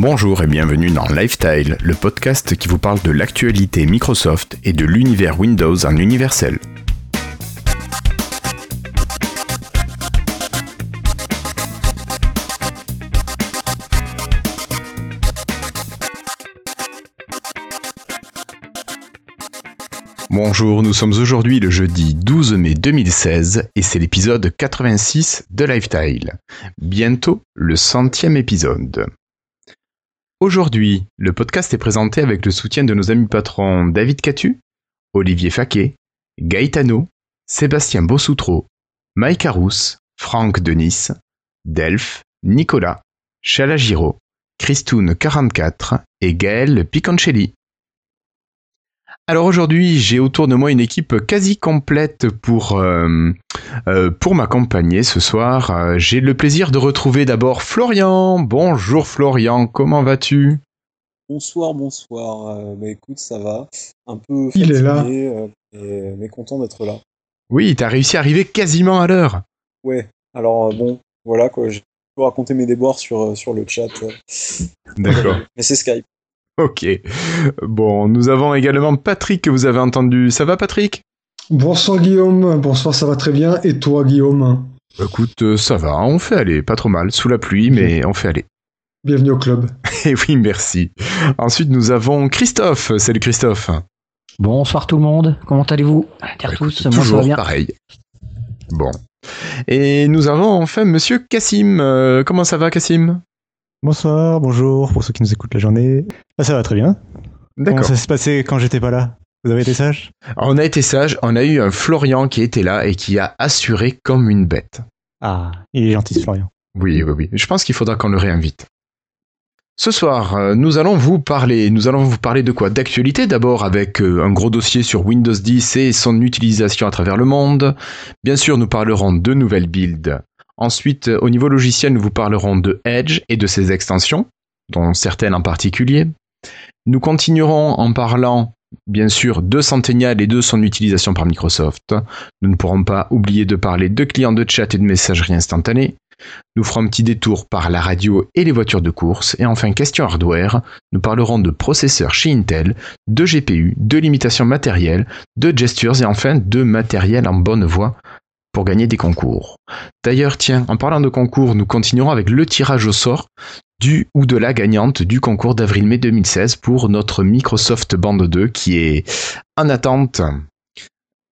Bonjour et bienvenue dans Lifestyle, le podcast qui vous parle de l'actualité Microsoft et de l'univers Windows en universel. Bonjour, nous sommes aujourd'hui le jeudi 12 mai 2016 et c'est l'épisode 86 de Lifestyle. Bientôt le centième épisode. Aujourd'hui, le podcast est présenté avec le soutien de nos amis patrons David Catu, Olivier Faquet, Gaetano, Sébastien Bossoutreau, Mike Arous, Franck Denis, Delph, Nicolas, Chalagiro, Christoun44 et Gaël Piconcelli. Alors aujourd'hui, j'ai autour de moi une équipe quasi complète pour, euh, euh, pour m'accompagner ce soir. Euh, j'ai le plaisir de retrouver d'abord Florian. Bonjour Florian, comment vas-tu? Bonsoir, bonsoir. bah écoute, ça va. Un peu Il est là. mais content d'être là. Oui, t'as réussi à arriver quasiment à l'heure. Ouais, alors bon, voilà quoi, j'ai raconter mes déboires sur, sur le chat. D'accord. mais c'est Skype. Ok. Bon, nous avons également Patrick que vous avez entendu. Ça va Patrick? Bonsoir Guillaume, bonsoir, ça va très bien. Et toi Guillaume? Écoute, euh, ça va, on fait aller, pas trop mal, sous la pluie, mais on fait aller. Bienvenue au club. Et oui, merci. Ensuite, nous avons Christophe. Salut Christophe. Bonsoir tout le monde, comment allez-vous? Dire tous, moi ça va bien. pareil. Bon. Et nous avons enfin Monsieur Cassim. Euh, comment ça va Cassim Bonsoir, bonjour pour ceux qui nous écoutent la journée. Ah, ça va très bien. D'accord. Comment ça s'est passé quand j'étais pas là? Vous avez été sage? On a été sage, on a eu un Florian qui était là et qui a assuré comme une bête. Ah, il est gentil ce Florian. Oui, oui, oui. Je pense qu'il faudra qu'on le réinvite. Ce soir, euh, nous allons vous parler, nous allons vous parler de quoi? D'actualité d'abord avec euh, un gros dossier sur Windows 10 et son utilisation à travers le monde. Bien sûr, nous parlerons de nouvelles builds Ensuite, euh, au niveau logiciel, nous vous parlerons de Edge et de ses extensions, dont certaines en particulier. Nous continuerons en parlant, bien sûr, de Centennial et de son utilisation par Microsoft. Nous ne pourrons pas oublier de parler de clients de chat et de messagerie instantanée. Nous ferons un petit détour par la radio et les voitures de course. Et enfin, question hardware, nous parlerons de processeurs chez Intel, de GPU, de limitations matérielles, de gestures et enfin de matériel en bonne voie pour gagner des concours. D'ailleurs, tiens, en parlant de concours, nous continuerons avec le tirage au sort du ou de la gagnante du concours d'avril-mai 2016 pour notre Microsoft Band 2 qui est en attente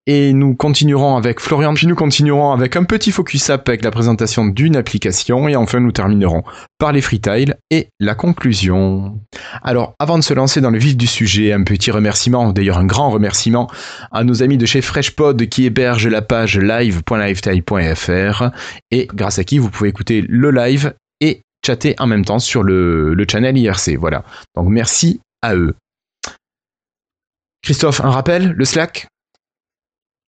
et nous continuerons avec Florian, puis nous continuerons avec un petit focus up avec la présentation d'une application, et enfin nous terminerons par les freetiles et la conclusion. Alors, avant de se lancer dans le vif du sujet, un petit remerciement, d'ailleurs un grand remerciement à nos amis de chez FreshPod qui hébergent la page live.lifetile.fr et grâce à qui vous pouvez écouter le live et chatter en même temps sur le, le channel IRC. Voilà. Donc merci à eux. Christophe, un rappel, le Slack?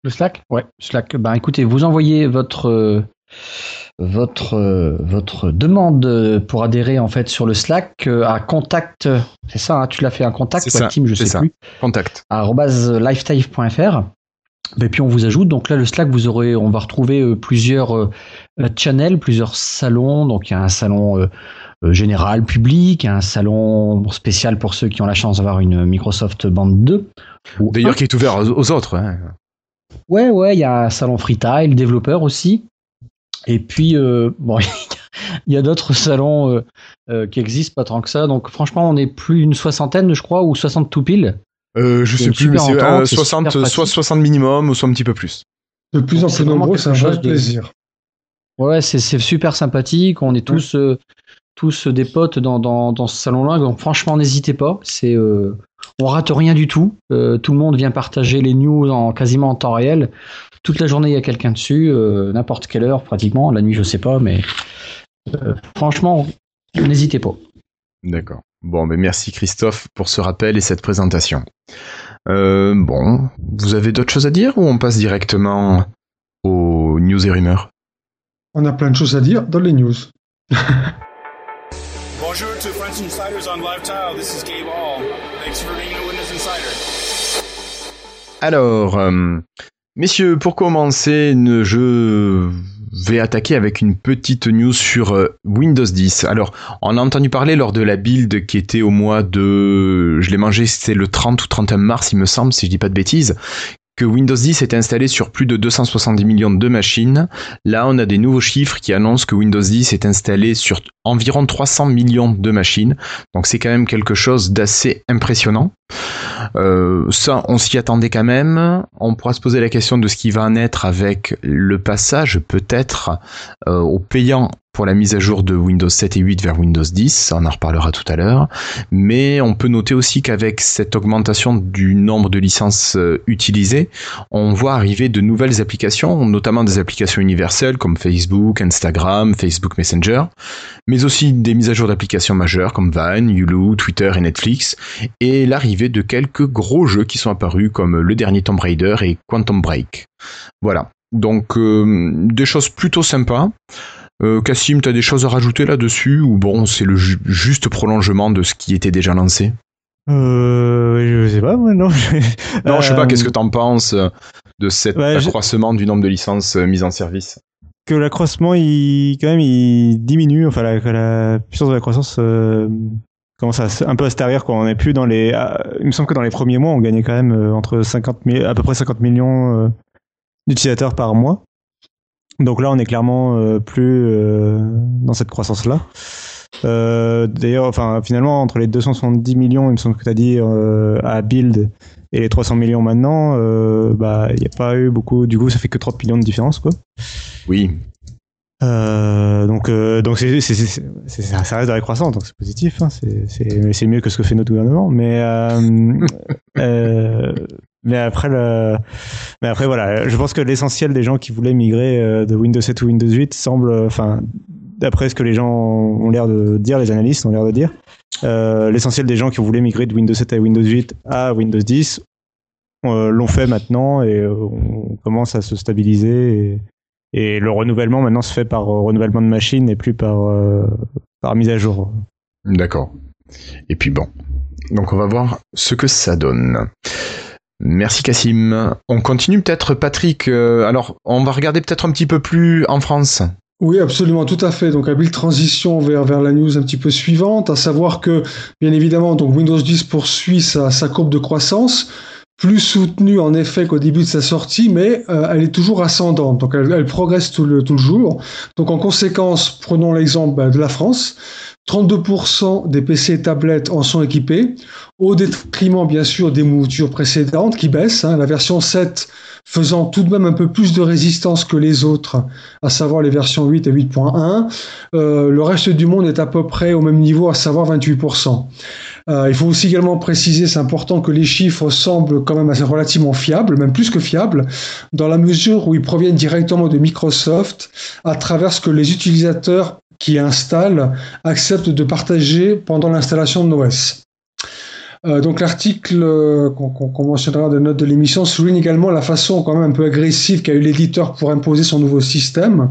Le Slack? Ouais, Slack. Ben écoutez, vous envoyez votre euh, votre euh, votre demande pour adhérer en fait sur le Slack euh, à contact. C'est ça, hein, tu l'as fait un contact ou team, je sais ça. plus. Contact. lifetime.fr. Et puis on vous ajoute. Donc là, le Slack, vous aurez, on va retrouver plusieurs channels, plusieurs salons. Donc il y a un salon général, public, un salon spécial pour ceux qui ont la chance d'avoir une Microsoft Band 2. D'ailleurs, qui est ouvert aux autres. Hein. Ouais, ouais, il y a un salon freetile, développeur aussi. Et puis, euh, bon, il y a d'autres salons euh, euh, qui existent pas tant que ça. Donc, franchement, on est plus d'une soixantaine, je crois, ou 60 tout pile. je sais plus, mais c'est 60, soit 60 minimum, ou soit un petit peu plus. De plus en plus nombreux, c'est un vrai plaisir. Ouais, c'est super sympathique. On est tous, tous des potes dans, dans, dans ce salon-là. Donc, franchement, n'hésitez pas. C'est on rate rien du tout. Euh, tout le monde vient partager les news en quasiment en temps réel. Toute la journée, il y a quelqu'un dessus, euh, n'importe quelle heure pratiquement. La nuit, je sais pas, mais euh, franchement, n'hésitez pas. D'accord. Bon, mais merci Christophe pour ce rappel et cette présentation. bon, vous avez d'autres choses à dire ou on passe directement aux news et rumeurs? On a plein de choses à dire dans les news. Bonjour to French Insiders on Live Tile. This is Gabe Hall. Alors, euh, Messieurs, pour commencer, je vais attaquer avec une petite news sur euh, Windows 10. Alors, on a entendu parler lors de la build qui était au mois de... Je l'ai mangé, c'était le 30 ou 31 mars, il me semble, si je dis pas de bêtises, que Windows 10 est installé sur plus de 270 millions de machines. Là, on a des nouveaux chiffres qui annoncent que Windows 10 est installé sur environ 300 millions de machines. Donc c'est quand même quelque chose d'assez impressionnant. Euh, ça, on s'y attendait quand même. On pourra se poser la question de ce qui va en être avec le passage peut-être euh, au payant pour la mise à jour de Windows 7 et 8 vers Windows 10, on en reparlera tout à l'heure. Mais on peut noter aussi qu'avec cette augmentation du nombre de licences euh, utilisées, on voit arriver de nouvelles applications, notamment des applications universelles comme Facebook, Instagram, Facebook Messenger, mais aussi des mises à jour d'applications majeures comme Vine, Hulu, Twitter et Netflix, et l'arrivée de quelques gros jeux qui sont apparus comme le dernier Tomb Raider et Quantum Break. Voilà. Donc euh, des choses plutôt sympas. Euh, Cassim, tu as des choses à rajouter là-dessus ou bon, c'est le juste prolongement de ce qui était déjà lancé? Euh, Je sais pas, moi, non. non, je sais pas, qu'est-ce que tu en penses de cet accroissement du nombre de licences euh, mises en service? Que l'accroissement, il, quand même, il diminue, enfin, la, puissance de la croissance euh, commence à, un peu à se tarir, quoi. On est plus dans les. il me semble que dans les premiers mois, on gagnait quand même entre 50 à peu près 50 millions d'utilisateurs par mois. Donc là, on est clairement euh, plus euh, dans cette croissance-là. Euh, D'ailleurs, enfin, finalement, entre les 270 millions, il me semble que tu as dit, euh, à build et les 300 millions maintenant, bah, il n'y a pas eu beaucoup. Du coup, ça fait que 30 millions de différence, quoi. Oui. Donc, donc c'est, c'est, c'est, ça reste dans la croissance, donc c'est positif. Hein, c'est, mieux que ce que fait notre gouvernement. Mais mais après, le... mais après voilà, je pense que l'essentiel des gens qui voulaient migrer euh, de Windows 7 ou Windows 8 semble, enfin, d'après ce que les gens ont l'air de dire, les analystes ont l'air de dire, euh, l'essentiel des gens qui voulaient migrer de Windows 7 à Windows 8 à Windows 10 euh, l'ont fait maintenant et on commence à se stabiliser et, et, le renouvellement maintenant se fait par renouvellement de machine et plus par, par mise à jour. D'accord. Et puis bon, donc on va voir ce que ça donne. Merci Cassim. On continue peut-être Patrick. Euh, alors, on va regarder peut-être un petit peu plus en France. Oui, absolument, tout à fait. Donc, habile transition vers, vers la news un petit peu suivante, à savoir que, bien évidemment, donc Windows 10 poursuit sa, sa courbe de croissance, plus soutenue en effet qu'au début de sa sortie, mais euh, elle est toujours ascendante. Donc, elle, elle progresse tout le, tout le jour. Donc, en conséquence, prenons l'exemple bah, de la France. 32% des PC et tablettes en sont équipés, au détriment bien sûr des moutures précédentes qui baissent. Hein. la version 7 faisant tout de même un peu plus de résistance que les autres, à savoir les versions 8 et 8.1. Euh, le reste du monde est à peu près au même niveau, à savoir 28%. Euh, il faut aussi également préciser, c'est important que les chiffres semblent quand même assez relativement fiables, même plus que fiables, dans la mesure où ils proviennent directement de Microsoft à travers ce que les utilisateurs qui installe accepte de partager pendant l'installation de l'OS. Euh, donc l'article euh, qu'on mentionnera de notes de l'émission souligne également la façon quand même un peu agressive qu'a eu l'éditeur pour imposer son nouveau système,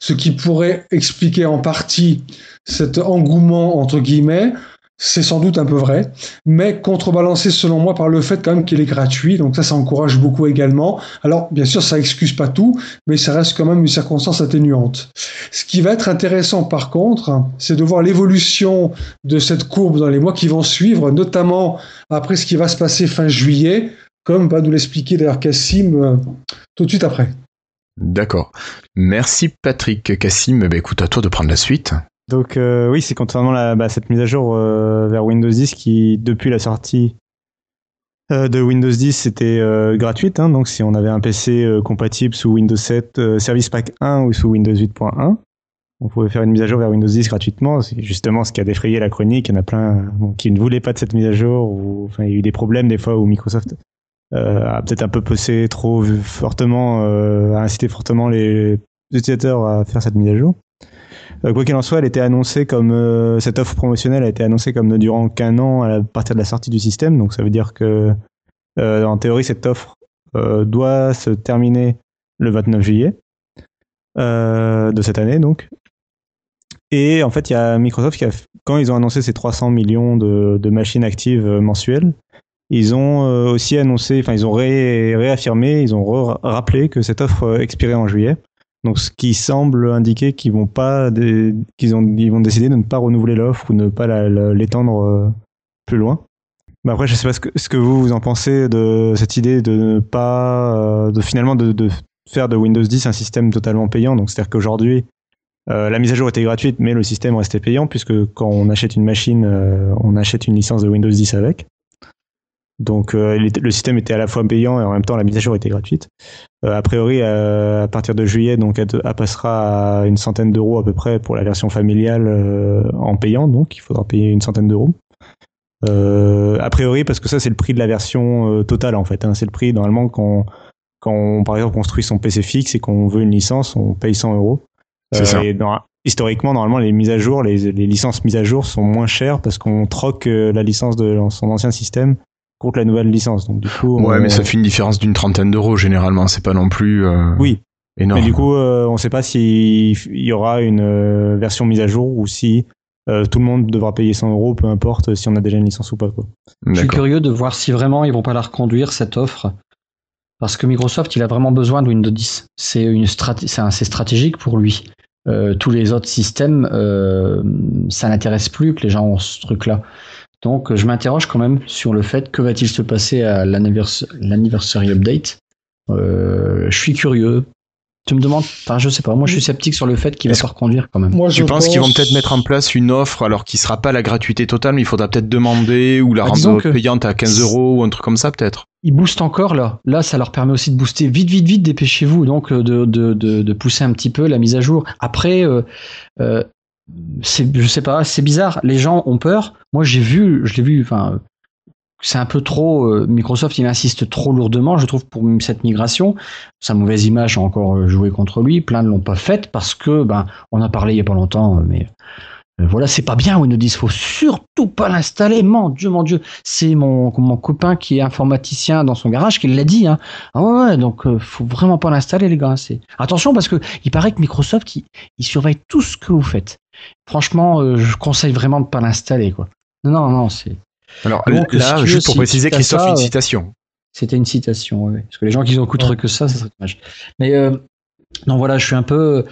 ce qui pourrait expliquer en partie cet engouement entre guillemets c'est sans doute un peu vrai, mais contrebalancé selon moi par le fait quand même qu'il est gratuit, donc ça, ça encourage beaucoup également. Alors, bien sûr, ça excuse pas tout, mais ça reste quand même une circonstance atténuante. Ce qui va être intéressant par contre, c'est de voir l'évolution de cette courbe dans les mois qui vont suivre, notamment après ce qui va se passer fin juillet, comme va nous l'expliquer d'ailleurs Cassim euh, tout de suite après. D'accord. Merci Patrick. Cassim, bah, écoute, à toi de prendre la suite. Donc euh, oui, c'est concernant la, bah, cette mise à jour euh, vers Windows 10 qui, depuis la sortie euh, de Windows 10, c'était gratuite. Hein, donc si on avait un PC compatible sous Windows 7, Service Pack 1 ou sous Windows 8.1, on pouvait faire une mise à jour vers Windows 10 gratuitement. C'est justement ce qui a défrayé la chronique. Il y en a plein qui ne voulaient pas de cette mise à jour. Ou, enfin, il y a eu des problèmes des fois où Microsoft a peut-être un peu poussé trop fortement, a incité fortement les utilisateurs à faire cette mise à jour. Euh, quoi qu'il en soit, elle était annoncée comme euh, cette offre promotionnelle a été annoncée comme ne durant qu'un an à partir de la sortie du système. Donc ça veut dire que euh, en théorie cette offre doit se terminer le 29 juillet de cette année donc. Et en fait, il y a Microsoft qui a, quand ils ont annoncé ces 300 millions de, de machines actives mensuelles, ils ont aussi annoncé, enfin ils ont réaffirmé, ils ont rappelé que cette offre expirait en juillet. Donc ce qui semble indiquer qu'ils vont pas, qu'ils ont, ils vont décider de ne pas renouveler l'offre ou ne pas l'étendre euh, plus loin. Mais après, je sais pas ce que, vous vous en pensez de cette idée de ne pas, de finalement de, faire de Windows 10 un système totalement payant. Donc c'est-à-dire qu'aujourd'hui, la mise à jour était gratuite, mais le système restait payant puisque quand on achète une machine, on achète une licence de Windows 10 avec. Donc euh, le système était à la fois payant et en même temps la mise à jour était gratuite. Euh, a priori, euh, à partir de juillet, donc elle, passera à une centaine d'euros à peu près pour la version familiale en payant, donc il faudra payer une centaine d'euros. a priori, parce que ça c'est le prix de la version totale en fait. Hein. c'est le prix normalement quand, quand on par exemple construit son PC fixe et qu'on veut une licence, on paye 100 euros. Et historiquement, normalement, les mises à jour, les, les, licences mises à jour sont moins chères parce qu'on troque la licence de son ancien système contre la nouvelle licence. Donc du coup, ouais, mais ça fait une différence d'une trentaine d'euros généralement. C'est pas non plus. Euh, oui. Énorme. Mais du coup, euh, on ne sait pas s'il y aura une euh, version mise à jour ou si tout le monde devra payer 100 euros, peu importe si on a déjà une licence ou pas. Quoi. Je suis curieux de voir si vraiment ils vont pas la reconduire cette offre. Parce que Microsoft, il a vraiment besoin de Windows 10. C'est une c'est stratégique pour lui. tous les autres systèmes, ça n'intéresse plus que les gens ont ce truc-là. Donc je m'interroge quand même sur le fait que va-t-il se passer à l'anniversary update? Euh, je suis curieux. Tu me demandes, enfin je sais pas, moi je suis sceptique sur le fait qu'il va se reconduire quand même. Moi, je pense, qu'ils vont peut-être mettre en place une offre alors qui sera pas la gratuité totale, mais il faudra peut-être demander ou la bah, rendre payante à 15 euros ou un truc comme ça peut-être. Ils boostent encore là. Là, ça leur permet aussi de booster vite, vite, vite. Dépêchez-vous donc de, de, de, pousser un petit peu la mise à jour. Après, euh, euh, c'est, je sais pas, c'est bizarre. Les gens ont peur. Moi, j'ai vu, je l'ai vu, enfin, c'est un peu trop. Euh, Microsoft, il insiste trop lourdement, je trouve, pour cette migration. Sa mauvaise image a encore euh, joué contre lui. Plein ne l'ont pas faite parce que, ben, on a parlé il y a pas longtemps, euh, mais voilà, c'est pas bien Windows 10. Faut surtout pas l'installer. Mon Dieu, mon Dieu, c'est mon mon copain qui est informaticien dans son garage qui l'a dit. Hein. Ah ouais, donc faut vraiment pas l'installer, les gars. Attention parce que il paraît que Microsoft il surveille tout ce que vous faites. Franchement, euh, je conseille vraiment de pas l'installer, quoi. Non, non, c'est. Alors là, juste pour préciser, Christophe, une citation. C'était une citation, oui. Parce que les gens qui écoutent que ça, ça serait dommage. Mais euh, non, voilà, je suis un peu.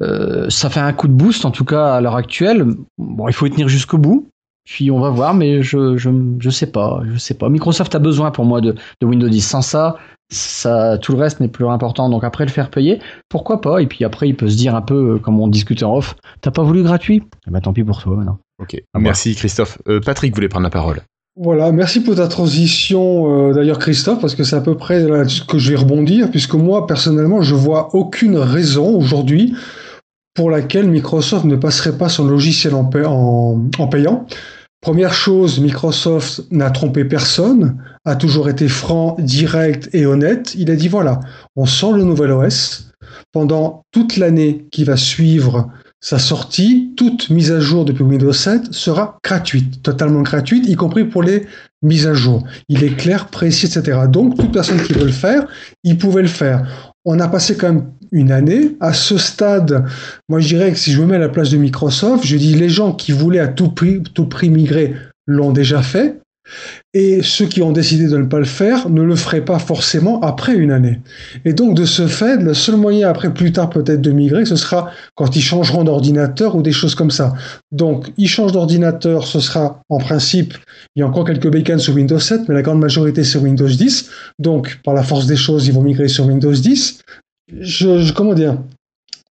Euh, ça fait un coup de boost, en tout cas à l'heure actuelle. Bon, il faut y tenir jusqu'au bout. Puis on va voir, mais je, je, je sais pas, je sais pas. Microsoft a besoin pour moi de, de Windows 10. Sans ça, ça, tout le reste n'est plus important. Donc après le faire payer, pourquoi pas? Et puis après, il peut se dire un peu, euh, comme on discute en off, t'as pas voulu gratuit? Eh ben, tant pis pour toi maintenant. Ok, merci Christophe. Euh, Patrick voulait prendre la parole. Voilà, merci pour ta transition euh, d'ailleurs Christophe, parce que c'est à peu près là que je vais rebondir, puisque moi personnellement, je vois aucune raison aujourd'hui pour laquelle Microsoft ne passerait pas son logiciel en payant. Première chose, Microsoft n'a trompé personne, a toujours été franc, direct et honnête. Il a dit voilà, on sort le nouvel OS. Pendant toute l'année qui va suivre sa sortie, toute mise à jour depuis Windows 7 sera gratuite, totalement gratuite, y compris pour les mises à jour. Il est clair, précis, etc. Donc, toute personne qui veut le faire, il pouvait le faire. On a passé quand même une année. À ce stade, moi je dirais que si je me mets à la place de Microsoft, je dis les gens qui voulaient à tout prix, tout prix migrer l'ont déjà fait. Et ceux qui ont décidé de ne pas le faire ne le feraient pas forcément après une année. Et donc, de ce fait, le seul moyen après, plus tard peut-être, de migrer, ce sera quand ils changeront d'ordinateur ou des choses comme ça. Donc, ils changent d'ordinateur, ce sera en principe, il y a encore quelques bacons sur Windows 7, mais la grande majorité sur Windows 10. Donc, par la force des choses, ils vont migrer sur Windows 10 je, comment dire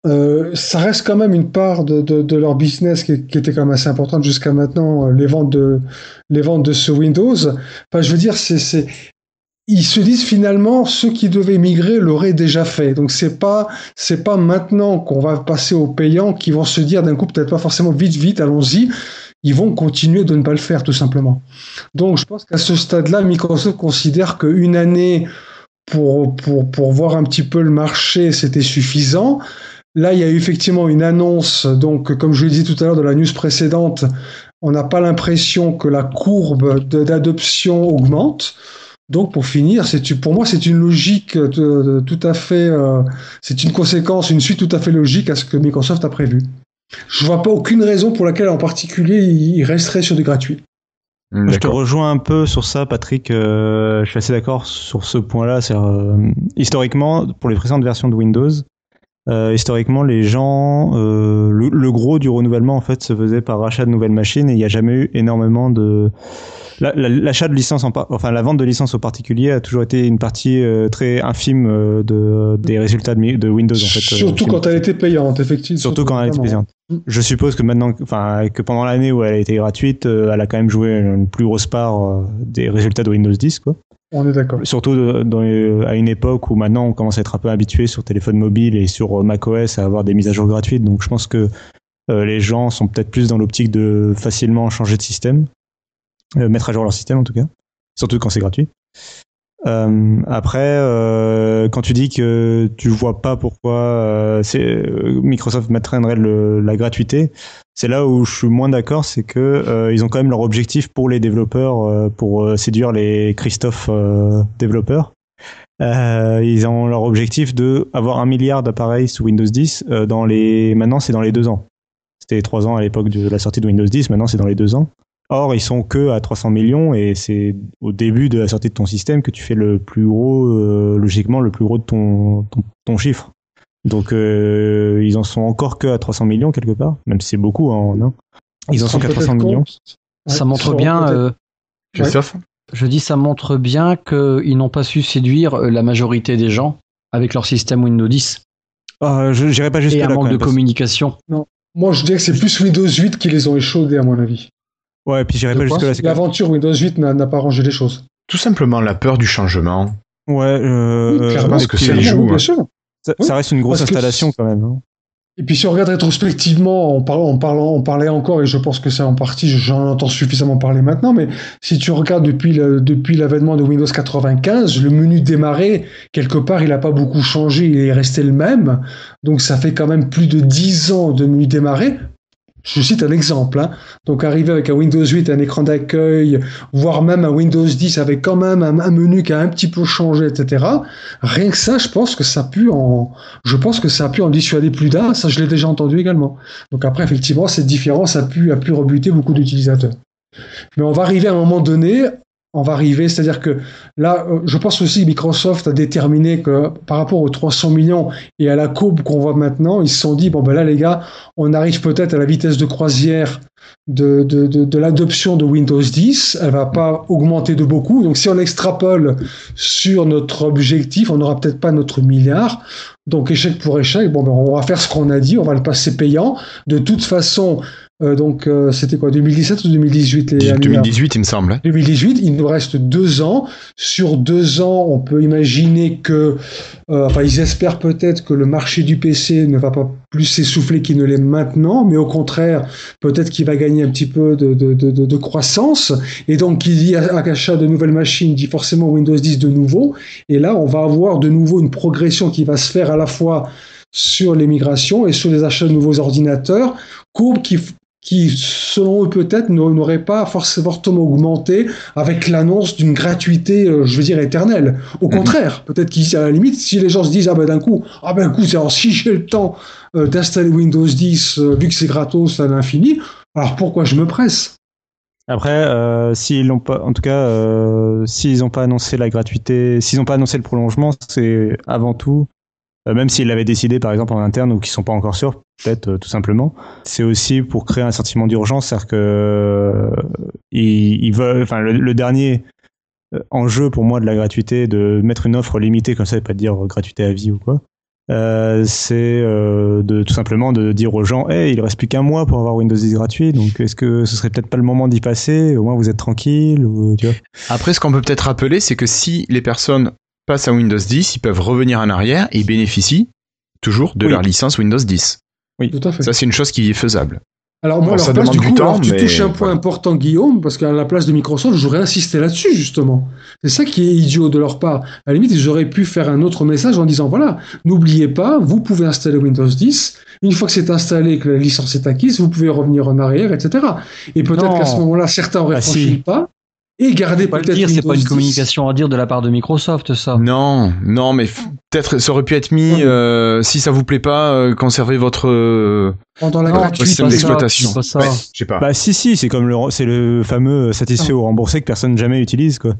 euh, ça reste quand même une part de, de, leur business qui, qui, était quand même assez importante jusqu'à maintenant, euh, les ventes de les ventes de ce Windows. Enfin, je veux dire, c'est ils se disent finalement ceux qui devaient migrer l'auraient déjà fait. Donc c'est pas c'est pas maintenant qu'on va passer aux payants qui vont se dire d'un coup peut-être pas forcément vite vite allons-y. Ils vont continuer de ne pas le faire tout simplement. Donc je pense qu'à ce stade-là, Microsoft considère qu'une année pour, pour, pour voir un petit peu le marché, c'était suffisant. Là, il y a eu effectivement une annonce, donc comme je l'ai dit tout à l'heure dans la news précédente, on n'a pas l'impression que la courbe d'adoption augmente. Donc pour finir, c'est pour moi c'est une logique tout à fait, euh, c'est une conséquence, une suite tout à fait logique à ce que Microsoft a prévu. Je vois pas aucune raison pour laquelle en particulier il resterait sur du gratuit. Je te rejoins un peu sur ça, Patrick. Euh, je suis assez d'accord sur ce point-là. Euh, historiquement, pour les précédentes versions de Windows, euh, historiquement, les gens, euh, le, le, gros du renouvellement en fait se faisait par rachat de nouvelles machines et il n'y a jamais eu énormément de l'achat de licences, en enfin la vente de licences aux particuliers a toujours été une partie euh, très infime euh, de, des résultats de, de Windows en fait. Euh, surtout quand elle était payante, effectivement. Surtout quand elle était payante. Je suppose que maintenant, enfin que pendant l'année où elle a été gratuite, elle a quand même joué une plus grosse part des résultats de Windows 10 quoi. On est d'accord. Surtout à une époque où maintenant on commence à être un peu habitué sur téléphone mobile et sur macOS à avoir des mises à jour gratuites. Donc je pense que les gens sont peut-être plus dans l'optique de facilement changer de système. Euh, mettre à jour leur système en tout cas, surtout quand c'est gratuit. Euh, après, euh, quand tu dis que tu vois pas pourquoi euh, Microsoft mettrait le, la gratuité, c'est là où je suis moins d'accord, c'est que ils ont quand même leur objectif pour les développeurs, pour séduire les Christophe développeurs. ils ont leur objectif de avoir un milliard d'appareils sous Windows 10 dans les. Maintenant, c'est dans les deux ans. C'était trois ans à l'époque de la sortie de Windows 10. Maintenant, c'est dans les deux ans. Or, ils sont que à 300 millions et c'est au début de la sortie de ton système que tu fais le plus gros, euh, logiquement, le plus gros de ton, ton, chiffre. Donc, euh, ils en sont encore que à 300 millions quelque part, même si c'est beaucoup, hein, non Ils en sont qu'à 300 millions. Ça montre bien. Euh, je dis, ça montre bien qu'ils n'ont pas su séduire la majorité des gens avec leur système Windows 10. Ah, je n'irai pas jusque là. Et un manque de communication. Non. Moi, je dirais que c'est plus Windows 8 qui les ont échaudés, à mon avis. Ouais, puis j'irai pas jusque là. L'aventure Windows 8 n'a pas rangé les choses. Tout simplement la peur du changement. Ouais, euh, clairement, parce que ça joue. Bien sûr. Ça, reste une grosse installation quand même. Hein. Et puis si on regarde rétrospectivement, on, parlant, parlait encore, et je pense que c'est en partie, j'en entends suffisamment parler maintenant, mais si tu regardes depuis, depuis l'avènement de Windows 95, le menu démarrer, quelque part, il n'a pas beaucoup changé, il est resté le même. Donc ça fait quand même plus de 10 ans de menu démarrer, je cite un exemple. Hein. Donc arriver avec un Windows 8, un écran d'accueil, voire même un Windows 10 avec quand même un, menu qui a un petit peu changé, etc. Rien que ça, je pense que ça a pu en, je pense que ça a pu en dissuader plus d'un. Ça, je l'ai déjà entendu également. Donc après, effectivement, cette différence a pu, a pu rebuter beaucoup d'utilisateurs. Mais on va arriver à un moment donné on va arriver. C'est-à-dire que là, euh, je pense aussi que Microsoft a déterminé que par rapport aux 300 millions et à la courbe qu'on voit maintenant, ils se sont dit, bon ben là les gars, on arrive peut-être à la vitesse de croisière de, de, de, l'adoption de Windows 10. Elle va pas augmenter de beaucoup. Donc si on extrapole sur notre objectif, on n'aura peut-être pas notre milliard. Donc échec pour échec, bon ben on va faire ce qu'on a dit, on va le passer payant. De toute façon, euh, donc euh, c'était quoi 2017 ou 2018 les 2018 il me semble. 2018, hein. il nous reste deux ans. Sur deux ans, on peut imaginer que, euh, enfin ils espèrent peut-être que le marché du PC ne va pas plus s'essouffler qu'il ne l'est maintenant, mais au contraire, peut-être qu'il va gagner un petit peu de, de, de, de croissance. Et donc qui dit achat de nouvelles machines dit forcément Windows 10 de nouveau. Et là, on va avoir de nouveau une progression qui va se faire à la fois sur les migrations et sur les achats de nouveaux ordinateurs, courbe qui qui, selon eux peut-être, n'aurait pas forcément augmenté avec l'annonce d'une gratuité, euh, je veux dire, éternelle. Au mhm. contraire, peut-être qu'à la limite, si les gens se disent, ah ben d'un coup, ah ben coup, si j'ai le temps euh, d'installer Windows 10, euh, vu que c'est gratos à l'infini, alors pourquoi je me presse? Après, s'ils n'ont pas, en tout cas, s'ils n'ont pas annoncé la gratuité, s'ils n'ont pas annoncé le prolongement, c'est avant tout même s'ils l'avaient décidé par exemple en interne ou qu'ils sont pas encore sûrs, peut-être euh, tout simplement. C'est aussi pour créer un sentiment d'urgence, c'est-à-dire que euh, ils, veulent, enfin le, dernier enjeu pour moi de la gratuité, de mettre une offre limitée comme ça, et pas de dire gratuité à vie ou quoi. c'est tout simplement de dire aux gens, hey, il reste plus qu'un mois pour avoir Windows 10 gratuit, donc est-ce que ce serait peut-être pas le moment d'y passer? Au moins vous êtes tranquille. Après, ce qu'on peut peut-être rappeler, c'est que si les personnes passent à Windows 10, ils peuvent revenir en arrière et bénéficient toujours de leur licence Windows 10. Oui, tout à fait. Ça, c'est une chose qui est faisable. Alors moi, ça place, du, coup, temps, tu touches un point important, Guillaume, parce qu'à la place de Microsoft, j'aurais insisté là-dessus, justement. C'est ça qui est idiot de leur part. À la limite, ils auraient pu faire un autre message en disant, voilà, n'oubliez pas, vous pouvez installer Windows 10. Une fois que c'est installé et que la licence est acquise, vous pouvez revenir en arrière, etc. Et peut-être qu'à ce moment-là, certains auraient ah, franchi le pas et garder peut-être. C'est pas une communication à dire de la part de Microsoft, ça. Non, non, mais peut-être ça aurait pu être mis euh, si ça vous plaît pas, euh, conservez votre euh, Pendant la Non, gratuité. système d'exploitation. Ouais, je sais pas. Bah si si, c'est comme le c'est le fameux satisfait ou remboursé que personne jamais utilise quoi.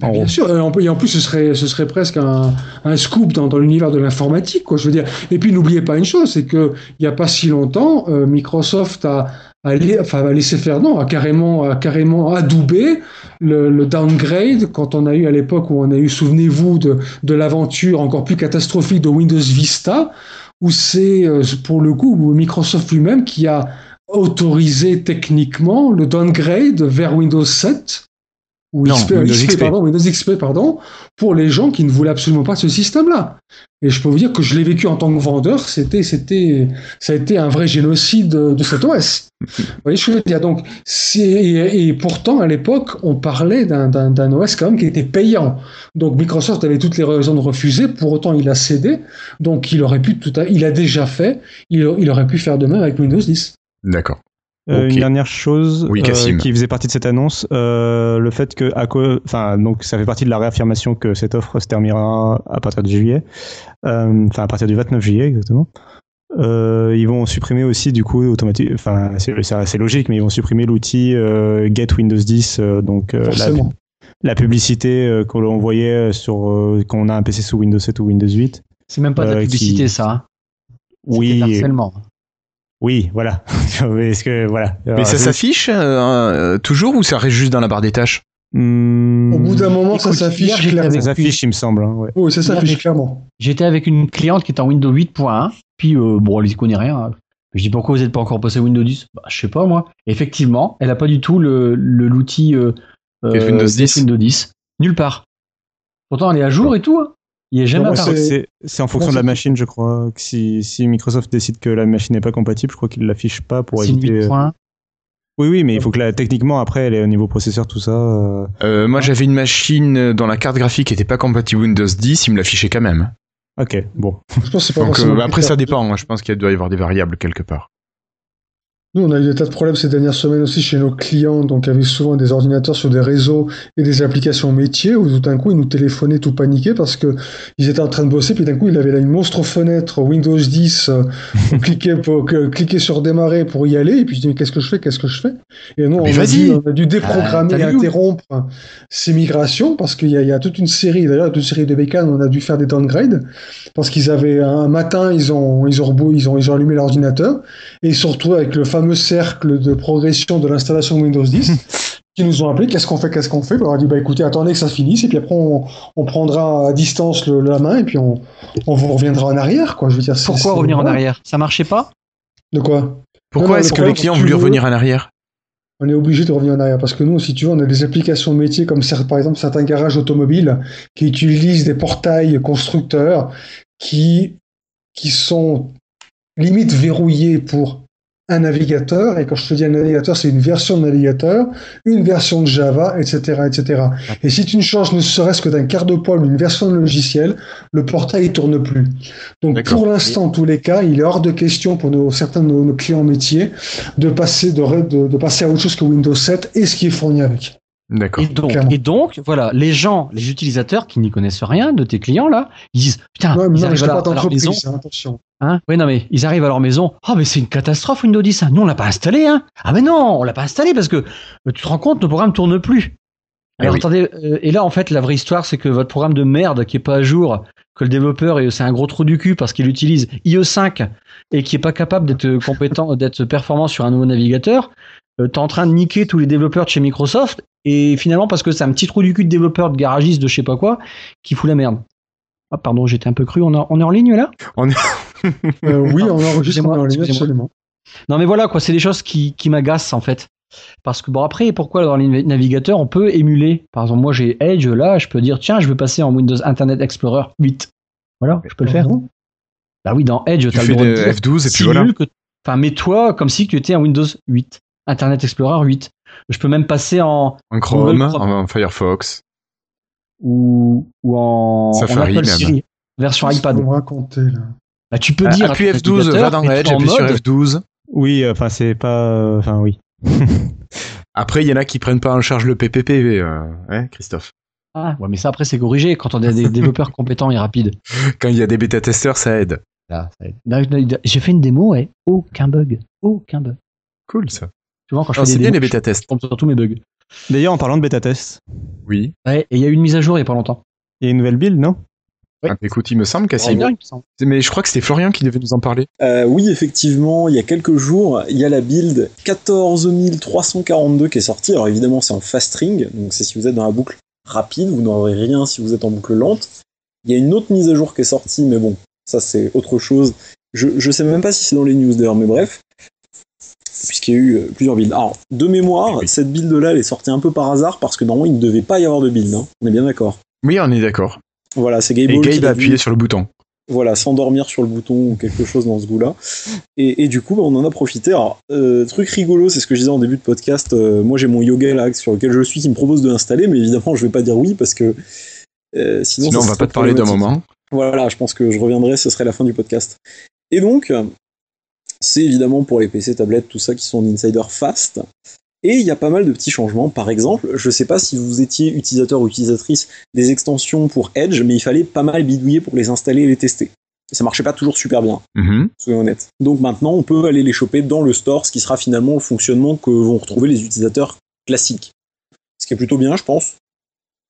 Bah, En bien sûr, et en, et en plus ce serait, ce serait presque un, un scoop dans, dans l'univers de l'informatique, quoi. Je veux dire. Et puis n'oubliez pas une chose, c'est que il y a pas si longtemps, euh, Microsoft a, lai- enfin, a laissé faire, non, a carrément, a carrément adoubé le, le downgrade quand on a eu à l'époque où on a eu, souvenez-vous de, de l'aventure encore plus catastrophique de Windows Vista, où c'est euh, pour le coup Microsoft lui-même qui a autorisé techniquement le downgrade vers Windows 7 ou Non, XP, Windows XP, XP. pardon, Windows XP, pardon, pour les gens qui ne voulaient absolument pas ce système-là. Et je peux vous dire que je l'ai vécu en tant que vendeur, c'était, c'était, ça a été un vrai génocide de, cet OS. Vous voyez ce que je veux dire? Donc, et, et pourtant, à l'époque, on parlait d'un, OS quand même qui était payant. Donc, Microsoft avait toutes les raisons de refuser, pour autant, il a cédé. Donc, il aurait pu tout à, il a déjà fait, il, il aurait pu faire de même avec Windows 10. D'accord. Euh. Une dernière chose Oui, euh, qui faisait partie de cette annonce, euh, le fait que, enfin, donc ça fait partie de la réaffirmation que cette offre se terminera à partir de juillet, euh, enfin à partir du 29 juillet exactement. Euh, ils vont supprimer aussi du coup automatique, enfin c'est logique, mais ils vont supprimer l'outil euh, Get Windows 10, euh, donc euh, la, publicité euh, qu'on voyait sur euh, quand on a un PC sous Windows 7 ou Windows 8. C'est même pas de la Euh, publicité, qui- ça. hein. Oui, harcèlement. Oui, voilà. Est-ce que voilà. Mais ça s'affiche euh, euh, toujours ou ça reste juste dans la barre des tâches Hmm, Au bout d'un moment, ça Écoute, s'affiche clairement. ça s'affiche, il me semble. hein, ouais. Oui, ça s'affiche clairement. J'étais avec une cliente qui était en Windows 8.1, puis euh, bon, elle y connaît rien. hein. Je dis pourquoi vous n'êtes pas encore passé Windows 10 bah, Je sais pas moi. Effectivement, elle a pas du tout le l'outil euh, Windows Get 10. Windows 10. Nulle part. Pourtant, elle est à jour et tout. hein. Il est jamais moi, c'est- en fonction Moi, de la machine, je crois. que Si, si Microsoft décide que la machine n'est pas compatible, je crois qu'il l'affiche pas pour éviter. 8.1. Oui, oui, mais il faut que la, techniquement, après, elle est au niveau processeur, tout ça. euh, euh, Moi, j'avais une machine dont la carte graphique était pas compatible Windows 10, il me l'affichait quand même. Ok, bon. Je pense que c'est pas Donc forcément euh, après, ça dépend. hein. Je pense qu'il doit y avoir des variables quelque part. Nous, on a eu des tas de problèmes ces dernières semaines aussi chez nos clients, donc avec souvent des ordinateurs sur des réseaux et des applications métiers, où tout d'un coup, ils nous téléphonaient tout paniqués parce que ils étaient en train de bosser, puis d'un coup, il avait là une monstre fenêtre Windows 10, euh, on cliquait, pour, que- cliquer sur démarrer pour y aller, et puis je dis, mais qu'est-ce que je fais, qu'est-ce que je fais? Et non, on a, dû, on a dû déprogrammer Ah, et interrompre ces migrations, parce qu'il y, a- il y a toute une série, d'ailleurs, toute une série de bécanes, on a dû faire des downgrades, parce qu'ils avaient, un matin, ils ont, ils ont, rebou- ils ont, ils ont allumé l'ordinateur, et ils retrouvés avec le fameux cercle de progression de l'installation Windows 10 qui nous ont appelé qu'est-ce qu'on fait qu'est-ce qu'on fait? On a dit bah écoutez attendez que ça finisse et puis après on, on prendra à distance le- la main et puis on, on vous reviendra en arrière quoi. Je veux dire Pourquoi revenir en arrière? Ça marchait pas? De quoi? Pourquoi est-ce que les clients veux- revenir en arrière? On est obligé de revenir en arrière parce que nous, si tu veux, on a des applications métiers comme par exemple certains garages automobiles qui utilisent des portails constructeurs qui, qui sont limite verrouillés pour un navigateur. Et quand je te dis un navigateur, c'est une version de navigateur, une version de Java, etc., etc. Et si tu ne changes ne serait-ce que d'un quart de poil ou une version de logiciel, le portail ne tourne plus. Donc pour l'instant, en tous les cas, il est hors de question pour nos, certains de nos, nos clients métiers de passer, de, de, de passer à autre chose que Windows 7 et ce qui est fourni avec. D'accord. Et donc, Clairement. et donc, voilà, les gens, les utilisateurs qui n'y connaissent rien de tes clients là, ils disent putain, Ouais, ils non, arrivent à, leur- à leur d'entreprise, maison, hein, attention. hein Oui, non mais ils arrivent à leur maison. Ah mais c'est une catastrophe Windows 10. hein. Nous on l'a pas installé, hein Ah mais non, on l'a pas installé parce que euh, tu te rends compte, le programme tourne plus. Ah Alors oui. attendez, euh, et là en fait la vraie histoire c'est que votre programme de merde qui est pas à jour, que le développeur est- c'est un gros trou du cul parce qu'il utilise IE5 et qui est pas capable d'être compétent, d'être performant sur un nouveau navigateur, euh, t'es en train de niquer tous les développeurs de chez Microsoft et finalement parce que c'est un petit trou du cul de développeur de garagiste de je sais pas quoi qui fout la merde. Ah pardon, j'étais un peu cru. On, est- on est en ligne là? Euh, oui, on enregistre on est en ligne, absolument. Non mais voilà quoi, c'est des choses qui, qui m'agacent en fait. Parce que bon après, pourquoi dans les navigateurs on peut émuler? Par exemple moi j'ai Edge là, je peux dire tiens je veux passer en Windows Internet Explorer 8. Voilà, je peux le faire. Bah oui dans Edge Tu t'as le droit de des dire F12 et puis voilà. que enfin mets-toi comme si tu étais en Windows 8, Internet Explorer 8. Je peux même passer en En Chrome, en Firefox. ou, ou en, en Safari, Apple même. Siri version Qu'est-ce iPad. que vous me racontez, là? Bah, tu peux Ah, dire appuie ton F12, va navigateur, dans Edge, appuie sur mode- F12. Oui, euh, enfin, c'est pas. euh, Enfin, oui. Après, il y en a qui prennent pas en charge le PPP, euh, hein, Christophe? Ah, ouais, mais ça après c'est corrigé quand on a des développeurs compétents et rapides. Quand il y a des bêta-testeurs, ça aide. Là, ça aide. Là, J'ai fait une démo, ouais, aucun bug, aucun bug. Cool ça. Souvent quand je Alors, fais des bien les démos, bêta-tests. je tombe sur tous mes bugs. D'ailleurs, en parlant de bêta test, Oui. Ouais, et il y a eu une mise à jour il y a pas longtemps. il y a une nouvelle build, non? Ouais. Ah, écoute, il me semble C'est Cassim. bien, il me semble. Mais je crois que c'était Florian qui devait nous en parler. Euh, oui, effectivement, il y a quelques jours, il y a la build 14342 qui est sortie. Alors évidemment, c'est en fast string, donc c'est si vous êtes dans la boucle rapide, vous n'aurez rien si vous êtes en boucle lente. Il y a une autre mise à jour qui est sortie, mais bon, ça c'est autre chose. Je, je sais même pas si c'est dans les news d'ailleurs, mais bref, puisqu'il y a eu euh, plusieurs builds. Alors, de mémoire, cette build-là, elle est sortie un peu par hasard parce que normalement, il ne devait pas y avoir de build. hein. On est bien d'accord. Oui, on est d'accord. Voilà, c'est Gabe Et Gabe a appuyé sur le bouton. voilà, s'endormir sur le bouton ou quelque chose dans ce goût-là. Et, et du coup, bah, on en a profité. Alors, euh, truc rigolo, c'est ce que je disais en début de podcast. euh, moi, j'ai mon yoga là sur lequel je suis qui me propose de l'installer, mais évidemment, je vais pas dire oui parce que euh, sinon, Sinon, on va pas te parler d'un moment. Voilà, je pense que je reviendrai, ce serait la fin du podcast. Et donc, c'est évidemment pour les PC, tablettes, tout ça qui sont en insider fast. Et il y a pas mal de petits changements. Par exemple, je sais pas si vous étiez utilisateur ou utilisatrice des extensions pour Edge, mais il fallait pas mal bidouiller pour les installer et les tester. Et ça marchait pas toujours super bien, Mhm. soyons honnêtes. Donc maintenant, on peut aller les choper dans le store, ce qui sera finalement le fonctionnement que vont retrouver les utilisateurs classiques. Ce qui est plutôt bien, je pense.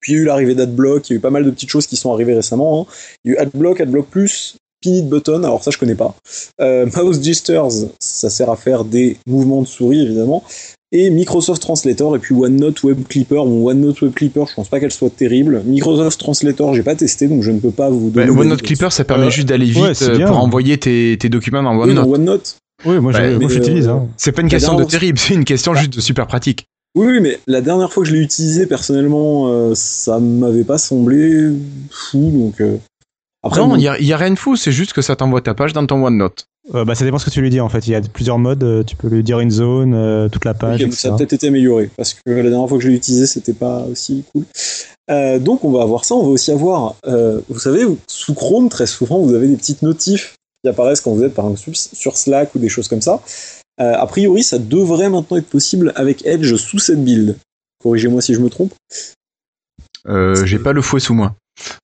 Puis il y a eu l'arrivée d'AdBlock, il y a eu pas mal de petites choses qui sont arrivées récemment. hein. Il y a eu AdBlock, AdBlock Plus, Pinit Button, alors ça je connais pas. Euh, Mouse Gestures, ça sert à faire des mouvements de souris évidemment. Et Microsoft Translator et puis OneNote Web Clipper. Bon, OneNote Web Clipper, je pense pas qu'elle soit terrible. Microsoft Translator, j'ai pas testé donc je ne peux pas vous Bah, donner. OneNote Clipper, ça permet Euh, juste d'aller vite euh, bien. pour envoyer tes, tes documents dans Oui, OneNote. dans OneNote. Oui, moi, Bah, j'utilise. euh, hein. C'est pas une question de terrible, c'est une question juste de super pratique. Oui, oui, mais la dernière fois que je l'ai utilisé personnellement, euh, ça m'avait pas semblé fou donc. Après, non, il y a, y a rien de fou, c'est juste que ça t'envoie ta page dans ton OneNote. Euh, bah, ça dépend ce que tu lui dis en fait. Il y a plusieurs modes. euh, Tu peux lui dire une zone, euh, toute la page. Ok, etc. ça a peut-être été amélioré parce que la dernière fois que je l'ai utilisé, c'était pas aussi cool. Euh, donc on va avoir ça. On va aussi avoir, euh, vous savez, sous Chrome très souvent vous avez des petites notifs qui apparaissent quand vous êtes par exemple sur- sur Slack ou des choses comme ça. Euh, a priori, ça devrait maintenant être possible avec Edge sous cette build. Corrigez-moi si je me trompe. Euh, J'ai pas le fouet sous moi.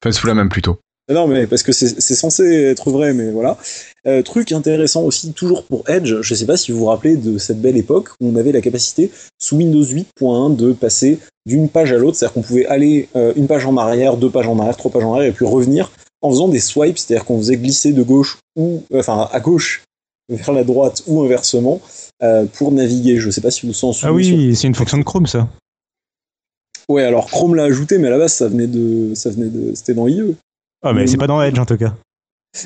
Enfin, sous la main plutôt. Non, mais parce que c'est censé être vrai, mais voilà. Euh, truc intéressant aussi, toujours pour Edge, je sais pas si vous vous rappelez de cette belle époque où on avait la capacité, sous Windows 8.1, de passer d'une page à l'autre, c'est-à-dire qu'on pouvait aller euh, une page en arrière, deux pages en arrière, trois pages en arrière, et puis revenir en faisant des swipes, c'est-à-dire qu'on faisait glisser de gauche ou, euh, enfin, à gauche vers la droite ou inversement, pour naviguer. Je sais pas si vous vous en souvenez. Ah oui, c'est une fonction de Chrome ça. Ouais, alors Chrome l'a ajouté, mais à la base, ça venait de, ça venait de, c'était dans IE. Ah, mais c'est pas dans Edge en tout cas.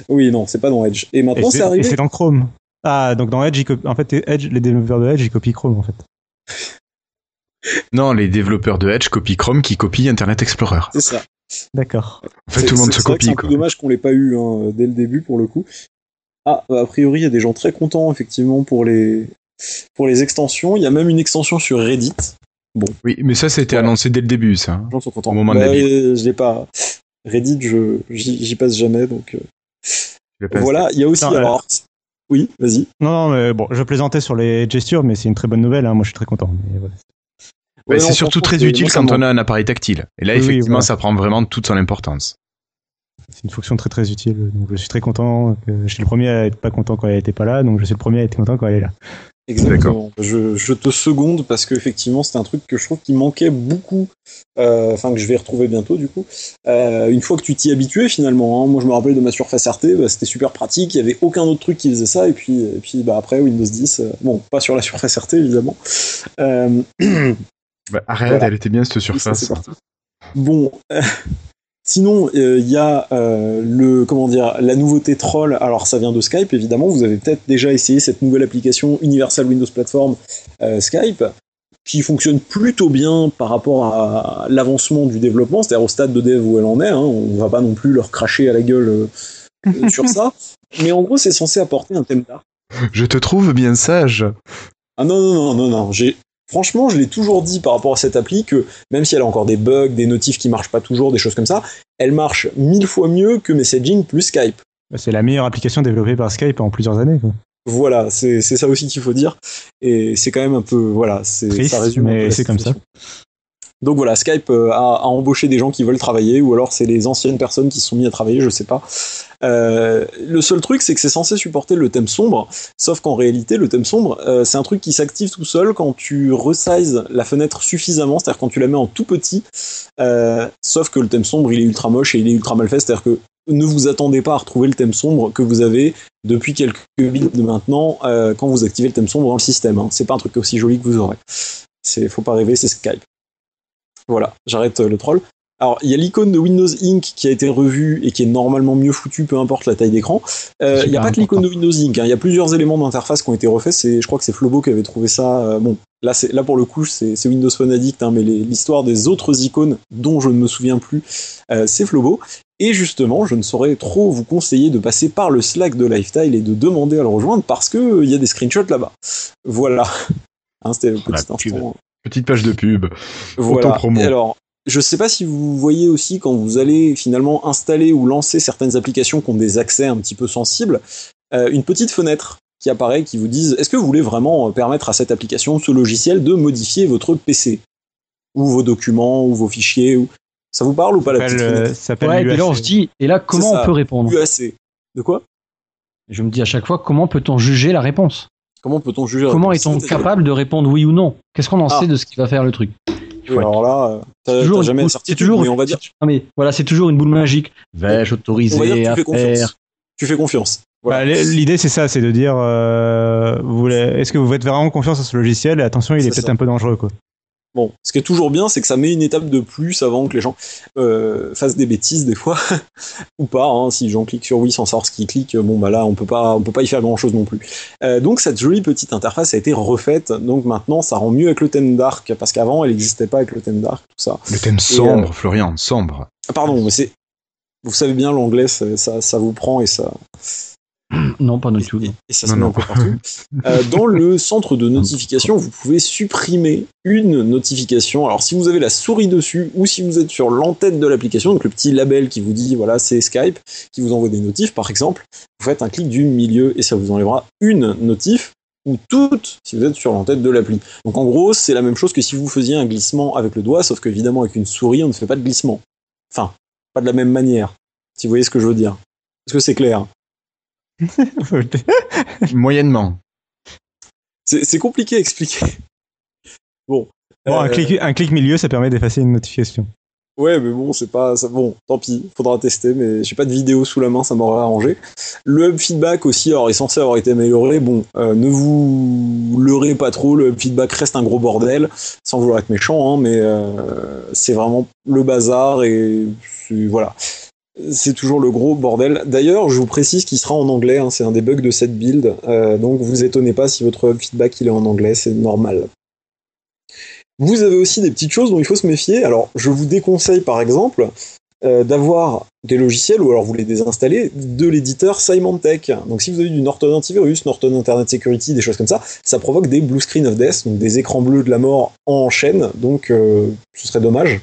Oui, non, c'est pas dans Edge. Et maintenant, c'est et dans Chrome. Ah, donc dans Edge, en fait, Edge, les développeurs de Edge, ils copient Chrome en fait. Non, les développeurs de Edge copient Chrome qui copie Internet Explorer. C'est ça. D'accord. En fait, tout le monde se copie. C'est un peu dommage qu'on l'ait pas eu hein, dès le début pour le coup. Ah, bah, a priori, il y a des gens très contents effectivement pour les pour les extensions. Il y a même une extension sur Reddit. Oui, mais ça, c'était Voilà. annoncé dès le début, ça. Les gens sont contents. Au moment de la Bah, euh, je l'ai pas. Reddit, je j'y j'y passe jamais donc. euh, Voilà, il y a aussi Non, euh, alors. Oui, vas-y. Non, non, mais bon, je plaisantais sur les gestures, mais c'est une très bonne nouvelle. hein. Moi, je suis très content. Mais voilà. Ouais, Ouais, c'est surtout très utile quand on a un appareil tactile. Et là, Oui, oui, effectivement, voilà. ça prend vraiment toute son importance. C'est une fonction très très utile. Donc, je suis très content. que- Je suis le premier à être pas content quand elle était pas là, donc je suis le premier à être content quand elle est là. Exactement. Je, je te seconde parce qu'effectivement, c'est un truc que je trouve qui manquait beaucoup, euh, enfin que je vais retrouver bientôt du coup. Euh, une fois que tu t'y habituais finalement, hein. moi je me rappelle de ma Surface RT, bah, c'était super pratique, il y avait aucun autre truc qui faisait ça, et puis, et puis bah, après Windows 10, euh, bon, pas sur la Surface RT évidemment. Bah, arrête, Voilà. elle était bien cette surface. Bon, sinon euh, il y a euh, le comment dire la nouveauté troll. Alors ça vient de Skype évidemment. Vous avez peut-être déjà essayé cette nouvelle application Universal Windows Platform euh, Skype qui fonctionne plutôt bien par rapport à l'avancement du développement, c'est-à-dire au stade de dev où elle en est. Hein. On va pas non plus leur cracher à la gueule sur ça. Mais en gros, c'est censé apporter un thème d'art. Je te trouve bien sage. Ah non, non, non, non, non. J'ai... Franchement, je l'ai toujours dit par rapport à cette appli que même si elle a encore des bugs, des notifs qui marchent pas toujours, des choses comme ça, elle marche mille fois mieux que Messaging plus Skype. C'est la meilleure application développée par Skype en plusieurs années. quoi. Voilà, c'est, ça aussi qu'il faut dire. Et c'est quand même un peu. Voilà, c'est, Triste, ça résume mais c'est comme ça. Donc voilà, Skype a, a, embauché des gens qui veulent travailler, ou alors c'est les anciennes personnes qui se sont mis à travailler, je sais pas. Euh, le seul truc, c'est que c'est censé supporter le thème sombre, sauf qu'en réalité, le thème sombre, euh, c'est un truc qui s'active tout seul quand tu resize la fenêtre suffisamment, c'est-à-dire quand tu la mets en tout petit. Euh, sauf que le thème sombre, il est ultra moche et il est ultra mal fait, c'est-à-dire que ne vous attendez pas à retrouver le thème sombre que vous avez depuis quelques minutes de maintenant quand vous activez le thème sombre dans le système. Hein. C'est pas un truc aussi joli que vous aurez. C'est, faut pas rêver, c'est Skype. Voilà, j'arrête le troll. Alors, il y a l'icône de Windows Inc. qui a été revue et qui est normalement mieux foutue, peu importe la taille d'écran. Euh, il n'y a pas que l'icône de Windows Inc. Hein. Il y a plusieurs éléments d'interface qui ont été refaits. C'est, je crois que c'est Flobo qui avait trouvé ça. Euh, bon, là, c'est, là pour le coup, c'est, Windows Phone Addict, hein, mais l'histoire des autres icônes dont je ne me souviens plus, euh, c'est Flobo. Et justement, je ne saurais trop vous conseiller de passer par le Slack de Lifestyle et de demander à le rejoindre parce que il y a des screenshots là-bas. Voilà. Hein, c'était le petit instant. Petite page de pub. Voilà. Promo. alors, je ne sais pas si vous voyez aussi quand vous allez finalement installer ou lancer certaines applications qui ont des accès un petit peu sensibles, euh, une petite fenêtre qui apparaît qui vous dise est-ce que vous voulez vraiment permettre à cette application, ce logiciel, de modifier votre PC ou vos documents ou vos fichiers ou ça vous parle ou pas la petite fenêtre? ça ouais, et là on se dit et là comment on peut répondre? UAC. De quoi? Je me dis à chaque fois comment peut-on juger la réponse? Comment peut-on juger Comment est-on capable de répondre oui ou non Qu'est-ce qu'on en ah. sait de ce qui va faire le truc alors là, t'as toujours jamais une toujours, mais on va dire. mais voilà, c'est toujours une boule magique. Vais-je autoriser à faire Tu fais confiance. Bah, l'idée, c'est ça, c'est de dire, euh, est-ce que vous faites vraiment confiance à ce logiciel? Et attention, il est, peut-être un peu dangereux, quoi. Bon, ce qui est toujours bien, c'est que ça met une étape de plus avant que les gens euh, fassent des bêtises des fois, ou pas. Hein, si les gens cliquent sur oui sans savoir ce qu'ils cliquent, bon bah là on peut pas, on peut pas y faire grand chose non plus. Euh, donc cette jolie petite interface a été refaite. Donc maintenant ça rend mieux avec le thème dark parce qu'avant elle n'existait pas avec le thème dark, tout ça. Le thème sombre, Florian, sombre. Pardon, mais c'est, vous savez bien l'anglais, ça, ça vous prend et ça, non, pas du tout. Et, ça se met un peu partout. Euh, dans le centre de notification, vous pouvez supprimer une notification. Alors, si vous avez la souris dessus ou si vous êtes sur l'entête de l'application, donc le petit label qui vous dit voilà, c'est Skype, qui vous envoie des notifs, par exemple, vous faites un clic du milieu et ça vous enlèvera une notif ou toutes si vous êtes sur l'entête de l'appli. Donc, en gros, c'est la même chose que si vous faisiez un glissement avec le doigt, sauf qu'évidemment, avec une souris, on ne fait pas de glissement. Enfin, pas de la même manière. Si vous voyez ce que je veux dire. Est-ce que c'est clair? Moyennement. C'est compliqué à expliquer. Bon. un, euh, clic, un clic milieu, ça permet d'effacer une notification. Ouais, mais bon, c'est pas ça. Bon, tant pis, faudra tester, mais j'ai pas de vidéo sous la main, ça m'aurait arrangé. Le hub feedback aussi, alors est censé avoir été amélioré. Bon, euh, ne vous leurrez pas trop, le hub feedback reste un gros bordel, sans vouloir être méchant, hein, mais euh, c'est vraiment le bazar et voilà c'est toujours le gros bordel. D'ailleurs, je vous précise qu'il sera en anglais, hein, c'est un des bugs de cette build, euh, donc vous étonnez pas si votre feedback il est en anglais, c'est normal. Vous avez aussi des petites choses dont il faut se méfier. Alors, je vous déconseille par exemple euh, d'avoir des logiciels, ou alors vous les désinstallez, de l'éditeur Symantec. Donc si vous avez du Norton Antivirus, Norton Internet Security, des choses comme ça, ça provoque des blue screen of death, donc des écrans bleus de la mort en chaîne, donc euh, ce serait dommage.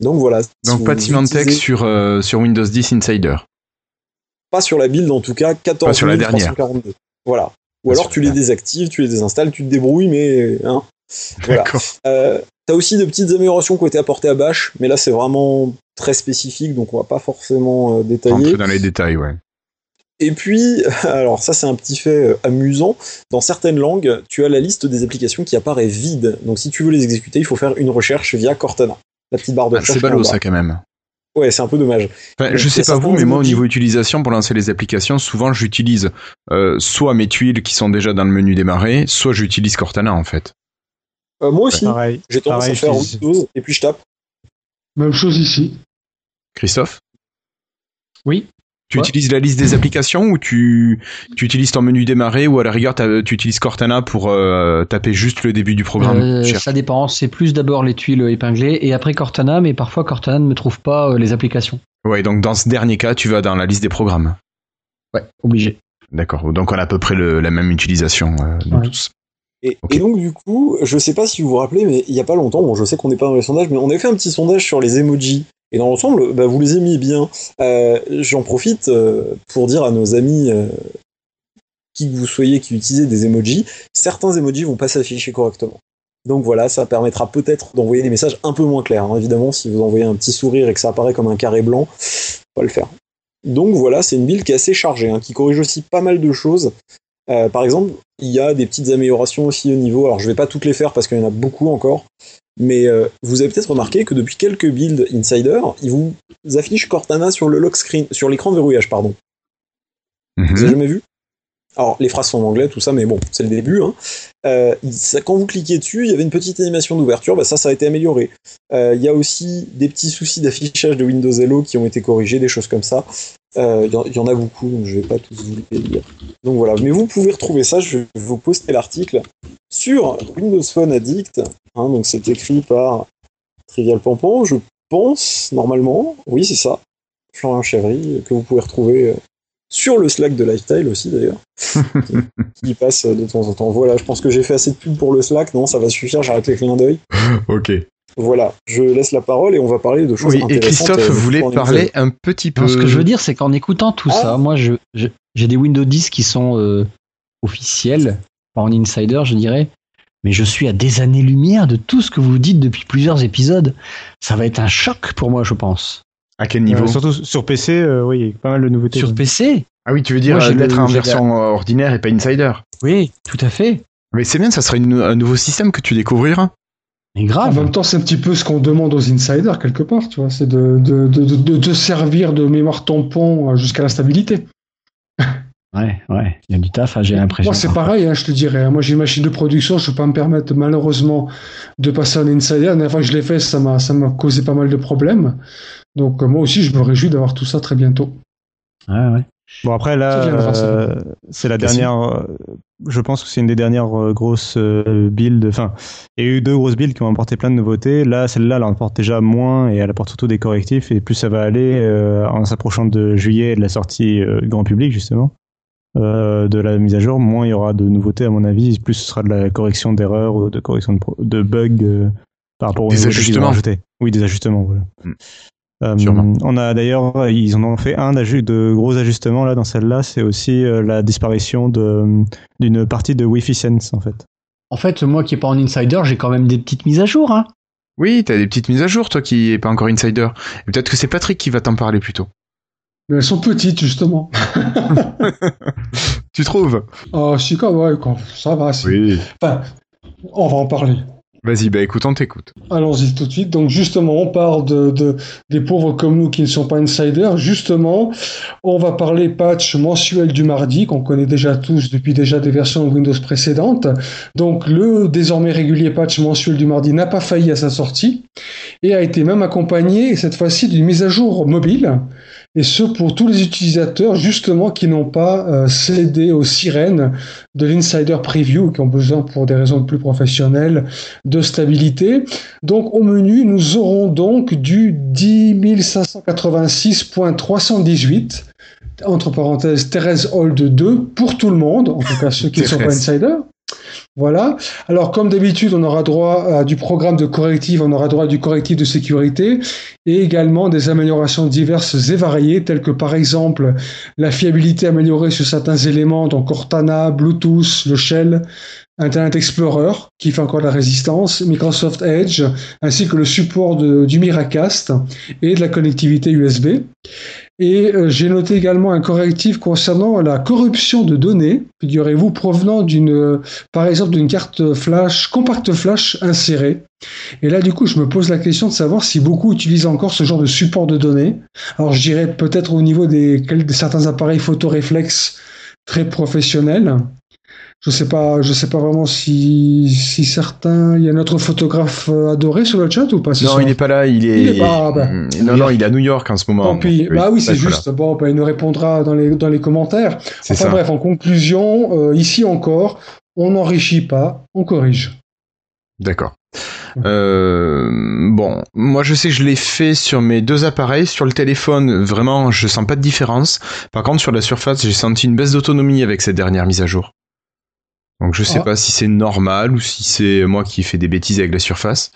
Donc voilà. Donc pas de Symantec sur, euh, sur Windows 10 Insider. Pas sur la build en tout cas, 14 sur la dernière. Voilà. Ou alors tu les désactives, tu les désinstalles, tu te débrouilles, mais hein, voilà. Euh, T'as aussi de petites améliorations qui ont été apportées à Bash, mais là c'est vraiment très spécifique, donc on va pas forcément euh, détailler. dans les détails, ouais. Et puis, alors ça c'est un petit fait euh, amusant, dans certaines langues, tu as la liste des applications qui apparaît vide. Donc si tu veux les exécuter, il faut faire une recherche via Cortana la petite barre de ah, C'est ballot ça quand même. Ouais, c'est un peu dommage. je sais pas vous, mais moi au niveau utilisation pour lancer les applications, souvent j'utilise euh, soit mes tuiles qui sont déjà dans le menu démarrer, soit j'utilise Cortana en fait. Euh, moi aussi. J'ai tendance à faire Windows et puis je tape. Même chose ici. Christophe? Oui. Tu utilises la liste des applications ou tu, tu utilises ton menu démarrer ou à la rigueur tu utilises Cortana pour euh, taper juste le début du programme euh, Ça dépend, c'est plus d'abord les tuiles épinglées et après Cortana, mais parfois Cortana ne me trouve pas euh, les applications. Ouais, donc dans ce dernier cas, tu vas dans la liste des programmes. Ouais, obligé. D'accord, donc on a à peu près la même utilisation de tous. Et, et, donc du coup, je sais pas si vous vous rappelez, mais il y a pas longtemps, bon je sais qu'on n'est pas dans les sondages, mais on avait fait un petit sondage sur les emojis. Et dans l'ensemble, bah, vous les aimiez bien. Euh, J'en profite euh, pour dire à nos amis, euh, qui que vous soyez, qui utilisez des emojis, certains emojis vont pas s'afficher correctement. Donc voilà, ça permettra peut-être d'envoyer des messages un peu moins clairs. hein. Évidemment, si vous envoyez un petit sourire et que ça apparaît comme un carré blanc, pas le faire. Donc voilà, c'est une build qui est assez chargée, hein, qui corrige aussi pas mal de choses. Par exemple, il y a des petites améliorations aussi au niveau. Alors je vais pas toutes les faire parce qu'il y en a beaucoup encore. Mais euh, vous avez peut-être remarqué que depuis quelques builds Insider, il vous affiche Cortana sur le lock screen, sur l'écran de verrouillage, pardon. Vous avez Mhm. jamais vu? Alors, les phrases sont en anglais, tout ça, mais bon, c'est le début. hein. Euh, quand vous cliquez dessus, il y avait une petite animation d'ouverture, bah, ça, ça a été amélioré. Euh, il y a aussi des petits soucis d'affichage de Windows Hello qui ont été corrigés, des choses comme ça. Euh, Il y, en- a beaucoup, donc je vais pas tous vous les lire. Donc voilà, mais vous pouvez retrouver ça, je vais vous poster l'article sur Windows Phone Addict. hein, donc c'est écrit par Trivial Pampon, je pense, normalement. Oui, c'est ça. Florian Chévry, que vous pouvez retrouver sur le Slack de Lifestyle aussi d'ailleurs, qui, qui passe de temps en temps. Voilà, je pense que j'ai fait assez de pub pour le Slack, non, ça va suffire, j'arrête les clins d'œil. Ok. Voilà, je laisse la parole et on va parler de choses Oui, et intéressantes. Christophe euh, voulait parler un petit peu. Non, ce que je veux dire, c'est qu'en écoutant tout Ah. ça, moi, je, je- j'ai des Windows 10 qui sont euh, officiels, pas en insider, je dirais, mais je suis à des années-lumière de tout ce que vous dites depuis plusieurs épisodes. Ça va être un choc pour moi, je pense. À quel niveau Euh, surtout sur PC, euh, oui, il y a pas mal de nouveautés. Sur PC Ah oui, tu veux dire euh, d'être en version ordinaire et pas Insider. Oui, tout à fait. Mais c'est bien, ça serait une- un nouveau système que tu découvriras. Mais En grave. même temps, c'est un petit peu ce qu'on demande aux insiders, quelque part, tu vois. C'est de, de, de, de, de servir de mémoire tampon jusqu'à la stabilité. Ouais, ouais. Il y a du taf, hein, j'ai l'impression. Moi, c'est pareil, hein, je te dirais. hein. Moi, j'ai une machine de production, je ne peux pas me permettre, malheureusement, de passer en insider. La dernière fois que je l'ai fait, ça m'a, ça m'a causé pas mal de problèmes. Donc, euh, moi aussi, je me réjouis d'avoir tout ça très bientôt. Ouais, ouais. Bon après là, euh, c'est la dernière. euh, je pense que c'est une des dernières euh, grosses builds. Enfin, il y a eu deux grosses builds qui ont apporté plein de nouveautés. Là, celle-là, elle en apporte déjà moins et elle apporte surtout des correctifs. Et plus ça va aller euh, en s'approchant de juillet et de la sortie euh, grand public justement euh, de la mise à jour, moins il y aura de nouveautés à mon avis. Plus ce sera de la correction d'erreurs ou de correction de, bugs euh, par rapport aux Des ajustements. rajoutées. Oui, des ajustements. Voilà. Mm. Euh, Sûrement. on a d'ailleurs, ils en ont fait un de gros ajustements là dans celle-là, c'est aussi euh, la disparition de- d'une partie de Wi-Fi Sense en fait. En fait, moi qui n'ai pas en insider, j'ai quand même des petites mises à jour. Hein. Oui, t'as des petites mises à jour, toi qui est pas encore Insider. Peut-être que c'est Patrick qui va t'en parler plus tôt. Mais elles sont petites, justement. Tu trouves? Ah, si, quand ouais, quand, ça va. c'est- Oui. Enfin, on va en parler. Vas-y, bah écoute, on t'écoute. Allons-y tout de suite. Donc justement, on parle de, de- des pauvres comme nous qui ne sont pas insiders. Justement, on va parler patch mensuel du mardi qu'on connaît déjà tous depuis déjà des versions Windows précédentes. Donc le désormais régulier patch mensuel du mardi n'a pas failli à sa sortie et a été même accompagné cette fois-ci d'une mise à jour mobile. Et ce pour tous les utilisateurs justement qui n'ont pas euh, cédé aux sirènes de l'Insider Preview, qui ont besoin pour des raisons plus professionnelles de stabilité. Donc au menu, nous aurons donc du 10586.318 entre parenthèses Thérèse Hold 2 pour tout le monde, en tout cas ceux qui ne sont pas insiders. Voilà. Alors, comme d'habitude, on aura droit à du programme de correctif, on aura droit à du correctif de sécurité et également des améliorations diverses et variées, telles que par exemple la fiabilité améliorée sur certains éléments, donc Cortana, Bluetooth, le Shell, Internet Explorer, qui fait encore la résistance, Microsoft Edge, ainsi que le support de- du Miracast et de la connectivité USB. Et euh, j'ai noté également un correctif concernant la corruption de données, figurez-vous, provenant d'une, euh, par exemple, d'une carte flash, compact flash insérée. Et là, du coup, je me pose la question de savoir si beaucoup utilisent encore ce genre de support de données. Alors, je dirais peut-être au niveau des, de certains appareils photoréflexes très professionnels. Je sais pas, je sais pas vraiment si, si certains, il y a notre photographe euh, adoré sur le chat ou pas Non, il n'est pas là, il est. Il est pas. Mm, Non, non, il est à New York en ce moment. Tant pis. bah oui, c'est là. juste. Bon, bah, il nous répondra dans les, dans les commentaires. C'est Enfin ça. bref, en conclusion, euh, ici encore, on n'enrichit pas, on corrige. D'accord. Euh, bon, moi je sais que je l'ai fait sur mes deux appareils. Sur le téléphone, vraiment, je sens pas de différence. Par contre, sur la surface, j'ai senti une baisse d'autonomie avec cette dernière mise à jour. Donc je sais Ah. pas si c'est normal ou si c'est moi qui fais des bêtises avec la surface,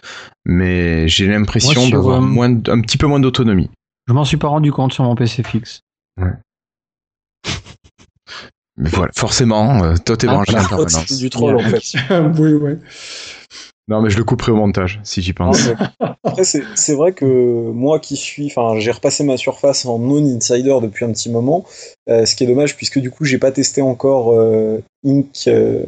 mais j'ai l'impression d'avoir euh, moins, un petit peu moins d'autonomie. Je m'en suis pas rendu compte sur mon PC fixe. Mais voilà, forcément, euh, toi t'es Ah, branché en La faute, permanence. c'est du troll en fait. oui, ouais. Non, mais je le couperai au montage, si j'y pense. Après, c'est vrai que moi qui suis, enfin, j'ai repassé ma surface en non-insider depuis un petit moment, euh, ce qui est dommage puisque du coup, j'ai pas testé encore euh, Ink. Euh,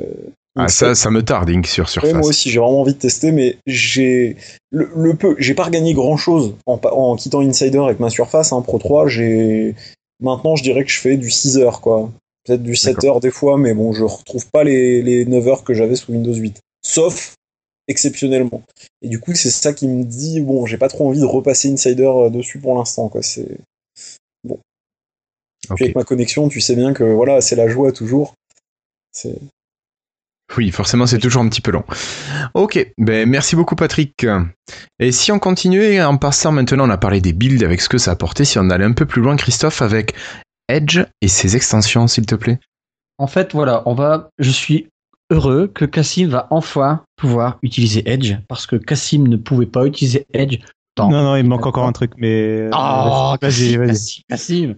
ah, ça, ça me tarde, Ink sur surface. moi aussi, j'ai vraiment envie de tester, mais j'ai le, peu, j'ai pas regagné grand chose en, en, quittant Insider avec ma surface, hein, Pro 3. J'ai maintenant, je dirais que je fais du 6 heures, quoi. Peut-être du 7 heures des fois, mais bon, je retrouve pas les, les 9 heures que j'avais sous Windows 8. Sauf exceptionnellement. Et du coup, c'est ça qui me dit bon, j'ai pas trop envie de repasser Insider euh, dessus pour l'instant, quoi. C'est bon. avec ma connexion, tu sais bien que voilà, c'est la joie toujours. Oui, forcément, c'est toujours un petit peu long. Ok, ben merci beaucoup Patrick. Et si on continuait en passant maintenant, on a parlé des builds avec ce que ça apportait, si on allait un peu plus loin, Christophe, avec Edge et ses extensions, s'il te plaît. En fait, voilà, on va. Je suis heureux que Cassim va enfin pouvoir utiliser Edge parce que Cassim ne pouvait pas utiliser Edge. Dans non, non, il manque encore un truc, mais. Oh, vas-y, vas-y. Cassim.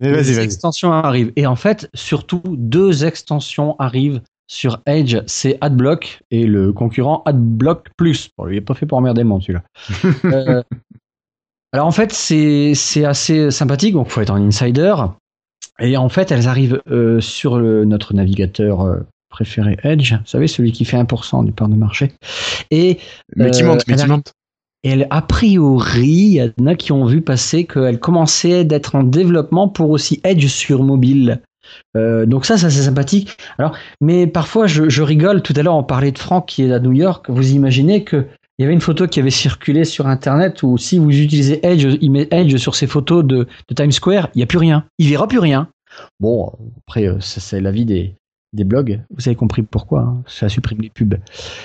Mais vas-y, vas-y. extensions arrivent. Et en fait, surtout, deux extensions arrivent sur Edge. C'est AdBlock et le concurrent AdBlock Plus. Bon, il n'est pas fait pour emmerder le monde, celui-là. Euh, alors, en fait, c'est assez sympathique. Donc, il faut être en insider. Et en fait, elles arrivent euh, sur notre navigateur euh, préféré Edge, vous savez, celui qui fait 1% du part de marché. Et, qui monte. Et a priori, il y en a qui ont vu passer qu'elle commençait d'être en développement pour aussi Edge sur mobile. Euh, donc ça, ça c'est sympathique. Alors, mais parfois je, je, rigole. Tout à l'heure, on parlait de Franck qui est à New York. Vous imaginez que il y avait une photo qui avait circulé sur Internet où si vous utilisez Edge, il met Edge sur ses photos de, Times Square, il n'y a plus rien. Il verra plus rien. Bon, après, euh, c'est la vie des, des blogs. Vous avez compris pourquoi. Hein. Ça supprime les pubs.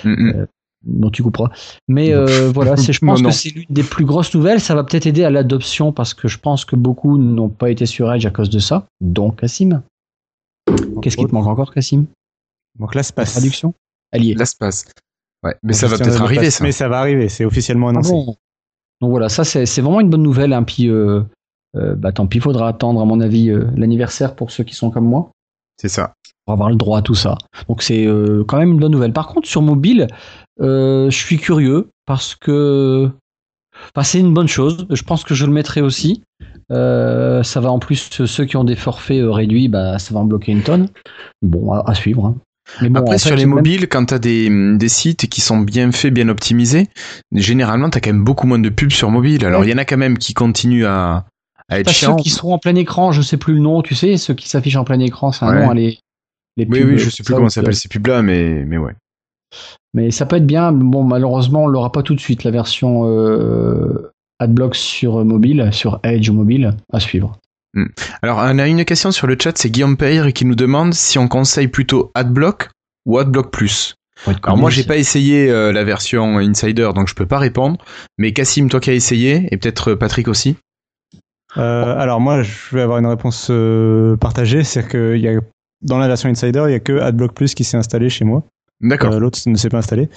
Euh, dont tu couperas. Mais euh, voilà, je pense que c'est l'une des plus grosses nouvelles. Ça va peut-être aider à l'adoption parce que je pense que beaucoup n'ont pas été sur Edge à cause de ça. Donc, Cassim. Qu'est-ce qui te manque encore, Cassim Donc, l'espace. Traduction? Allié. L'espace. Ouais, mais ça va peut-être arriver, ça. Mais ça va arriver, c'est officiellement annoncé. Ah Donc voilà, ça c'est vraiment une bonne nouvelle. Hein. Puis, euh, euh, bah tant pis, il faudra attendre, à mon avis, euh, l'anniversaire pour ceux qui sont comme moi. C'est ça. Pour avoir le droit à tout ça. Donc c'est quand même une bonne nouvelle. Par contre, sur mobile, je suis curieux parce que enfin, c'est une bonne chose. Je pense que je le mettrai aussi. ça va en plus, ceux qui ont des forfaits réduits, bah, ça va en bloquer une tonne. Bon, à, suivre. Hein. Après, sur les mobiles, quand tu as des, des, sites qui sont bien faits, bien optimisés, généralement, tu as quand même beaucoup moins de pubs sur mobile. Alors, il y en a quand même qui continuent à, à être chiants. Ceux qui seront en plein écran, je sais plus le nom, tu sais, ceux qui s'affichent en plein écran, c'est un nom, les, les pubs. Oui, oui, je sais plus comment ça s'appelle ces pubs-là, mais, mais ouais. Mais ça peut être bien. Bon, malheureusement, on l'aura pas tout de suite, la version euh, AdBlock sur mobile, sur Edge mobile, à suivre. Hmm. Alors, on a une question sur le chat, c'est Guillaume Peyre qui nous demande si on conseille plutôt AdBlock ou AdBlock Plus. Alors moi j'ai pas essayé euh, la version Insider donc je peux pas répondre, mais Cassim toi qui as essayé et peut-être euh, Patrick aussi. Euh, alors moi je vais avoir une réponse partagée, c'est que y a, dans la version Insider il y a que AdBlock Plus qui s'est installé chez moi. D'accord. L'autre ne s'est pas installé.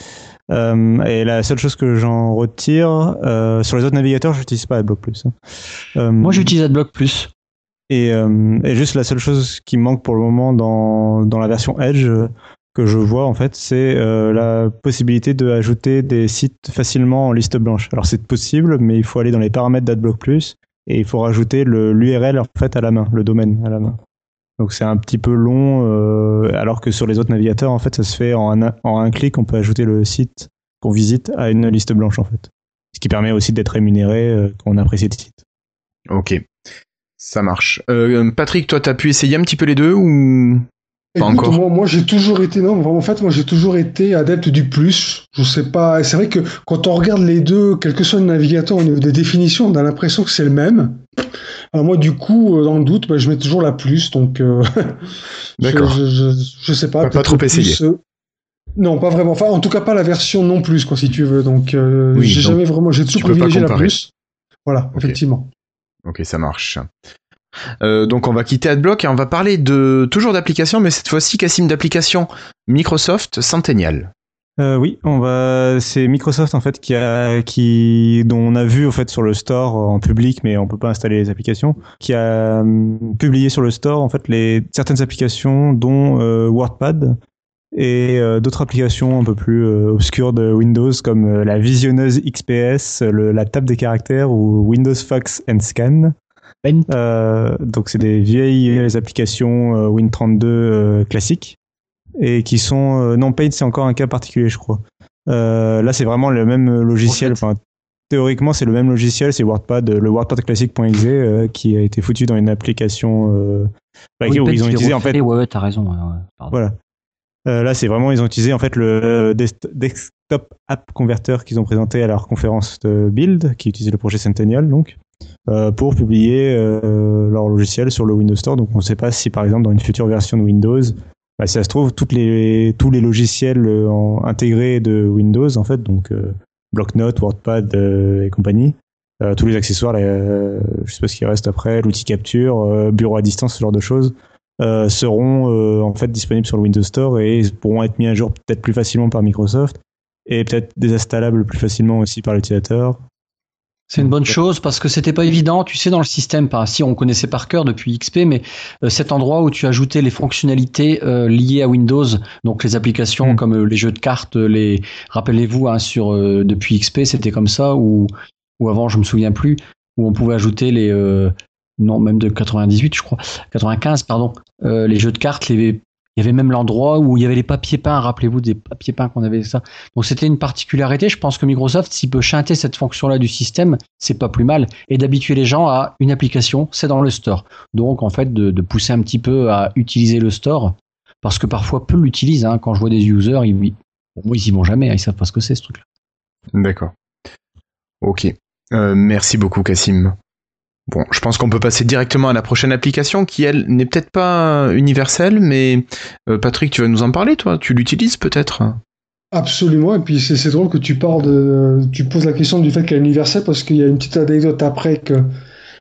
et la seule chose que j'en retire sur les autres navigateurs j'utilise pas AdBlock Plus. Hein. moi j'utilise AdBlock Plus. Et, euh, et, juste la seule chose qui manque pour le moment dans, dans la version Edge euh, que je vois en fait, c'est euh, la possibilité d'ajouter des sites facilement en liste blanche. Alors c'est possible, mais il faut aller dans les paramètres d'AdBlock Plus et il faut rajouter l'URL en fait à la main, le domaine à la main. Donc c'est un petit peu long, euh, alors que sur les autres navigateurs en fait ça se fait en un, en un clic, on peut ajouter le site qu'on visite à une liste blanche en fait. Ce qui permet aussi d'être rémunéré euh, quand on apprécie le site. Ok. Ça marche. Euh, Patrick, toi, t'as pu essayer un petit peu les deux ou pas encore? Moi, moi j'ai toujours été non. En fait, moi, j'ai toujours été adepte du plus. Je sais pas. C'est vrai que quand on regarde les deux, quel que soit le navigateur au niveau des définitions, on a l'impression que c'est le même. Alors moi, du coup, euh, dans le doute, bah, je mets toujours la plus. Donc, euh, d'accord. Je, je, je, sais pas. Pas trop essayé. non, pas vraiment. Enfin, en tout cas, pas la version non plus, quoi, si tu veux. Donc, oui, j'ai jamais vraiment. J'ai toujours privilégié la plus. Voilà, effectivement. Ok, ça marche. Euh, donc on va quitter AdBlock et on va parler de toujours d'applications, mais cette fois-ci Cassim d'applications Microsoft Centennial. Euh, oui, on va. C'est Microsoft en fait qui a, qui, dont on a vu en fait sur le store en public, mais on peut pas installer les applications, qui a hum, publié sur le store en fait les certaines applications dont euh, WordPad et d'autres applications un peu plus obscures de Windows comme la visionneuse XPS, la table des caractères ou Windows Fax and Scan. donc c'est des vieilles applications Win32 classiques et qui sont non Paint c'est encore un cas particulier je crois. là c'est vraiment le même logiciel. Enfin, théoriquement, c'est le même logiciel, c'est WordPad, le WordPad classique.exe euh, qui a été foutu dans une application euh, bah, où ils ont utilisé en fait. Ouais, ouais, t'as raison. voilà. Euh, là, c'est vraiment ils ont utilisé en fait le desktop app converter qu'ils ont présenté à leur conférence de build, qui utilisait le projet Centennial, donc pour publier leur logiciel sur le Windows Store. Donc, on ne sait pas si par exemple dans une future version de Windows, bah, si ça se trouve, les, tous les logiciels intégrés de Windows, en fait, donc bloc-notes, WordPad euh, et compagnie. Euh, tous les accessoires, euh, je sais pas ce qui reste après, l'outil capture, bureau à distance, ce genre de choses, seront en fait disponibles sur le Windows Store et pourront être mis à jour peut-être plus facilement par Microsoft et peut-être désinstallables plus facilement aussi par l'utilisateur. C'est une bonne chose parce que c'était pas évident, tu sais, dans le système. Pas si on connaissait par cœur depuis XP, mais euh, cet endroit où tu ajoutais les fonctionnalités euh, liées à Windows, donc les applications mm. comme euh, les jeux de cartes, les rappelez-vous hein, sur depuis XP, c'était comme ça ou ou avant, je me souviens plus, où on pouvait ajouter les non même de 98 je crois 95 pardon les jeux de cartes il y avait même l'endroit où il y avait les papiers peints, rappelez-vous des papiers peints qu'on avait ça. Donc c'était une particularité. Je pense que Microsoft, s'il peut chanter cette fonction-là du système, c'est pas plus mal. Et d'habituer les gens à une application, c'est dans le store. Donc en fait, de, pousser un petit peu à utiliser le store, parce que parfois peu l'utilisent. Hein. Quand je vois des users, ils, bon, moi ils vont jamais, hein. ils savent pas ce que c'est ce truc-là. D'accord. Ok. Euh, merci beaucoup, Cassim. Bon, je pense qu'on peut passer directement à la prochaine application qui, elle, n'est peut-être pas universelle, mais euh, Patrick, tu vas nous en parler, toi. Tu l'utilises peut-être? Absolument, et puis c'est drôle que tu parles de, tu poses la question du fait qu'elle est universelle parce qu'il y a une petite anecdote après que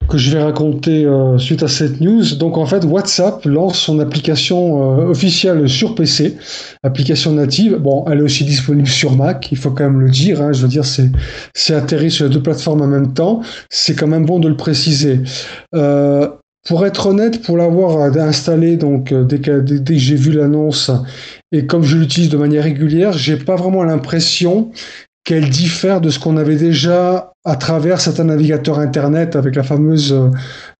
que je vais raconter euh, suite à cette news. Donc en fait, WhatsApp lance son application euh, officielle sur PC, application native. Bon, elle est aussi disponible sur Mac, il faut quand même le dire. Hein. je veux dire, c'est c'est atterri sur les deux plateformes en même temps. C'est quand même bon de le préciser. Euh, pour être honnête, pour l'avoir installé, donc dès que, dès que j'ai vu l'annonce et comme je l'utilise de manière régulière, j'ai pas vraiment l'impression qu'elle diffère de ce qu'on avait déjà à travers certains navigateurs internet avec la fameuse euh,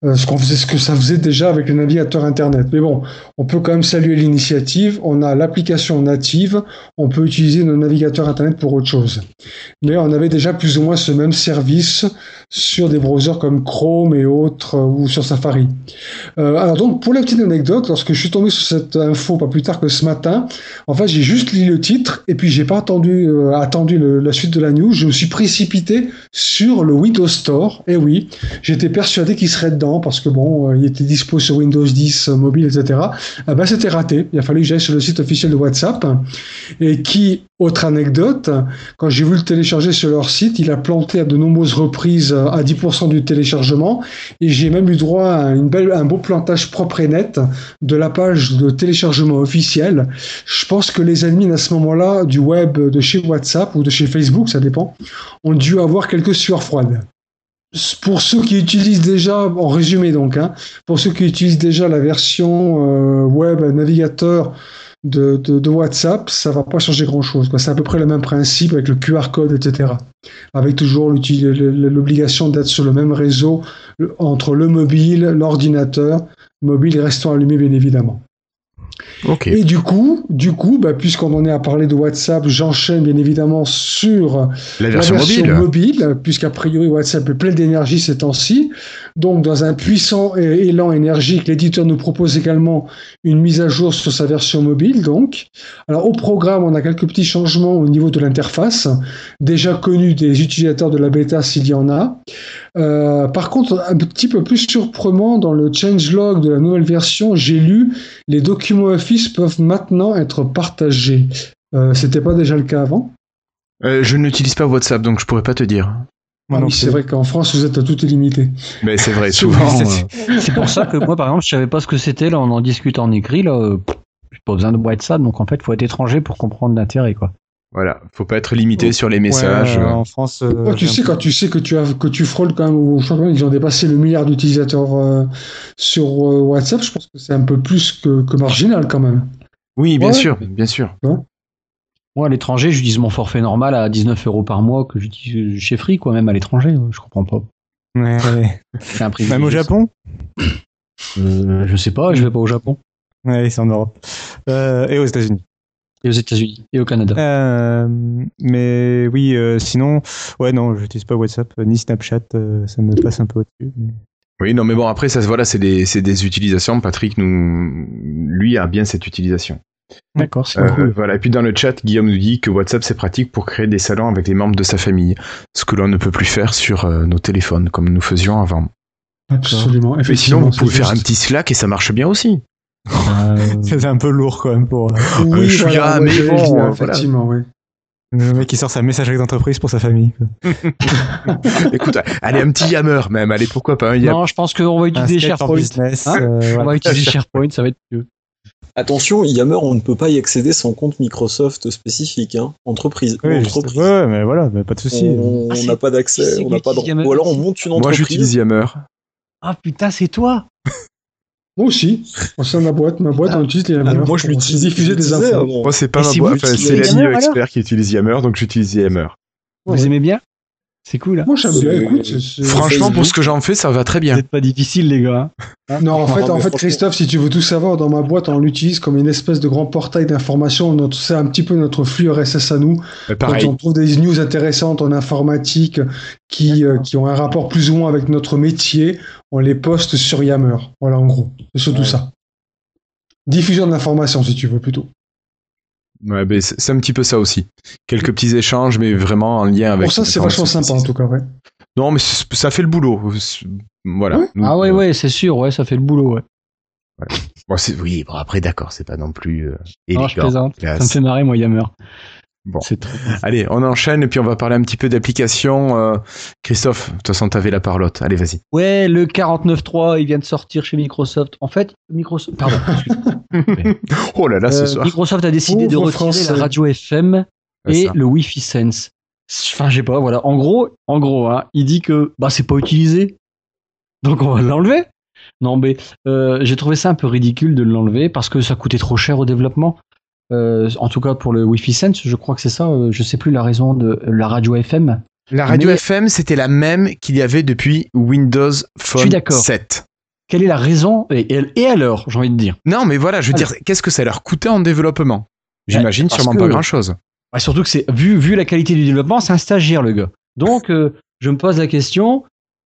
euh, ce qu'on faisait ce que ça faisait déjà avec les navigateurs internet. Mais bon on peut quand même saluer l'initiative. On a l'application native. On peut utiliser nos navigateurs internet pour autre chose. Mais on avait déjà plus ou moins ce même service sur des browsers comme Chrome et autres euh, ou sur Safari. Alors donc pour la petite anecdote lorsque je suis tombé sur cette info pas plus tard que ce matin en fait j'ai juste lu le titre et puis j'ai pas attendu attendu la suite de la news. Je me suis précipité sur le Windows Store. Et oui, j'étais persuadé qu'il serait dedans parce que bon, euh, il était dispo sur Windows 10 euh, mobile, etc. Ah ben, c'était raté. Il a fallu que j'aille sur le site officiel de WhatsApp et qui, autre anecdote, quand j'ai vu le télécharger sur leur site, il a planté à de nombreuses reprises euh, à 10% du téléchargement et j'ai même eu droit à une belle, un beau plantage propre et net de la page de téléchargement officiel. Je pense que les admins à ce moment-là du web de chez WhatsApp ou de chez Facebook, ça dépend, ont dû avoir quelques froide. Pour ceux qui utilisent déjà, en résumé donc, hein, pour ceux qui utilisent déjà la version euh, web navigateur de, de, WhatsApp, ça va pas changer grand chose. C'est à peu près le même principe avec le QR code, etc. Avec toujours l'obligation d'être sur le même réseau entre le mobile, l'ordinateur, mobile restant allumé bien évidemment. Et du coup, du coup, bah, puisqu'on en est à parler de WhatsApp, j'enchaîne bien évidemment sur la version, mobile, mobile puisqu'a priori WhatsApp est plein d'énergie ces temps-ci. Donc, dans un puissant élan énergique, l'éditeur nous propose également une mise à jour sur sa version mobile. Donc, alors au programme, on a quelques petits changements au niveau de l'interface, déjà connus des utilisateurs de la bêta s'il y en a. Euh, par contre, un petit peu plus surprenant, dans le changelog de la nouvelle version, j'ai lu les documents Office peuvent maintenant être partagés. Euh, C'était pas déjà le cas avant? Euh, Je n'utilise pas WhatsApp, donc je pourrais pas te dire. Ah oui, c'est vrai qu'en France, vous êtes à tout illimité. Mais c'est vrai, souvent. c'est pour ça que moi, par exemple, je savais pas ce que c'était. Là, on en discute en écrit. Là, euh, j'ai pas besoin de WhatsApp, donc en fait, faut être étranger pour comprendre l'intérêt, quoi. Voilà, faut pas être limité sur les messages. en France, tu sais quand tu sais que tu as que tu frôles quand même au championnat, ils ont dépassé le milliard d'utilisateurs sur WhatsApp. Je pense que c'est un peu plus que, que marginal quand même. Oui, bien Ouais. sûr, bien sûr. Moi, à l'étranger, j'utilise mon forfait normal à 19 euros par mois que j'utilise chez Free, quoi, même à l'étranger. Je comprends pas. Ouais, ouais. C'est un prix. Même au Japon? Euh, Je sais pas, je vais pas au Japon. Ouais, c'est en Europe. Euh, et aux États-Unis. Et aux États-Unis. Et au Canada. Euh, mais oui, euh, sinon, ouais, non, j'utilise pas WhatsApp ni Snapchat, euh, ça me passe un peu au-dessus. mais- Oui, non, mais bon, après, ça, voilà, c'est des, c'est des utilisations. Patrick, nous, lui, a bien cette utilisation. D'accord, c'est Euh, cool. Voilà. Et puis dans le chat, Guillaume nous dit que WhatsApp, c'est pratique pour créer des salons avec les membres de sa famille. Ce que l'on ne peut plus faire sur euh, nos téléphones, comme nous faisions avant. Absolument. Mais sinon, Effectivement, vous pouvez faire un petit Slack et ça marche bien aussi. Euh, C'est un peu lourd quand même pour Oui, Euh, je suis là, mais bon, voilà. effectivement, oui. le mec qui sort sa messagerie d'entreprise pour sa famille. Écoute, allez, un petit Yammer même. Allez, pourquoi pas un Yammer non, je pense qu'on va utiliser SharePoint. business, Hein euh, On va utiliser SharePoint, ça va être mieux. Attention, Yammer, on ne peut pas y accéder sans compte Microsoft spécifique, hein. entreprise. Oui, entreprise. ouais, mais voilà, mais pas de souci. On Ah, n'a pas d'accès, on n'a pas de... Yammer Ou alors on monte une Moi, entreprise. j'utilise Yammer. Ah putain, c'est toi Moi aussi. Moi, c'est ma boîte. Ma boîte, on utilise les Ah, Yammer moi, je l'utilise. diffuser des infos. Moi, c'est pas Et ma c'est boîte. Enfin, c'est l'ami expert qui utilise Yammer, donc j'utilise Yammer. Vous Ouais. aimez bien C'est cool. hein Moi, j'aime bien. C'est- Écoute, c'est- c'est- Franchement, pour ce que j'en fais, ça va très bien. n'êtes pas difficile, les gars. hein. Non, en fait, Non, en fait, Christophe, si tu veux tout savoir, dans ma boîte, on l'utilise comme une espèce de grand portail d'information. Notre- C'est un petit peu notre flux RSS à nous. Quand on trouve des news intéressantes en informatique qui, euh, qui ont un rapport plus ou moins avec notre métier, on les poste sur Yammer. Voilà, en gros. C'est surtout Ouais. ça. Diffusion de l'information, si tu veux, plutôt. Ouais, ben, c'est un petit peu ça aussi. Quelques petits échanges, mais vraiment en lien avec. Pour ça, c'est vachement sympa, en tout cas, ouais. Non, mais ça fait le boulot. Voilà. Ouais. Nous- Ah ouais, ouais, c'est sûr, ouais, ça fait le boulot, ouais. Bon, c'est- oui, bon, après, d'accord, c'est pas non plus euh, Non, je plaisante. Ça me fait marrer, moi, Yammer. Bon. C'est trop. Allez, on enchaîne et puis on va parler un petit peu d'applications. euh, Christophe, de toute façon, t'avais la parlotte. Allez, vas-y. Ouais, le 49.3, il vient de sortir chez Microsoft. En fait, Microsoft, pardon. Oh là là, ce Euh, soir. Microsoft a décidé de retirer la radio FM et ça. le Wi-Fi Sense. Enfin, je sais pas, voilà. En gros, en gros, hein, il dit que bah c'est pas utilisé, donc on va l'enlever. Non, mais euh, j'ai trouvé ça un peu ridicule de l'enlever parce que ça coûtait trop cher au développement. Euh, en tout cas pour le Wi-Fi Sense, je crois que c'est ça. euh, je sais plus la raison de la radio FM. La radio Mais- FM, c'était la même qu'il y avait depuis Windows Phone d'accord. 7. Quelle est la raison et, et- alors, j'ai envie de dire? Non, mais voilà, je veux Alors. dire, qu'est-ce que ça leur coûtait en développement? J'imagine parce sûrement que- pas grand-chose. Ouais, surtout que c'est vu vu la qualité du développement, c'est un stagiaire le gars. Donc euh, je me pose la question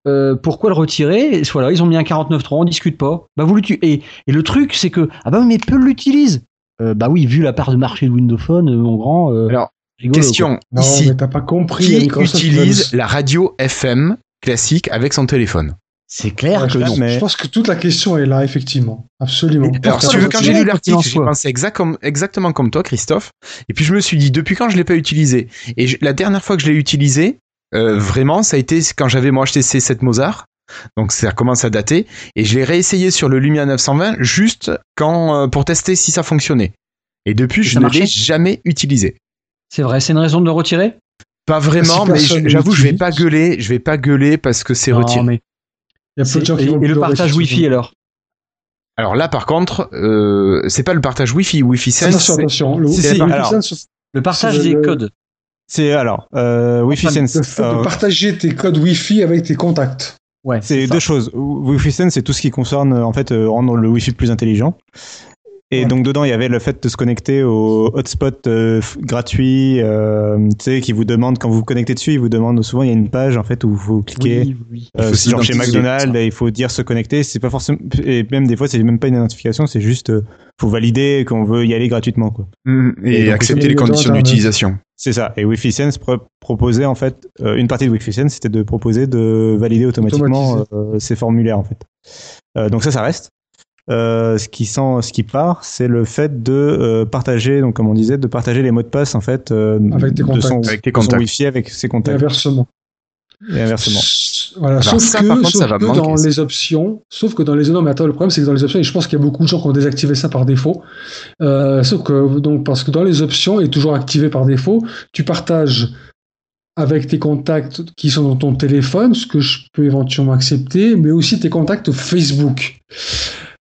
euh, pourquoi le retirer? Et Voilà, ils ont mis un 49.3, on discute pas. Bah vous. Et, et le truc c'est que ah bah mais peu l'utilisent. Euh, bah oui, vu la part de marché de Windows Phone, euh, mon grand. euh, Alors, rigolo, quoi. Question Non, ici mais t'as pas compris. qui Microsoft utilise la radio FM classique avec son téléphone C'est clair Ouais, que je, non. mais- je pense que toute la question est là, effectivement. Absolument. Alors, si tu veux, quand j'ai lu l'article, j'ai pensé exact comme- exactement comme toi, Christophe. Et puis je me suis dit, depuis quand je l'ai pas utilisé? Et je- la dernière fois que je l'ai utilisé, euh, vraiment, ça a été quand j'avais moi acheté C7 Mozart. Donc ça commence à dater. Et je l'ai réessayé sur le Lumia 920 juste quand euh, pour tester si ça fonctionnait. Et depuis, Et je ne l'ai jamais utilisé. C'est vrai, c'est une raison de le retirer? Pas vraiment, Si mais j'avoue, je vais pas gueuler. Je vais pas gueuler parce que c'est retiré. mais Il y a peu de gens c'est- qui et, vont et le partage Wi-Fi alors? Alors là, par contre, euh, c'est pas le partage Wi-Fi. Wi-Fi Sense, Attention, c'est- attention. Le alors, partage des le- codes. C'est alors, euh, Wi-Fi enfin, Sense. le fait euh, de partager tes codes Wi-Fi avec tes contacts. Ouais, C'est deux choses. Wi-Fi Sense, c'est tout ce qui concerne en fait euh, rendre le Wi-Fi plus intelligent. Et Ouais. donc dedans, il y avait le fait de se connecter au hotspot euh, gratuit, euh, tu sais, qui vous demande quand vous vous connectez dessus, il vous demande souvent il y a une page en fait où vous cliquez. Oui, oui. Il Euh, genre chez McDonald's, ça. il faut dire se connecter. C'est pas forcément et même des fois c'est même pas une identification, c'est juste euh, faut valider qu'on veut y aller gratuitement quoi. Mm, et, Et donc, accepter les conditions d'utilisation. C'est ça. Et Wi-Fi Sense pro- proposait en fait euh, une partie de Wi-Fi Sense, c'était de proposer de valider automatiquement euh, ces formulaires en fait. Euh, donc ça, ça reste. Euh, ce qui sent, ce qui part, c'est le fait de euh, partager, donc comme on disait, de partager les mots de passe en fait euh, Avec tes de son, contacts. Avec tes de son contacts. Wi-Fi avec ses Et contacts inversement. et inversement. Voilà, Alors sauf ça, que, par contre, sauf ça va que dans les options, sauf que dans les non, mais attends, le problème c'est que dans les options, et je pense qu'il y a beaucoup de gens qui ont désactivé ça par défaut, euh, sauf que donc parce que dans les options est toujours activé par défaut, tu partages avec tes contacts qui sont dans ton téléphone, ce que je peux éventuellement accepter, mais aussi tes contacts Facebook.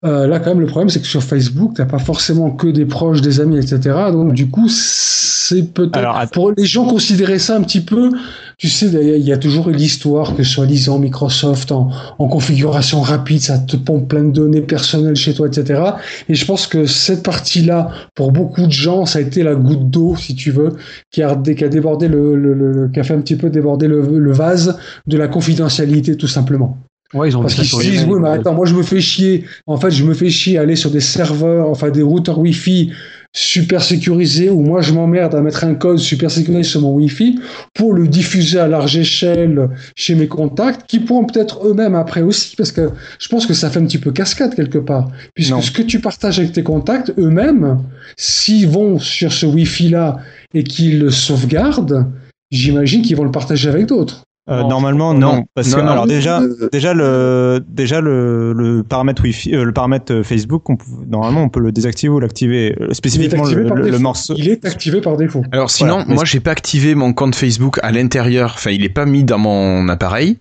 Euh, là, quand même, le problème, c'est que sur Facebook, t'as pas forcément que des proches, des amis, etc. Donc, du coup, c'est peut-être pour les gens considérer ça un petit peu. Tu sais, il y a toujours l'histoire que soi-disant Microsoft en, en, configuration rapide, ça te pompe plein de données personnelles chez toi, etc. Et je pense que cette partie-là, pour beaucoup de gens, ça a été la goutte d'eau, si tu veux, qui a, qui a débordé le, le, le, qui a fait un petit peu déborder le, le vase de la confidentialité, tout simplement. Ouais, ils ont Parce qu'ils se disent, oui, mais attends, moi je me fais chier. En fait, je me fais chier à aller sur des serveurs, enfin des routeurs Wi-Fi super sécurisés où moi je m'emmerde à mettre un code super sécurisé sur mon Wi-Fi pour le diffuser à large échelle chez mes contacts qui pourront peut-être eux-mêmes après aussi parce que je pense que ça fait un petit peu cascade quelque part puisque ce que tu partages avec tes contacts eux-mêmes s'ils vont sur ce Wi-Fi là et qu'ils le sauvegardent j'imagine qu'ils vont le partager avec d'autres. Euh, normalement non, parce que alors déjà déjà le déjà le, le paramètre wifi euh, le paramètre euh, Facebook normalement on peut le désactiver ou l'activer spécifiquement le, morceau. Il est activé par défaut. Alors sinon moi j'ai pas activé mon compte Facebook à l'intérieur. Enfin il est pas mis dans mon appareil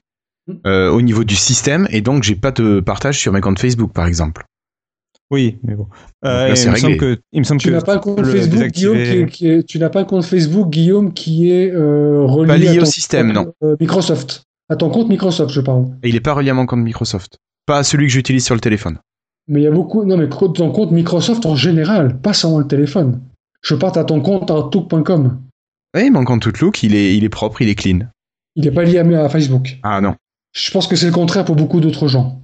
hmm. au niveau du système et donc j'ai pas de partage sur mes comptes Facebook par exemple oui, mais bon. Euh, il, me semble que, il me semble tu n'as pas un compte Facebook, Guillaume, qui est, tu n'as pas un compte Facebook, Guillaume, qui est euh, relié au système, non. Euh, Microsoft. À ton compte Microsoft, je parle. Et il n'est pas relié à mon compte Microsoft. Pas à celui que j'utilise sur le téléphone. Mais il y a beaucoup. Non, mais ton compte Microsoft en général, pas seulement le téléphone. Je parte à ton compte Outlook.com. Oui, mon compte Outlook, il est, il est propre, il est clean. Il n'est pas lié à Facebook. Ah non. Je pense que c'est le contraire pour beaucoup d'autres gens.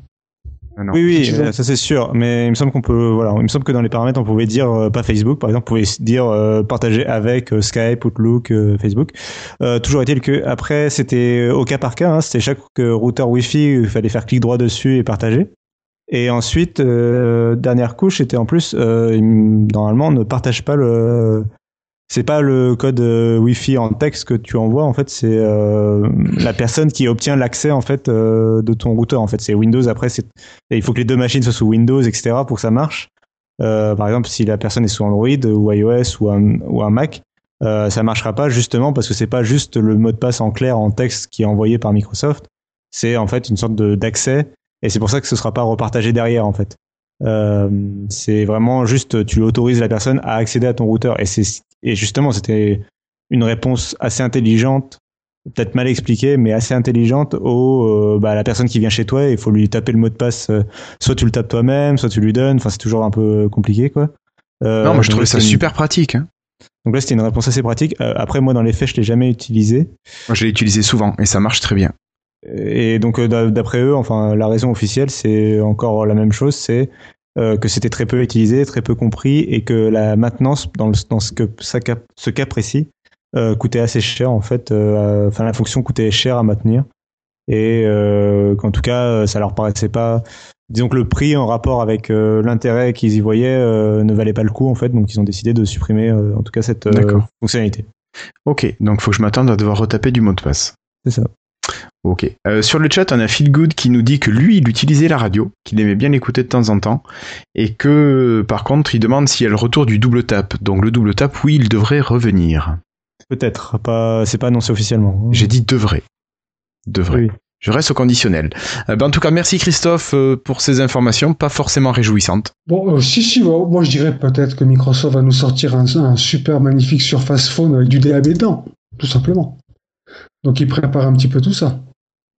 Ah oui, oui, ça c'est sûr. Mais il me semble qu'on peut, voilà, il me semble que dans les paramètres, on pouvait dire euh, pas Facebook, par exemple, on pouvait dire euh, partager avec euh, Skype, Outlook, Facebook. toujours est-il que après, c'était au cas par cas. Hein, c'était chaque routeur Wi-Fi, il fallait faire clic droit dessus et partager. Et ensuite, dernière couche, c'était en plus, normalement, on ne partage pas le c'est pas le code euh, Wi-Fi en texte que tu envoies en fait c'est euh, la personne qui obtient l'accès en fait euh, de ton routeur en fait. C'est Windows après il faut que les deux machines soient sous Windows etc pour que ça marche. Par exemple si la personne est sous Android ou iOS ou un, ou un Mac ça marchera pas justement parce que c'est pas juste le mot de passe en clair en texte qui est envoyé par Microsoft. C'est en fait une sorte d'accès et c'est pour ça que ce sera pas repartagé derrière en fait. C'est vraiment juste tu autorises la personne à accéder à ton routeur et c'est et justement, c'était une réponse assez intelligente, peut-être mal expliquée, mais assez intelligente au euh, bah, la personne qui vient chez toi. Il faut lui taper le mot de passe. Euh, soit tu le tapes toi-même, soit tu lui donnes. Enfin, c'est toujours un peu compliqué, quoi. Euh, non, moi je trouvais ça super pratique. Hein. Donc là, c'était une réponse assez pratique. après, moi, dans les faits, je l'ai jamais utilisé. Moi, je l'ai utilisé souvent et ça marche très bien. Et donc, d'après eux, enfin, la raison officielle, c'est encore la même chose. C'est euh, que c'était très peu utilisé, très peu compris, et que la maintenance dans, le, dans ce, que, ce cas précis euh, coûtait assez cher en fait. Euh, enfin, la fonction coûtait cher à maintenir, et qu'en tout cas, ça leur paraissait pas. Disons que le prix en rapport avec l'intérêt qu'ils y voyaient ne valait pas le coup en fait, donc ils ont décidé de supprimer en tout cas cette fonctionnalité. Ok, donc faut que je m'attende à devoir retaper du mot de passe. C'est ça. Ok. Euh, sur le chat, on a Feelgood qui nous dit que lui, il utilisait la radio, qu'il aimait bien l'écouter de temps en temps, et que par contre, il demande s'il y a le retour du double tap. Donc le double tap, oui, il devrait revenir. Peut-être, pas, c'est pas annoncé officiellement. J'ai dit devrait. Devrait. Je reste au conditionnel. Euh, ben, en tout cas, merci Christophe euh, pour ces informations, pas forcément réjouissantes. Bon, si, si, moi je dirais peut-être que Microsoft va nous sortir un, un super magnifique Surface Phone avec du DAB dedans, tout simplement. Donc il prépare un petit peu tout ça.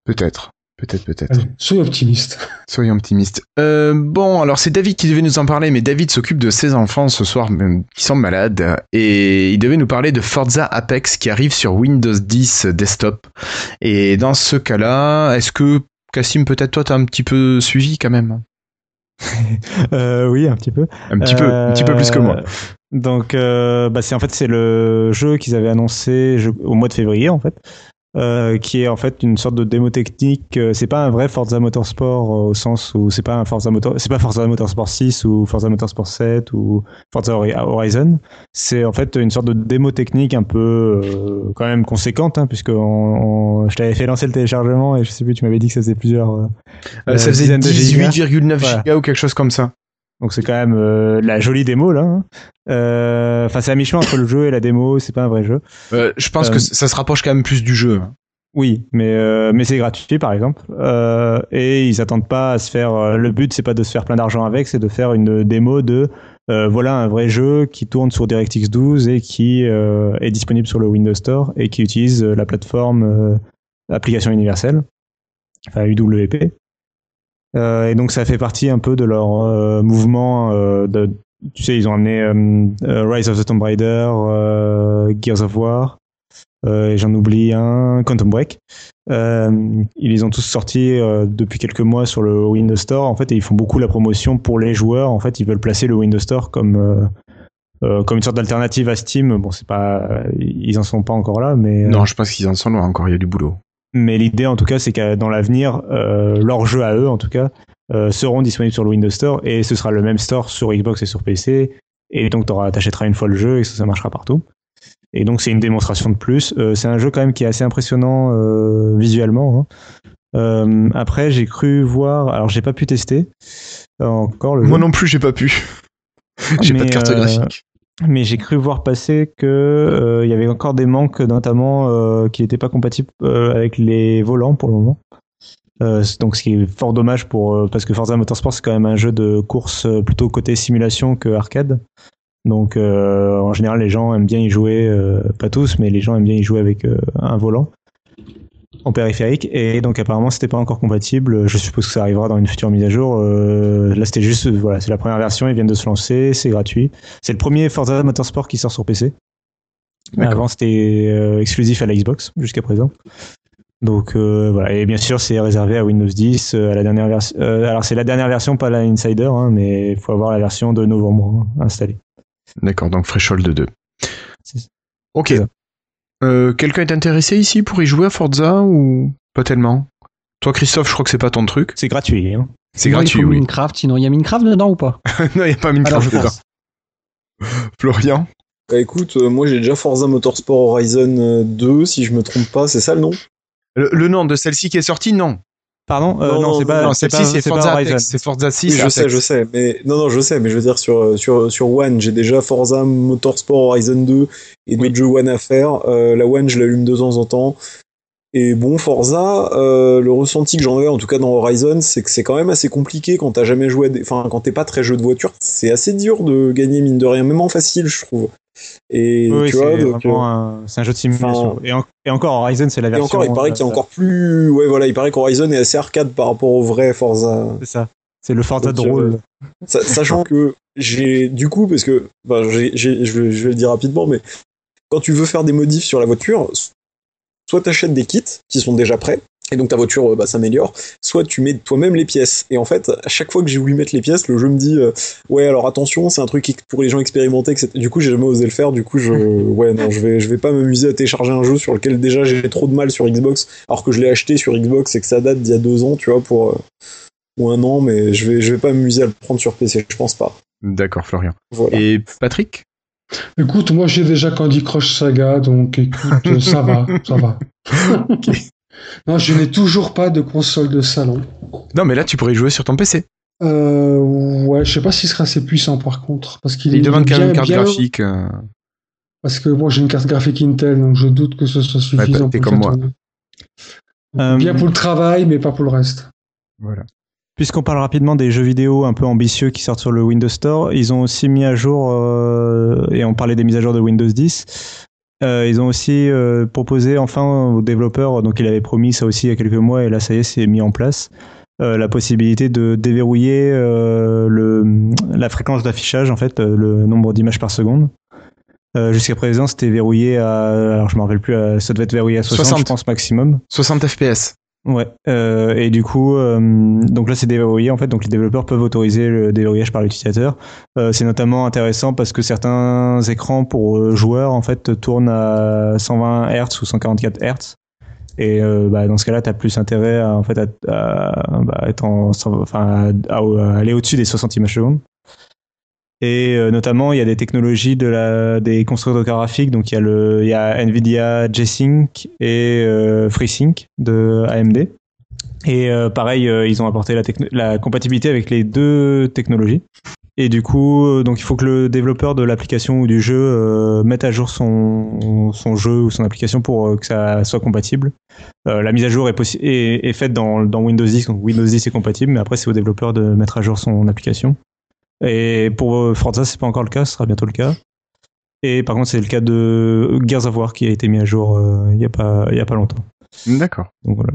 Peut-être. Peut-être, peut-être. Soyons optimistes. Soyons optimistes. Euh, bon, alors c'est David qui devait nous en parler, mais David s'occupe de ses enfants ce soir qui sont malades et il devait nous parler de Forza Apex qui arrive sur Windows 10 desktop. Et dans ce cas-là, est-ce que Cassim, peut-être toi, t'as un petit peu suivi quand même? Euh, Oui, un petit peu. Un petit peu, un petit peu plus que moi. Euh, donc, euh, bah c'est en fait c'est le jeu qu'ils avaient annoncé au mois de février en fait. Euh, qui est en fait une sorte de démo technique. Euh, c'est pas un vrai Forza Motorsport au sens où c'est pas un Forza Motor, c'est pas Forza Motorsport 6 ou Forza Motorsport 7 ou Forza Horizon. C'est en fait une sorte de démo technique un peu quand même conséquente, hein, puisque on, je t'avais fait lancer le téléchargement et je sais plus, tu m'avais dit que ça faisait plusieurs. ça faisait 18,9 gigas ou quelque chose comme ça. Donc c'est quand même euh, la jolie démo là. Hein. Euh, enfin c'est à mi-chemin entre le jeu et la démo, c'est pas un vrai jeu. Euh, je pense que ça se rapproche quand même plus du jeu. Oui, mais euh, mais c'est gratuit par exemple, euh, et ils attendent pas à se faire. euh, le but c'est pas de se faire plein d'argent avec, c'est de faire une démo de euh, voilà un vrai jeu qui tourne sur DirectX 12 et qui euh, est disponible sur le Windows Store et qui utilise euh, la plateforme euh, application universelle, enfin UWP. Euh, et donc ça fait partie un peu de leur euh, mouvement. euh, tu sais, ils ont amené Rise of the Tomb Raider, Gears of War, euh, j'en oublie un, Quantum Break. Ils les ont tous sortis depuis quelques mois sur le Windows Store, en fait, et ils font beaucoup la promotion pour les joueurs. En fait, ils veulent placer le Windows Store comme comme une sorte d'alternative à Steam. Bon, c'est pas, ils en sont pas encore là, mais Non, je pense qu'ils en sont loin encore, il y a du boulot. Mais l'idée, en tout cas, c'est que dans l'avenir, euh, leurs jeux à eux, en tout cas, euh, seront disponibles sur le Windows Store et ce sera le même store sur Xbox et sur PC. Et donc, t'auras- t'achèteras une fois le jeu et ça, ça marchera partout. Et donc, c'est une démonstration de plus. Euh, c'est un jeu quand même qui est assez impressionnant visuellement. hein. Après, j'ai cru voir. Alors, j'ai pas pu tester encore le jeu. Moi non plus, j'ai pas pu. j'ai pas de carte graphique. Mais j'ai cru voir passer que euh, il y avait encore des manques, notamment euh, qui n'étaient pas compatibles euh, avec les volants pour le moment. Euh, donc ce qui est fort dommage pour euh, parce que Forza Motorsport c'est quand même un jeu de course euh, plutôt côté simulation que arcade. Donc en général les gens aiment bien y jouer, pas tous, mais les gens aiment bien y jouer avec un volant en périphérique et donc apparemment c'était pas encore compatible. Je suppose que ça arrivera dans une future mise à jour. Euh, là c'était juste voilà c'est la première version, ils viennent de se lancer, c'est gratuit. C'est le premier Forza Motorsport qui sort sur PC. D'accord. Avant, c'était euh, exclusif à la Xbox jusqu'à présent. Donc euh, voilà, et bien sûr, c'est réservé à Windows 10, euh, à la dernière version. alors c'est la dernière version, pas la Insider, hein, mais il faut avoir la version de novembre hein, installée. D'accord, donc Threshold 2. C'est- Ok. Euh, Quelqu'un est intéressé ici pour y jouer à Forza ou pas tellement? Toi, Christophe, je crois que c'est pas ton truc. C'est gratuit. Hein. C'est il gratuit, faut oui. Minecraft, sinon il y a Minecraft dedans ou pas? Non, il n'y a pas Alors, Minecraft je dedans. pense. Florian? Bah écoute, euh, moi j'ai déjà Forza Motorsport Horizon euh, 2, si je me trompe pas, c'est ça le nom? Le, le nom de celle-ci qui est sortie, non. Pardon euh, Non, c'est pas. c'est c'est Forza Horizon. C'est Forza 6. Oui, je sais, je sais, mais non, non, je sais, mais je veux dire sur sur sur One, j'ai déjà Forza Motorsport Horizon 2 et d'autres jeux One à faire. Euh, la One, je l'allume de temps en temps. Et bon, Forza, euh, le ressenti que j'en ai, en tout cas dans Horizon, c'est que c'est quand même assez compliqué quand t'as jamais joué, à des... enfin quand t'es pas très jeu de voiture, c'est assez dur de gagner mine de rien, même en facile, je trouve. Et Oui, tu c'est vois, donc, un, c'est un jeu de simulation. Et, en- et encore, Horizon, c'est la Et version. encore, il paraît qu'il y a euh, encore plus. Ouais, voilà, il paraît qu'Horizon est assez arcade par rapport au vrai Forza. C'est ça. C'est le Forza Donc, drôle. euh, Sa- Sachant que j'ai. Du coup, parce que. j'ai- j'ai- je, vais, je vais le dire rapidement, mais quand tu veux faire des modifs sur la voiture, soit tu achètes des kits qui sont déjà prêts, et donc ta voiture euh, bah, s'améliore, soit tu mets toi-même les pièces. Et en fait, à chaque fois que j'ai voulu mettre les pièces, le jeu me dit euh, Ouais, alors attention, c'est un truc pour les gens expérimentés, etc. Du coup, j'ai jamais osé le faire, du coup, je. Ouais, non, je vais, je vais pas m'amuser à télécharger un jeu sur lequel déjà j'ai trop de mal sur Xbox, alors que je l'ai acheté sur Xbox et que ça date d'il y a deux ans, tu vois, pour. euh, ou un an, mais je vais, je vais pas m'amuser à le prendre sur PC, je pense pas. D'accord, Florian. Voilà. Et Patrick? Écoute, moi j'ai déjà Candy Crush Saga, donc écoute, ça va, ça va. Non, je n'ai toujours pas de console de salon. Non, mais là, tu pourrais y jouer sur ton PC. Euh, ouais, je sais pas s'il sera assez puissant par contre, parce qu'il Il est demande quand même une carte bien- graphique. euh, Parce que moi j'ai une carte graphique Intel, donc je doute que ce soit suffisant t'es pour comme faire moi. tourner. Euh, Bien pour le travail, mais pas pour le reste. Voilà. Puisqu'on parle rapidement des jeux vidéo un peu ambitieux qui sortent sur le Windows Store, ils ont aussi mis à jour, euh, et on parlait des mises à jour de Windows 10, euh, ils ont aussi euh, proposé enfin aux développeurs, donc il avait promis ça aussi il y a quelques mois, et là ça y est, c'est mis en place, euh, la possibilité de déverrouiller le, la fréquence d'affichage, en fait, le nombre d'images par seconde. Jusqu'à présent, c'était verrouillé à, alors je me rappelle plus, à- ça devait être verrouillé à 60, 60. je pense maximum. 60 FPS. Ouais, euh, et du coup, euh, donc là c'est déverrouillé en fait, donc les développeurs peuvent autoriser le déverrouillage par l'utilisateur. Euh, c'est notamment intéressant parce que certains écrans pour euh, joueurs en fait tournent à 120 Hz ou 144 Hz. Et euh, bah, dans ce cas-là, tu as plus intérêt à, en fait, à, bah, être en, enfin, à, à aller au-dessus des 60 images secondes. Et euh, notamment, il y a des technologies de la, des constructeurs graphiques. Donc, il y a, le, il y a NVIDIA G-Sync et euh, FreeSync de AMD. Et euh, pareil, ils ont apporté la, la compatibilité avec les deux technologies. Et du coup, donc il faut que le développeur de l'application ou du jeu mette à jour son, son jeu ou son application pour que ça soit compatible. La mise à jour est, est, est faite dans, dans, Windows 10, donc Windows 10 est compatible, mais après c'est au développeur de mettre à jour son application. Et pour Forza, c'est pas encore le cas, ce sera bientôt le cas. Et par contre, c'est le cas de Gears of War qui a été mis à jour il y a pas y a pas longtemps. D'accord. Donc voilà.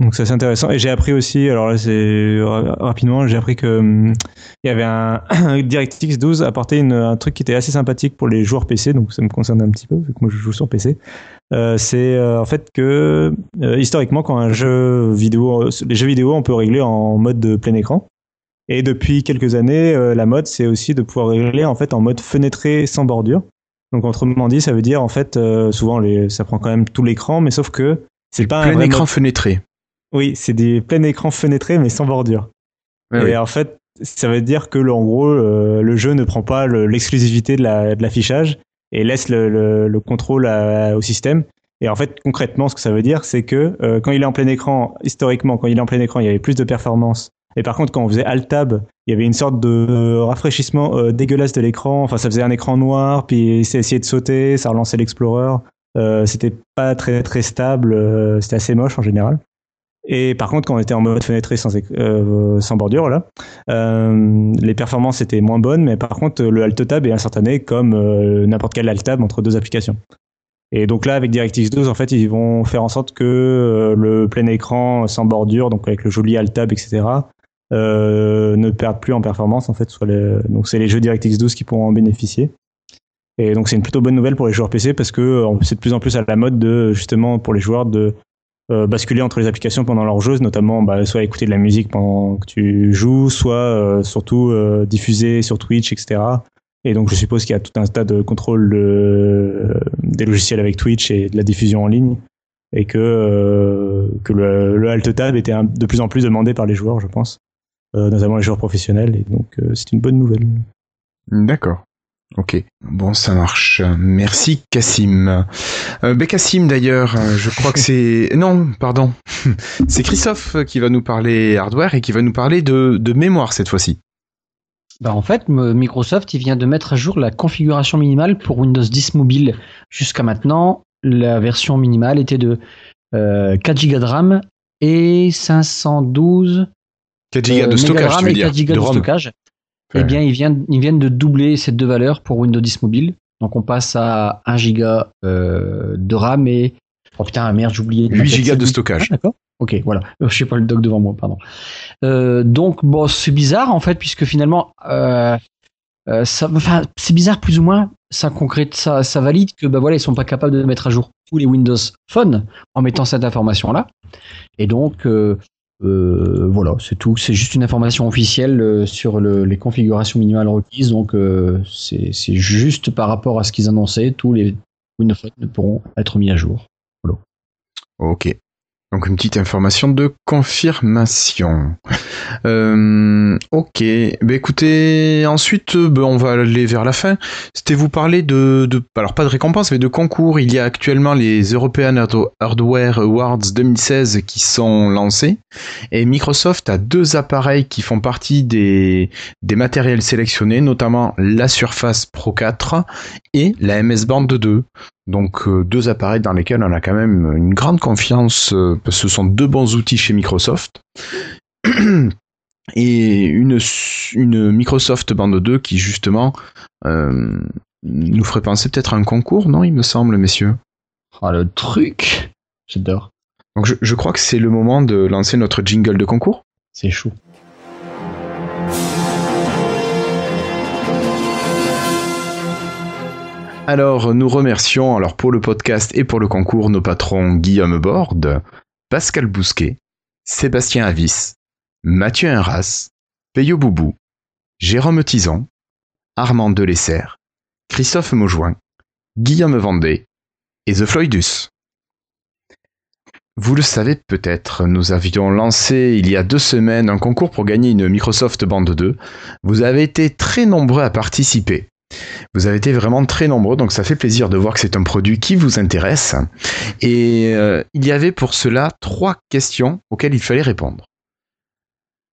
Donc ça c'est intéressant. Et j'ai appris aussi, alors là c'est rapidement, j'ai appris que hum, il y avait un DirectX 12 apportait une, un truc qui était assez sympathique pour les joueurs PC, donc ça me concerne un petit peu vu que moi je joue sur PC. Euh, c'est euh, en fait que euh, historiquement quand un jeu vidéo, les jeux vidéo on peut régler en mode de plein écran. Et depuis quelques années, euh, la mode c'est aussi de pouvoir régler en fait en mode fenêtré sans bordure. Donc autrement dit, ça veut dire en fait euh, souvent les, ça prend quand même tout l'écran, mais sauf que c'est pas plein un écran mode... fenêtré. Oui, c'est des plein écran fenêtrés mais sans bordure. Ouais, et oui. en fait, ça veut dire que en gros, euh, le jeu ne prend pas l'exclusivité de l'affichage la, et laisse le, le, le contrôle à, au système. Et en fait, concrètement, ce que ça veut dire, c'est que euh, quand il est en plein écran, historiquement, quand il est en plein écran, il y avait plus de performance. Et par contre, quand on faisait Alt-Tab, il y avait une sorte de rafraîchissement euh, dégueulasse de l'écran. Enfin, ça faisait un écran noir, puis c'est essayé de sauter, ça relançait l'Explorer. Euh, c'était pas très très stable, euh, c'était assez moche en général. Et par contre, quand on était en mode fenêtré sans, sans bordure, là, les performances étaient moins bonnes, mais par contre, le Alt Tab est instantané comme n'importe quel Alt Tab entre deux applications. Et donc là, avec DirectX 12, en fait, ils vont faire en sorte que le plein écran sans bordure, donc avec le joli Alt Tab, etc., euh, ne perde plus en performance. En fait, soit les... donc c'est les jeux DirectX 12 qui pourront en bénéficier. Et donc c'est une plutôt bonne nouvelle pour les joueurs PC parce que euh, c'est de plus en plus à la mode de justement pour les joueurs de euh, basculer entre les applications pendant leur jeu, notamment bah, soit écouter de la musique pendant que tu joues, soit euh, surtout euh, diffuser sur Twitch, etc. Et donc je suppose qu'il y a tout un tas de contrôle de, des logiciels avec Twitch et de la diffusion en ligne, et que, euh, que le, le Alt Tab était de plus en plus demandé par les joueurs, je pense, notamment les joueurs professionnels, et donc euh, c'est une bonne nouvelle. D'accord. Ok, bon ça marche. Merci Cassim. Euh, ben Cassim d'ailleurs, euh, je crois que c'est... Non, pardon. c'est Christophe qui va nous parler hardware et qui va nous parler de, de mémoire cette fois-ci. Bah en fait, Microsoft il vient de mettre à jour la configuration minimale pour Windows 10 mobile. Jusqu'à maintenant, la version minimale était de euh, 4 Go de RAM et 512 4 Go de stockage, tu veux et dire 4 Go de stockage. Ouais. Eh bien, ils viennent, ils viennent de doubler ces deux valeurs pour Windows 10 mobile. Donc, on passe à 1 giga euh, de RAM et. Oh putain, merde, j'ai oublié. 8 gigas de stockage. Ah, D'accord. Ok, voilà. Euh, Je sais pas le doc devant moi, pardon. Euh, donc, bon, c'est bizarre en fait, puisque finalement, euh, euh, ça, enfin, c'est bizarre plus ou moins. Ça concrète, ça, ça valide que bah voilà, ils sont pas capables de mettre à jour tous les Windows Phone en mettant cette information là. Et donc, euh, voilà, c'est tout. C'est juste une information officielle euh, sur le, les configurations minimales requises. Donc, euh, c'est juste par rapport à ce qu'ils annonçaient, tous les Windows ne pourront être mis à jour. Ok. Donc une petite information de confirmation. Euh, ok. Ben écoutez, ensuite, euh, ben, on va aller vers la fin. C'était vous parler de, de, alors pas de récompense, mais de concours. Il y a actuellement les European Hard- Hardware Awards 2016 qui sont lancés, et Microsoft a deux appareils qui font partie des des matériels sélectionnés, notamment la Surface Pro 4 et la MS Band 2. Donc euh, deux appareils dans lesquels on a quand même une grande confiance, euh, parce que ce sont deux bons outils chez Microsoft. Et une, une Microsoft Band 2 qui justement euh, nous ferait penser peut-être à un concours, non il me semble, messieurs? Ah, le truc J'adore. Donc je, je crois que c'est le moment de lancer notre jingle de concours. C'est chou. Alors, nous remercions pour le podcast et pour le concours nos patrons Guillaume Borde, Pascal Bousquet, Sébastien Avis, Mathieu Inras, Peyo Boubou, Jérôme Tison, Armand Delesser, Christophe Maujoin, Guillaume Vendée et The Floydus. Vous le savez peut-être, nous avions lancé il y a deux semaines un concours pour gagner une Microsoft Band 2. Vous avez été très nombreux à participer. Vous avez été vraiment très nombreux, donc ça fait plaisir de voir que c'est un produit qui vous intéresse. Et euh, il y avait pour cela trois questions auxquelles il fallait répondre.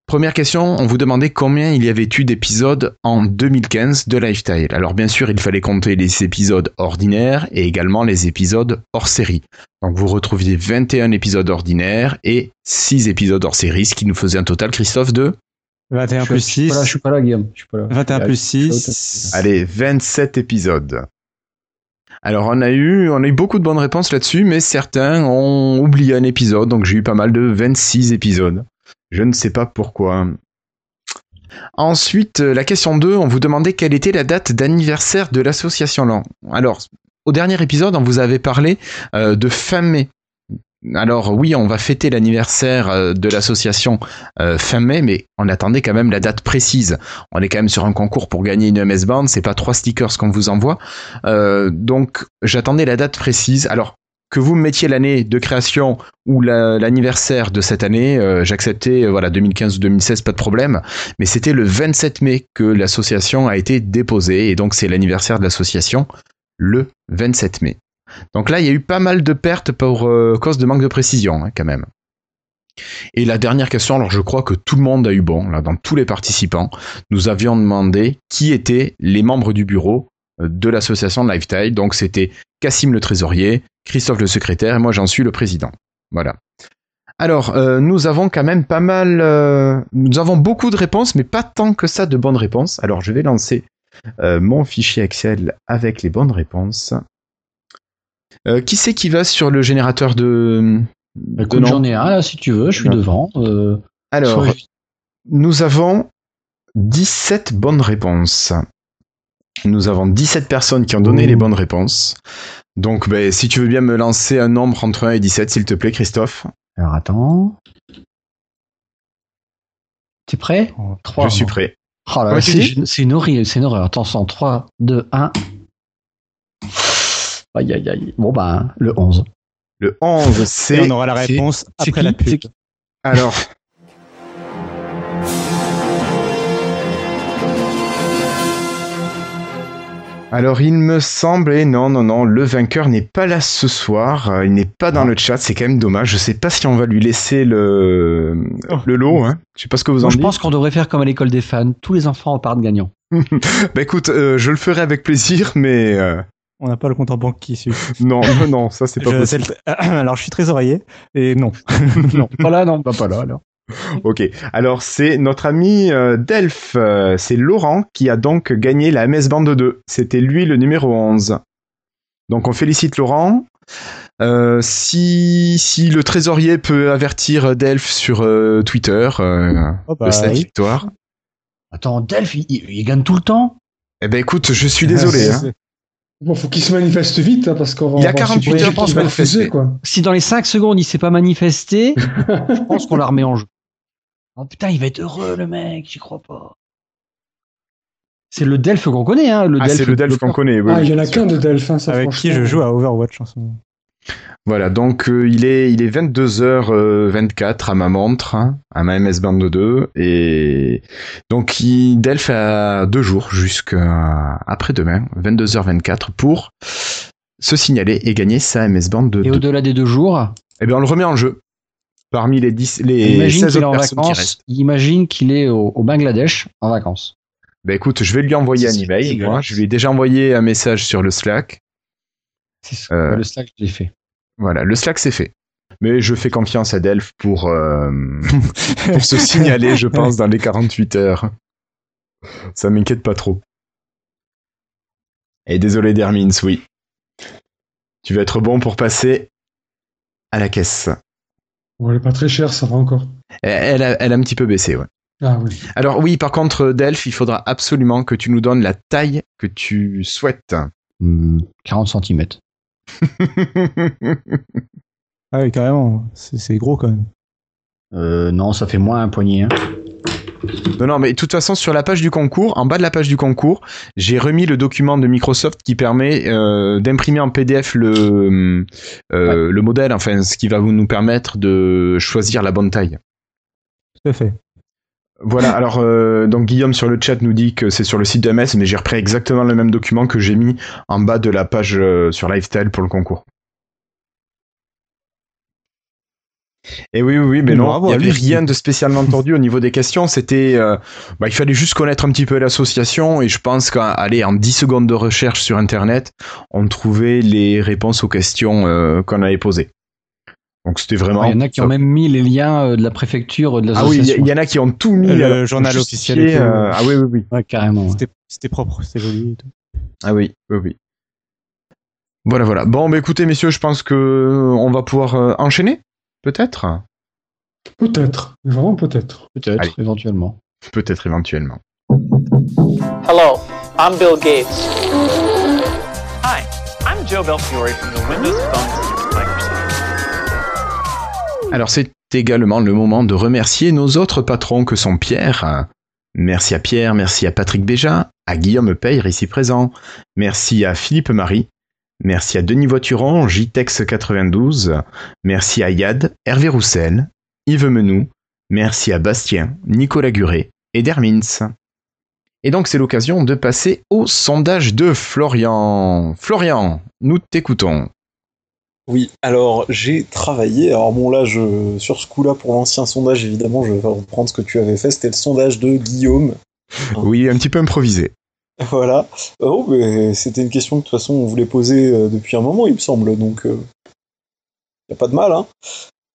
Première question, on vous demandait combien il y avait eu d'épisodes en 2015 de Lifestyle. Alors bien sûr, il fallait compter les épisodes ordinaires et également les épisodes hors série. Donc vous retrouviez 21 épisodes ordinaires et 6 épisodes hors série, ce qui nous faisait un total, Christophe, de 21 plus 6. Je suis pas là, Guillaume. Je suis pas là. 21 plus 6. Allez, 27 épisodes. Alors on a eu, on a eu beaucoup de bonnes réponses là-dessus, mais certains ont oublié un épisode, donc j'ai eu pas mal de 26 épisodes. Je ne sais pas pourquoi. Ensuite, la question 2, on vous demandait quelle était la date d'anniversaire de l'association LAN. Alors, au dernier épisode, on vous avait parlé euh, de fin mai. Alors oui, on va fêter l'anniversaire euh, de l'association euh, fin mai, mais on attendait quand même la date précise. On est quand même sur un concours pour gagner une MS Band, c'est pas trois stickers qu'on vous envoie. donc j'attendais la date précise. Alors que vous me mettiez l'année de création ou l'anniversaire de cette année, euh, j'acceptais euh, voilà 2015 ou 2016 pas de problème, mais c'était le 27 mai que l'association a été déposée et donc c'est l'anniversaire de l'association le 27 mai. Donc là, il y a eu pas mal de pertes pour euh, cause de manque de précision hein, quand même. Et la dernière question, alors je crois que tout le monde a eu bon, là, dans tous les participants, nous avions demandé qui étaient les membres du bureau de l'association Lifetime. Donc c'était Cassim le trésorier, Christophe le secrétaire et moi j'en suis le président. Voilà. Alors, euh, nous avons quand même pas mal... Euh, nous avons beaucoup de réponses, mais pas tant que ça de bonnes réponses. Alors, je vais lancer euh, mon fichier Excel avec les bonnes réponses. Qui c'est qui va sur le générateur de... Écoute, j'en ai un là, si tu veux, je suis devant. Alors, nous avons 17 bonnes réponses. Nous avons 17 personnes qui ont donné les bonnes réponses. Donc, ben, si tu veux bien me lancer un nombre entre 1 et 17, s'il te plaît, Christophe. Alors, attends. T'es prêt? 3, Je suis prêt. Oh là, c'est une une horreur. Attention, 3, 2, 1. Aïe, aïe, aïe. Bon, ben, le 11. Le 11, c'est. on aura la réponse après la pub. Alors, Alors il me semble, et non, non, non, le vainqueur n'est pas là ce soir, il n'est pas dans ah. le chat, c'est quand même dommage. Je sais pas si on va lui laisser le, oh. le lot, hein. Je sais pas ce que vous en dites. Je pense qu'on devrait faire comme à l'école des fans, tous les enfants repartent gagnants. bah écoute, euh, je le ferai avec plaisir, mais... Euh, on n'a pas le compte en banque qui suit. non, non, ça c'est pas possible. Alors je suis trésorier, et non. non, pas là, non, pas là alors. Ok, alors c'est notre ami euh, Delph, euh, c'est Laurent qui a donc gagné la MS Band 2. C'était lui le numéro 11. Donc on félicite Laurent. Euh, si, si le trésorier peut avertir Delph sur Twitter, oh bah, le victoire. Attends, Delph, il, gagne tout le temps? Eh ben écoute, je suis désolé. Hein. Bon, faut qu'il se manifeste vite, hein, parce qu'on Il y a 48 heures pour se manifester. Quoi. Si dans les 5 secondes il s'est pas manifesté, je pense qu'on la remet en jeu. Oh putain, il va être heureux le mec, j'y crois pas. C'est le Delph qu'on connaît, hein. Le ah, c'est le Delph qu'on connaît. ah, il y en a qu'un de Delph, hein, ça, Avec qui je joue à Overwatch en ce moment. Voilà, donc euh, il est il est 22h24 à ma montre, hein, à ma MS Band 2, et donc il, Delph a deux jours jusqu'à après-demain, 22h24, pour se signaler et gagner sa MS Band 2. Et au-delà des deux jours? Eh bien, on le remet en jeu parmi les, 10, les imagine 16 autres personnes vacances, qui restent. Imagine qu'il est au, Bangladesh en vacances. Ben écoute, je vais lui envoyer un email. je lui ai déjà envoyé un message sur le Slack. Euh, le Slack, je l'ai fait. Voilà, le Slack c'est fait. Mais je fais confiance à Delph pour, euh, pour se signaler, je pense, dans les 48 heures. Ça m'inquiète pas trop. Et désolé Dermins, oui. Tu vas être bon pour passer à la caisse. Bon, elle est pas très chère, ça va encore. Elle a, elle a un petit peu baissé, ouais. Ah oui. Alors oui, par contre, Delph, il faudra absolument que tu nous donnes la taille que tu souhaites. 40 cm. ah oui, carrément. C'est gros quand même. Euh, non, ça fait moins un poignet. Hein. Non, non, mais de toute façon, sur la page du concours, en bas de la page du concours, j'ai remis le document de Microsoft qui permet euh, d'imprimer en PDF le, euh, le modèle, enfin, ce qui va vous nous permettre de choisir la bonne taille. Tout à fait. Voilà, alors euh, donc Guillaume sur le chat nous dit que c'est sur le site de MS, mais j'ai repris exactement le même document que j'ai mis en bas de la page sur Lifestyle pour le concours. Et oui, oui, oui, mais non, il n'y avait rien de spécialement tordu au niveau des questions. C'était, euh, bah, il fallait juste connaître un petit peu l'association et je pense qu'aller en 10 secondes de recherche sur Internet, on trouvait les réponses aux questions euh, qu'on avait posées. Donc c'était vraiment. Il y en a qui ont même mis les liens euh, de la préfecture de l'association. Ah oui, il y, en a qui ont tout mis. Le journal officiel. ah oui, oui, oui. carrément. C'était propre, c'était joli. Et tout. Ah oui, oui, oui. Voilà, voilà. Bon, bah écoutez, messieurs, je pense que on va pouvoir enchaîner. Peut-être? Peut-être, vraiment peut-être. Peut-être, éventuellement. Peut-être éventuellement. Hello, I'm Bill Gates. Hi, I'm Joe Belfiore from the Windows Phone. Alors c'est également le moment de remercier nos autres patrons que sont Pierre. Merci à Pierre, merci à Patrick Béja, à Guillaume Peyre ici présent, merci à Philippe Marie, Merci à Denis Voituron, JTEX92. Merci à Yad, Hervé Roussel, Yves Menou. Merci à Bastien, Nicolas Guré et Dermins. Et donc c'est l'occasion de passer au sondage de Florian. Florian, nous t'écoutons. Oui, alors j'ai travaillé. Alors bon là, je, sur ce coup-là, pour l'ancien sondage, évidemment, je vais reprendre ce que tu avais fait. C'était le sondage de Guillaume. Oui, un petit peu improvisé. Voilà. Oh, mais c'était une question que de toute façon on voulait poser euh, depuis un moment, il me semble, donc il euh, n'y a pas de mal. Hein.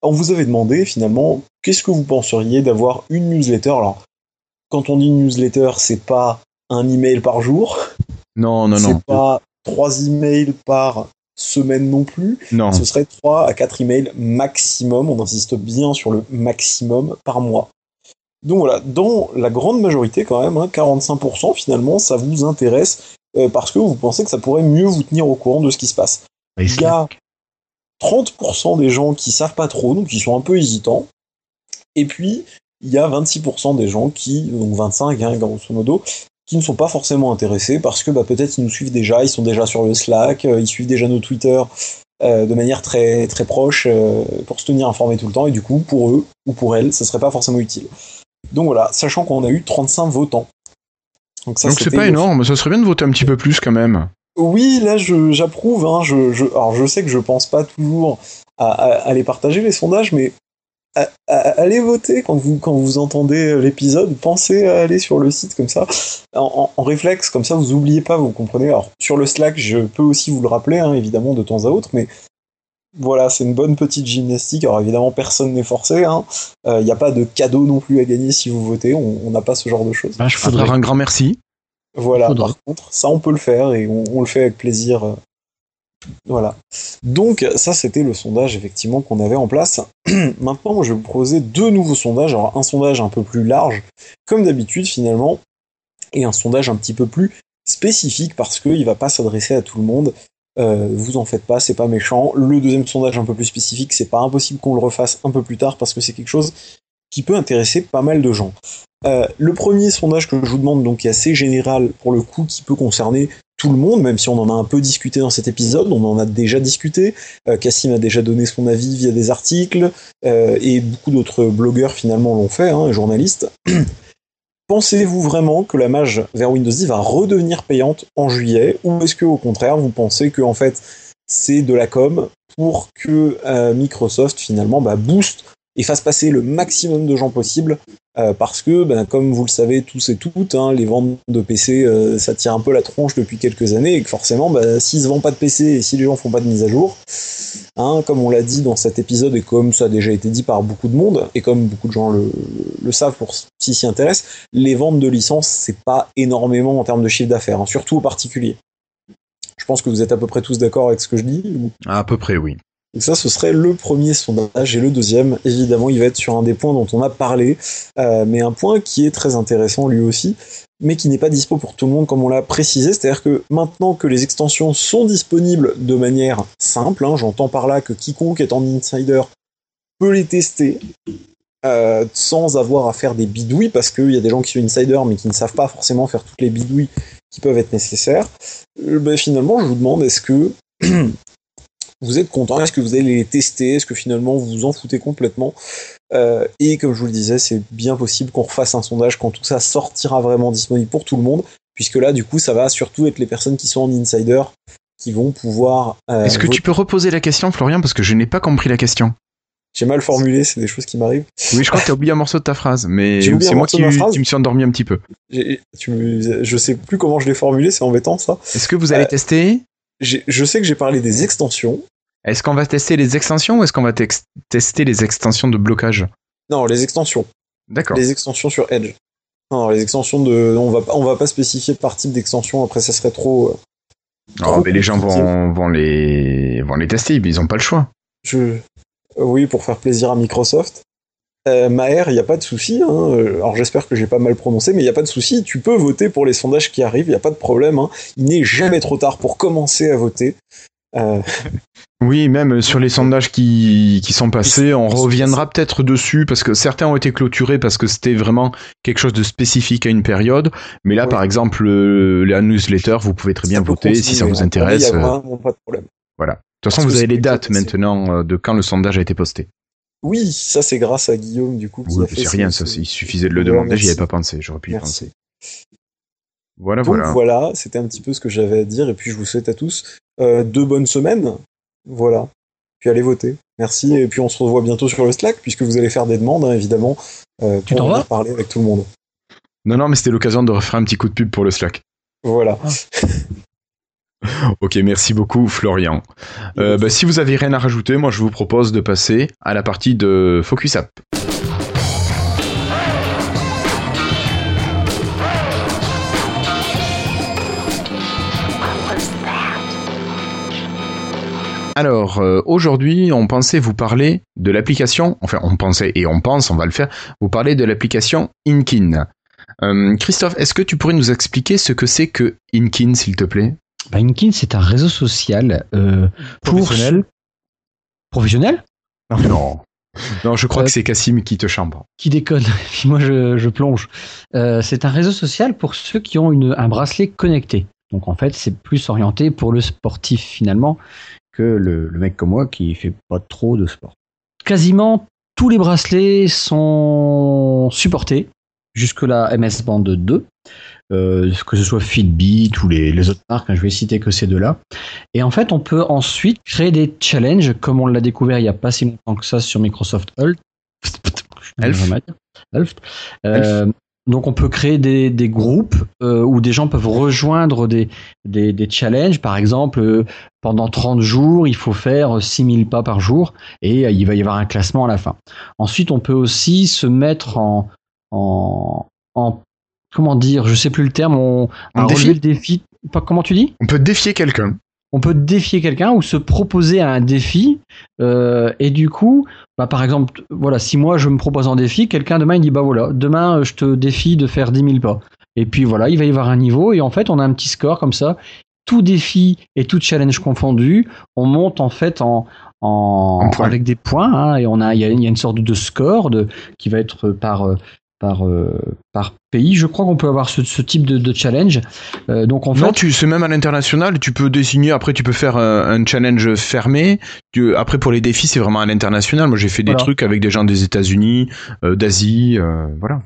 On vous avait demandé finalement, qu'est-ce que vous penseriez d'avoir une newsletter? Alors, quand on dit newsletter, c'est pas un email par jour. Non, non, non. C'est pas trois emails par semaine non plus. Non. Ce serait trois à quatre emails maximum. On insiste bien sur le maximum par mois. Donc voilà, dans la grande majorité quand même, 45% hein, finalement, ça vous intéresse euh, parce que vous pensez que ça pourrait mieux vous tenir au courant de ce qui se passe. Il y a 30% des gens qui savent pas trop, donc qui sont un peu hésitants. Et puis, il y a 26% des gens qui, donc 25 hein, grosso modo, qui ne sont pas forcément intéressés parce que bah, peut-être ils nous suivent déjà, ils sont déjà sur le Slack, euh, ils suivent déjà nos Twitter euh, de manière très très proche pour se tenir informés tout le temps et du coup pour eux ou pour elles, ça serait pas forcément utile. Donc voilà, sachant qu'on a eu 35 votants. Donc c'est pas énorme, ça serait bien de voter un petit peu plus quand même. Oui, là j'approuve. Hein, je, alors je sais que je pense pas toujours à, aller partager les sondages, mais allez voter quand vous, quand vous entendez l'épisode. Pensez à aller sur le site comme ça, en, réflexe, comme ça vous oubliez pas, vous comprenez. Alors sur le Slack, je peux aussi vous le rappeler, hein, évidemment, de temps à autre, mais voilà, c'est une bonne petite gymnastique. Alors évidemment, personne n'est forcé. Il hein. n'y euh, a pas de cadeau non plus à gagner si vous votez. On n'a pas ce genre de choses. Ben, je voudrais un grand merci. Voilà, par contre, ça on peut le faire et on, le fait avec plaisir. Voilà. Donc ça c'était le sondage effectivement qu'on avait en place. Maintenant, je vais vous proposer deux nouveaux sondages. Alors un sondage un peu plus large, comme d'habitude finalement, et un sondage un petit peu plus spécifique parce qu'il ne va pas s'adresser à tout le monde. Euh, vous en faites pas, c'est pas méchant. Le deuxième sondage un peu plus spécifique, c'est pas impossible qu'on le refasse un peu plus tard parce que c'est quelque chose qui peut intéresser pas mal de gens. Euh, le premier sondage que je vous demande, donc, est assez général pour le coup, qui peut concerner tout le monde, même si on en a un peu discuté dans cet épisode, on en a déjà discuté. Euh, Cassim a déjà donné son avis via des articles, et beaucoup d'autres blogueurs finalement l'ont fait, hein, journalistes. Pensez-vous vraiment que la mage vers Windows 10 va redevenir payante en juillet ou est-ce que au contraire vous pensez que en fait c'est de la com pour que euh, Microsoft finalement bah, booste et fasse passer le maximum de gens possible euh, parce que, ben, comme vous le savez tous et toutes, hein, les ventes de PC, euh, ça tire un peu la tronche depuis quelques années et que forcément, ben, s'ils se vendent pas de PC et si les gens font pas de mise à jour, hein, comme on l'a dit dans cet épisode et comme ça a déjà été dit par beaucoup de monde et comme beaucoup de gens le, savent pour s'y s'y intéressent, les ventes de licences c'est pas énormément en termes de chiffre d'affaires, hein, surtout aux particuliers. Je pense que vous êtes à peu près tous d'accord avec ce que je dis. À peu près, oui. Donc ça, ce serait le premier sondage. Et le deuxième, évidemment, il va être sur un des points dont on a parlé, euh, mais un point qui est très intéressant lui aussi, mais qui n'est pas dispo pour tout le monde comme on l'a précisé. C'est-à-dire que maintenant que les extensions sont disponibles de manière simple, hein, j'entends par là que quiconque est en insider peut les tester. Euh, sans avoir à faire des bidouilles, parce qu'il y a des gens qui sont insider mais qui ne savent pas forcément faire toutes les bidouilles qui peuvent être nécessaires. Euh, ben, finalement, je vous demande, est-ce que vous êtes content Est-ce que vous allez les tester Est-ce que finalement vous vous en foutez complètement euh, Et comme je vous le disais, c'est bien possible qu'on refasse un sondage quand tout ça sortira vraiment disponible pour tout le monde, puisque là, du coup, ça va surtout être les personnes qui sont en insider qui vont pouvoir. Euh, Est-ce que tu peux reposer la question, Florian, parce que je n'ai pas compris la question J'ai mal formulé, c'est des choses qui m'arrivent. Oui, je crois que t'as oublié un morceau de ta phrase, mais c'est moi qui, qui me suis endormi un petit peu. Tu me- je sais plus comment je l'ai formulé, c'est embêtant ça. Est-ce que vous allez Euh, tester? Je sais que j'ai parlé des extensions. Est-ce qu'on va tester les extensions ou est-ce qu'on va tester les extensions de blocage? Non, les extensions. D'accord. Les extensions sur Edge. Non, les extensions de. On va, pas- on va pas spécifier par type d'extension, après ça serait trop. Oh, trop mais les gens vont, vont, les, vont les tester, ils ont pas le choix. Je... euh, Oui, pour faire plaisir à Microsoft. Euh, Maher, il n'y a pas de souci. Hein. Euh, Alors j'espère que j'ai pas mal prononcé, mais il n'y a pas de souci. Tu peux voter pour les sondages qui arrivent, il n'y a pas de problème. hein. Il n'est jamais trop tard pour commencer à voter. Euh, Oui, même sur les sondages qui, qui sont passés, on reviendra peut-être dessus parce que certains ont été clôturés parce que c'était vraiment quelque chose de spécifique à une période. Mais là, par exemple, euh, la newsletter, vous pouvez très bien ça voter si ça vous intéresse. Il n'y a euh, vraiment pas de problème. Voilà. De toute façon, Parce vous avez les dates maintenant euh, de quand le sondage a été posté. Oui, ça c'est grâce à Guillaume du coup. Oui, c'est ce- rien, ça. Il suffisait de le demander, j'y avais pas pensé. J'aurais pu y penser. Voilà, Donc voilà. voilà, c'était un petit peu ce que j'avais à dire. Et puis je vous souhaite à tous euh, deux bonnes semaines. Voilà. Puis allez voter. Merci. Et puis on se revoit bientôt sur le Slack, puisque vous allez faire des demandes, hein, évidemment, euh, Tu pour t'en venir vas parler avec tout le monde. Non, non, mais c'était l'occasion de refaire un petit coup de pub pour le Slack. Voilà. Ok, merci beaucoup, Florian. Euh, bah, si vous avez rien à rajouter, moi je vous propose de passer à la partie de Focus App. Alors, euh, aujourd'hui, on pensait vous parler de l'application, enfin, on pensait et on pense, on va le faire, vous parler de l'application Inkin. Euh, Christophe, est-ce que tu pourrais nous expliquer ce que c'est que Inkin, s'il te plaît? Bah, Inkin, c'est un réseau social euh, pour Professionnel? professionnel? Non. Non, je crois Euh, que c'est Cassim qui te chambre. qui déconne. Puis moi, je, je plonge. Euh, c'est un réseau social pour ceux qui ont une, un bracelet connecté. Donc en fait, c'est plus orienté pour le sportif finalement que le, le mec comme moi qui fait pas trop de sport. Quasiment tous les bracelets sont supportés jusque la MS Band 2, euh, que ce soit Fitbit ou les, les autres marques, hein, je vais citer que ces deux-là. Et en fait, on peut ensuite créer des challenges, comme on l'a découvert il n'y a pas si longtemps que ça sur Microsoft Health. Elf. Elf. Euh, donc on peut créer des, des groupes euh, où des gens peuvent rejoindre des, des, des challenges. Par exemple, euh, pendant 30 jours, il faut faire 6000 pas par jour et euh, il va y avoir un classement à la fin. Ensuite, on peut aussi se mettre en, en, en comment dire, je sais plus le terme, on, défi le défi. Pas, comment tu dis? On peut défier quelqu'un. On peut défier quelqu'un ou se proposer à un défi euh, et du coup bah, par exemple voilà si moi je me propose un défi quelqu'un demain il dit bah voilà demain euh, je te défie de faire 10 000 pas et puis voilà il va y avoir un niveau et en fait on a un petit score comme ça tout défi et tout challenge confondu on monte en fait en, en, En points. avec des points hein, et on a il y, a il y a une sorte de score de, qui va être par euh, par, euh, par pays. Je crois qu'on peut avoir ce, ce type de, de challenge. Euh, donc en non, fait, c'est même à l'international. Tu peux désigner. Après, tu peux faire un, un challenge fermé. Tu- après, pour les défis, c'est vraiment à l'international. Moi, j'ai fait des trucs avec des gens des États-Unis, euh, d'Asie. voilà.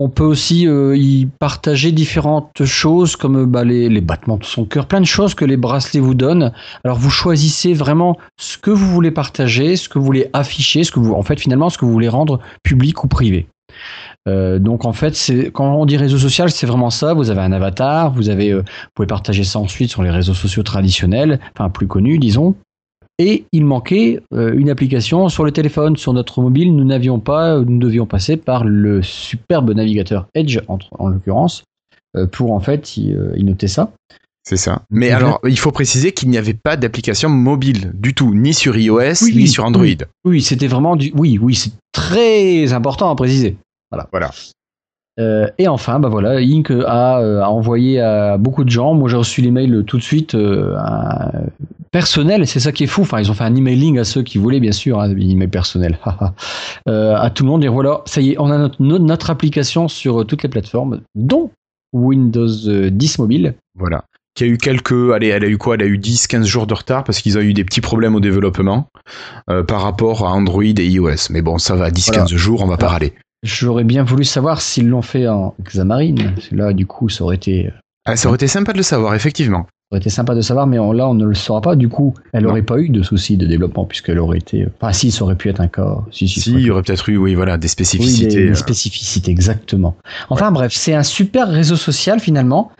On peut aussi y partager différentes choses comme bah, les, les battements de son cœur, plein de choses que les bracelets vous donnent. Alors vous choisissez vraiment ce que vous voulez partager, ce que vous voulez afficher, ce que vous, en fait finalement ce que vous voulez rendre public ou privé. Euh, donc en fait, c'est quand on dit réseau social, c'est vraiment ça. Vous avez un avatar, vous avez, euh, vous pouvez partager ça ensuite sur les réseaux sociaux traditionnels, enfin plus connus, disons. Et il manquait euh, une application sur le téléphone, sur notre mobile. Nous n'avions pas, nous devions passer par le superbe navigateur Edge, en, en l'occurrence, pour en fait y, y noter ça. C'est ça. Mais alors, il faut préciser qu'il n'y avait pas d'application mobile du tout, ni sur iOS, Oui, ni oui, sur Android. oui. Oui, c'était vraiment du. Oui, oui, c'est très important à préciser. Voilà. Voilà. Euh, et enfin, bah voilà, Inc a, euh, a envoyé à beaucoup de gens. Moi, j'ai reçu les mails tout de suite euh, à- et C'est ça qui est fou. Enfin, ils ont fait un emailing à ceux qui voulaient, bien sûr, hein, email personnel, à tout le monde. Dire voilà, ça y est, on a notre, application sur toutes les plateformes, dont Windows euh, 10 mobile. Voilà. Qui a eu quelques. Allez, elle a eu quoi? Elle a eu 10-15 jours de retard parce qu'ils ont eu des petits problèmes au développement euh, par rapport à Android et iOS. Mais bon, ça va, 10-15 Voilà. jours, on va pas râler. J'aurais bien voulu savoir s'ils l'ont fait en Xamarin. Là, du coup, ça aurait été Ah, ça aurait été sympa de le savoir, effectivement. aurait été sympa de savoir, mais on- là, on ne le saura pas. Du coup, elle n'aurait pas eu de soucis de développement, puisqu'elle aurait été. Enfin, si, ça aurait pu être un cas. Si, si, ça Si, aurait il y aurait peut-être eu, oui, voilà, des Oui, spécificités. les euh, spécificités, exactement. Enfin bref, c'est un super réseau social finalement.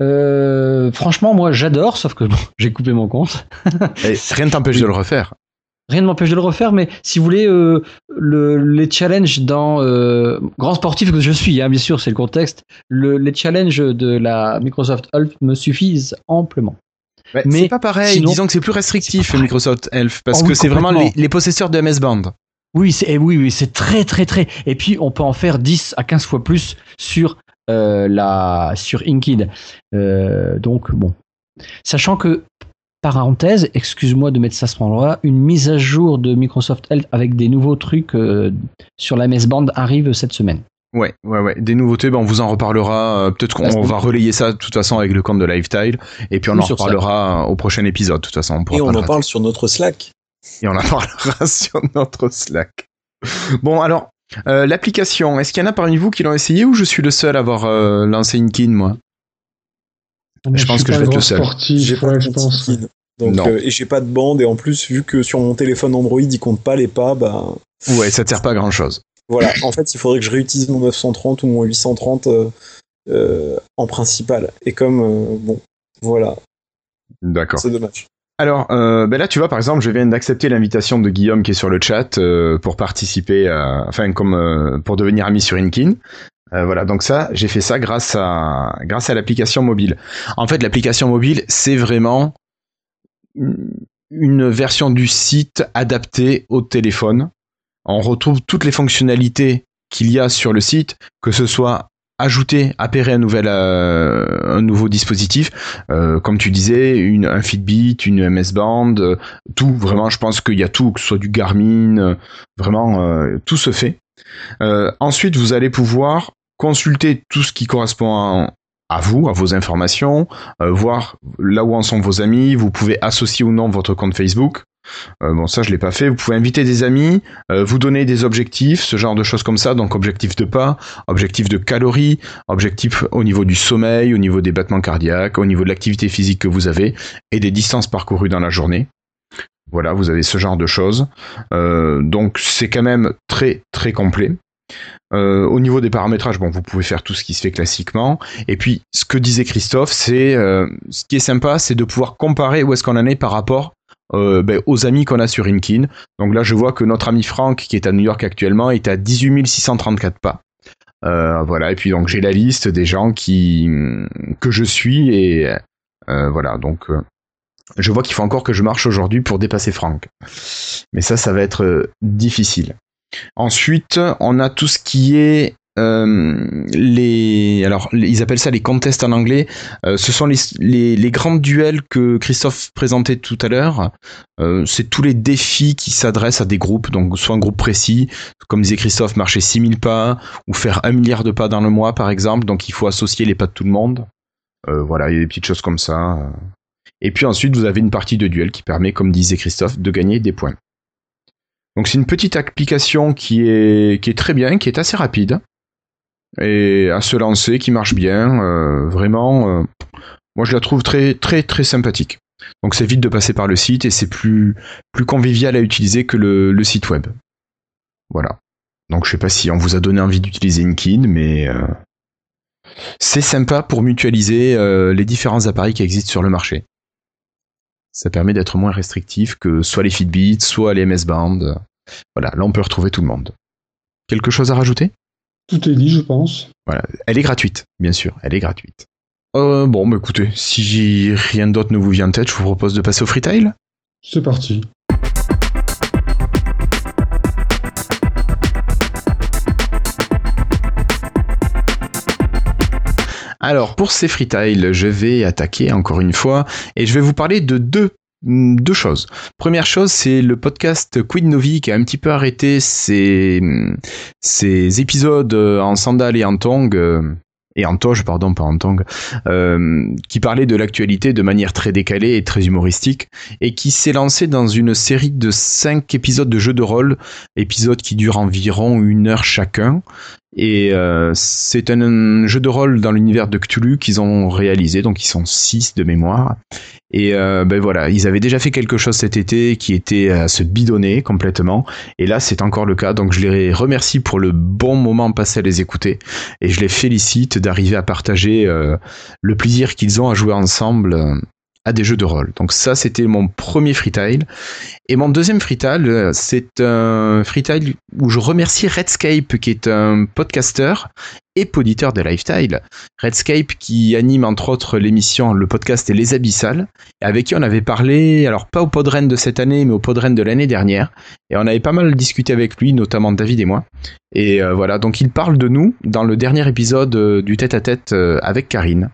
Euh, franchement, moi j'adore, sauf que bon, j'ai coupé mon compte. et rien ne t'empêche Oui. de le refaire. Rien ne m'empêche de le refaire, mais si vous voulez, euh, le, les challenges dans euh, grand sportif que je suis, hein, bien sûr, c'est le contexte. Le, les challenges de la Microsoft Hulk me suffisent amplement. Mais, Mais c'est pas pareil. sinon- Disons que c'est plus restrictif. Microsoft Elf parce Oh oui, que c'est vraiment les possesseurs de MS Band. Oui, c'est eh oui, oui, c'est très très très. Et puis on peut en faire 10 à 15 fois plus sur euh, la sur Inkid. Euh, donc bon, sachant que parenthèse, excuse-moi de mettre ça à ce moment-là, une mise à jour de Microsoft Health avec des nouveaux trucs euh, sur la MS Band arrive cette semaine. Ouais, ouais, ouais. Des nouveautés, ben, on vous en reparlera. euh, Peut-être qu'on va relayer ça de toute façon avec le compte de Lifetile. Et puis on Oui, en ça. reparlera au prochain épisode. De toute façon, on Et on en rater. parle sur notre Slack. Et on en parlera sur notre Slack. Bon, alors, euh, l'application, est-ce qu'il y en a parmi vous qui l'ont essayé ou je suis le seul à avoir euh, lancé Inkin, moi? Je pense que je vais être le seul. J'ai pas je pense. Inkin. Donc, Non. euh, et j'ai pas de bande, et en plus, vu que sur mon téléphone Android, il compte pas les pas, bah, Ouais, ça ne sert pas à grand chose. voilà. en fait, il faudrait que je réutilise mon 930 ou mon 830 euh, euh, en principal. Et comme, euh, bon, voilà, D'accord. c'est dommage. Alors, euh, ben là, tu vois, par exemple, je viens d'accepter l'invitation de Guillaume qui est sur le chat euh, pour participer, à- enfin, comme euh, pour devenir ami sur Inkin. Euh, voilà, donc ça, j'ai fait ça grâce à grâce à l'application mobile. En fait, l'application mobile, c'est vraiment une- version du site adaptée au téléphone. On retrouve toutes les fonctionnalités qu'il y a sur le site, que ce soit ajouter, appairer un nouvel euh, un nouveau dispositif, euh, comme tu disais, un Fitbit, une MS Band, euh, tout, vraiment, je pense qu'il y a tout, que ce soit du Garmin, vraiment, tout se fait. Ensuite, vous allez pouvoir consulter tout ce qui correspond à, vous, à vos informations, euh, voir là où en sont vos amis, vous pouvez associer ou non votre compte Facebook. Euh, bon, ça, je l'ai pas fait. Vous pouvez inviter des amis, euh, vous donner des objectifs, ce genre de choses comme ça. Donc, objectif de pas, objectif de calories, objectif au niveau du sommeil, au niveau des battements cardiaques, au niveau de l'activité physique que vous avez et des distances parcourues dans la journée. Voilà, vous avez ce genre de choses. Donc, c'est quand même très, très complet. Euh, au niveau des paramétrages, bon, vous pouvez faire tout ce qui se fait classiquement. Et puis, ce que disait Christophe, c'est euh, ce qui est sympa, c'est de pouvoir comparer où est-ce qu'on en est par rapport euh, ben, aux amis qu'on a sur Inkin. Donc là, je vois que notre ami Franck, qui est à New York actuellement, est à 18 634 pas. Euh, voilà. Et puis donc j'ai la liste des gens qui que je suis et voilà. Donc je vois qu'il faut encore que je marche aujourd'hui pour dépasser Franck. Mais ça, ça va être difficile. Ensuite, on a tout ce qui est euh, les alors ils appellent ça les contests en anglais. Euh, ce sont les, grands duels que Christophe présentait tout à l'heure. Euh, c'est tous les défis qui s'adressent à des groupes, donc soit un groupe précis, comme disait Christophe, marcher 6000 pas ou faire un milliard de pas dans le mois par exemple. Donc il faut associer les pas de tout le monde. Voilà, il y a des petites choses comme ça. Et puis ensuite, vous avez une partie de duel qui permet, comme disait Christophe, de gagner des points. Donc c'est une petite application qui est, qui est très bien, qui est assez rapide et à se lancer, qui marche bien. euh, vraiment, euh, moi je la trouve très très très sympathique. Donc c'est vite de passer par le site et c'est plus plus convivial à utiliser que le, site web. Voilà. Donc je sais pas si on vous a donné envie d'utiliser Inkin, mais euh, c'est sympa pour mutualiser les différents appareils qui existent sur le marché. Ça permet d'être moins restrictif que soit les Fitbit, soit les MS Band. Voilà, là on peut retrouver tout le monde. Quelque chose à rajouter? Tout est dit, je pense. Voilà, elle est gratuite, bien sûr, elle est gratuite. Euh, bon, bah écoutez, si rien d'autre ne vous vient en tête, je vous propose de passer au freetail? C'est parti. Alors, pour ces freetiles, je vais attaquer encore une fois et je vais vous parler de deux, deux choses. Première chose, c'est le podcast Quid Novi qui a un petit peu arrêté ses, ses épisodes en sandales et en tongs. euh, et en toge, pardon, pas en tong, euh, qui parlait de l'actualité de manière très décalée et très humoristique, et qui s'est lancé dans une série de cinq épisodes de jeux de rôle, épisodes qui durent environ une heure chacun, Et euh, c'est un, jeu de rôle dans l'univers de Cthulhu qu'ils ont réalisé, donc ils sont six de mémoire. Et euh, ben voilà, ils avaient déjà fait quelque chose cet été qui était à se bidonner complètement. Et là, c'est encore le cas. Donc je les remercie pour le bon moment passé à les écouter. Et je les félicite d'arriver à partager euh, le plaisir qu'ils ont à jouer ensemble euh, à des jeux de rôle. Donc ça, c'était mon premier freetile. Et mon deuxième freetile, euh, c'est un freetile où je remercie Redscape, qui est un podcaster et poditeur de Lifestyle. Redscape qui anime entre autres l'émission, le podcast et Les Abyssales, avec qui on avait parlé, alors pas au Podren de cette année, mais au Podren de l'année dernière. Et on avait pas mal discuté avec lui, notamment David et moi. Et euh, voilà, donc il parle de nous dans le dernier épisode euh, du tête-à-tête avec Karine.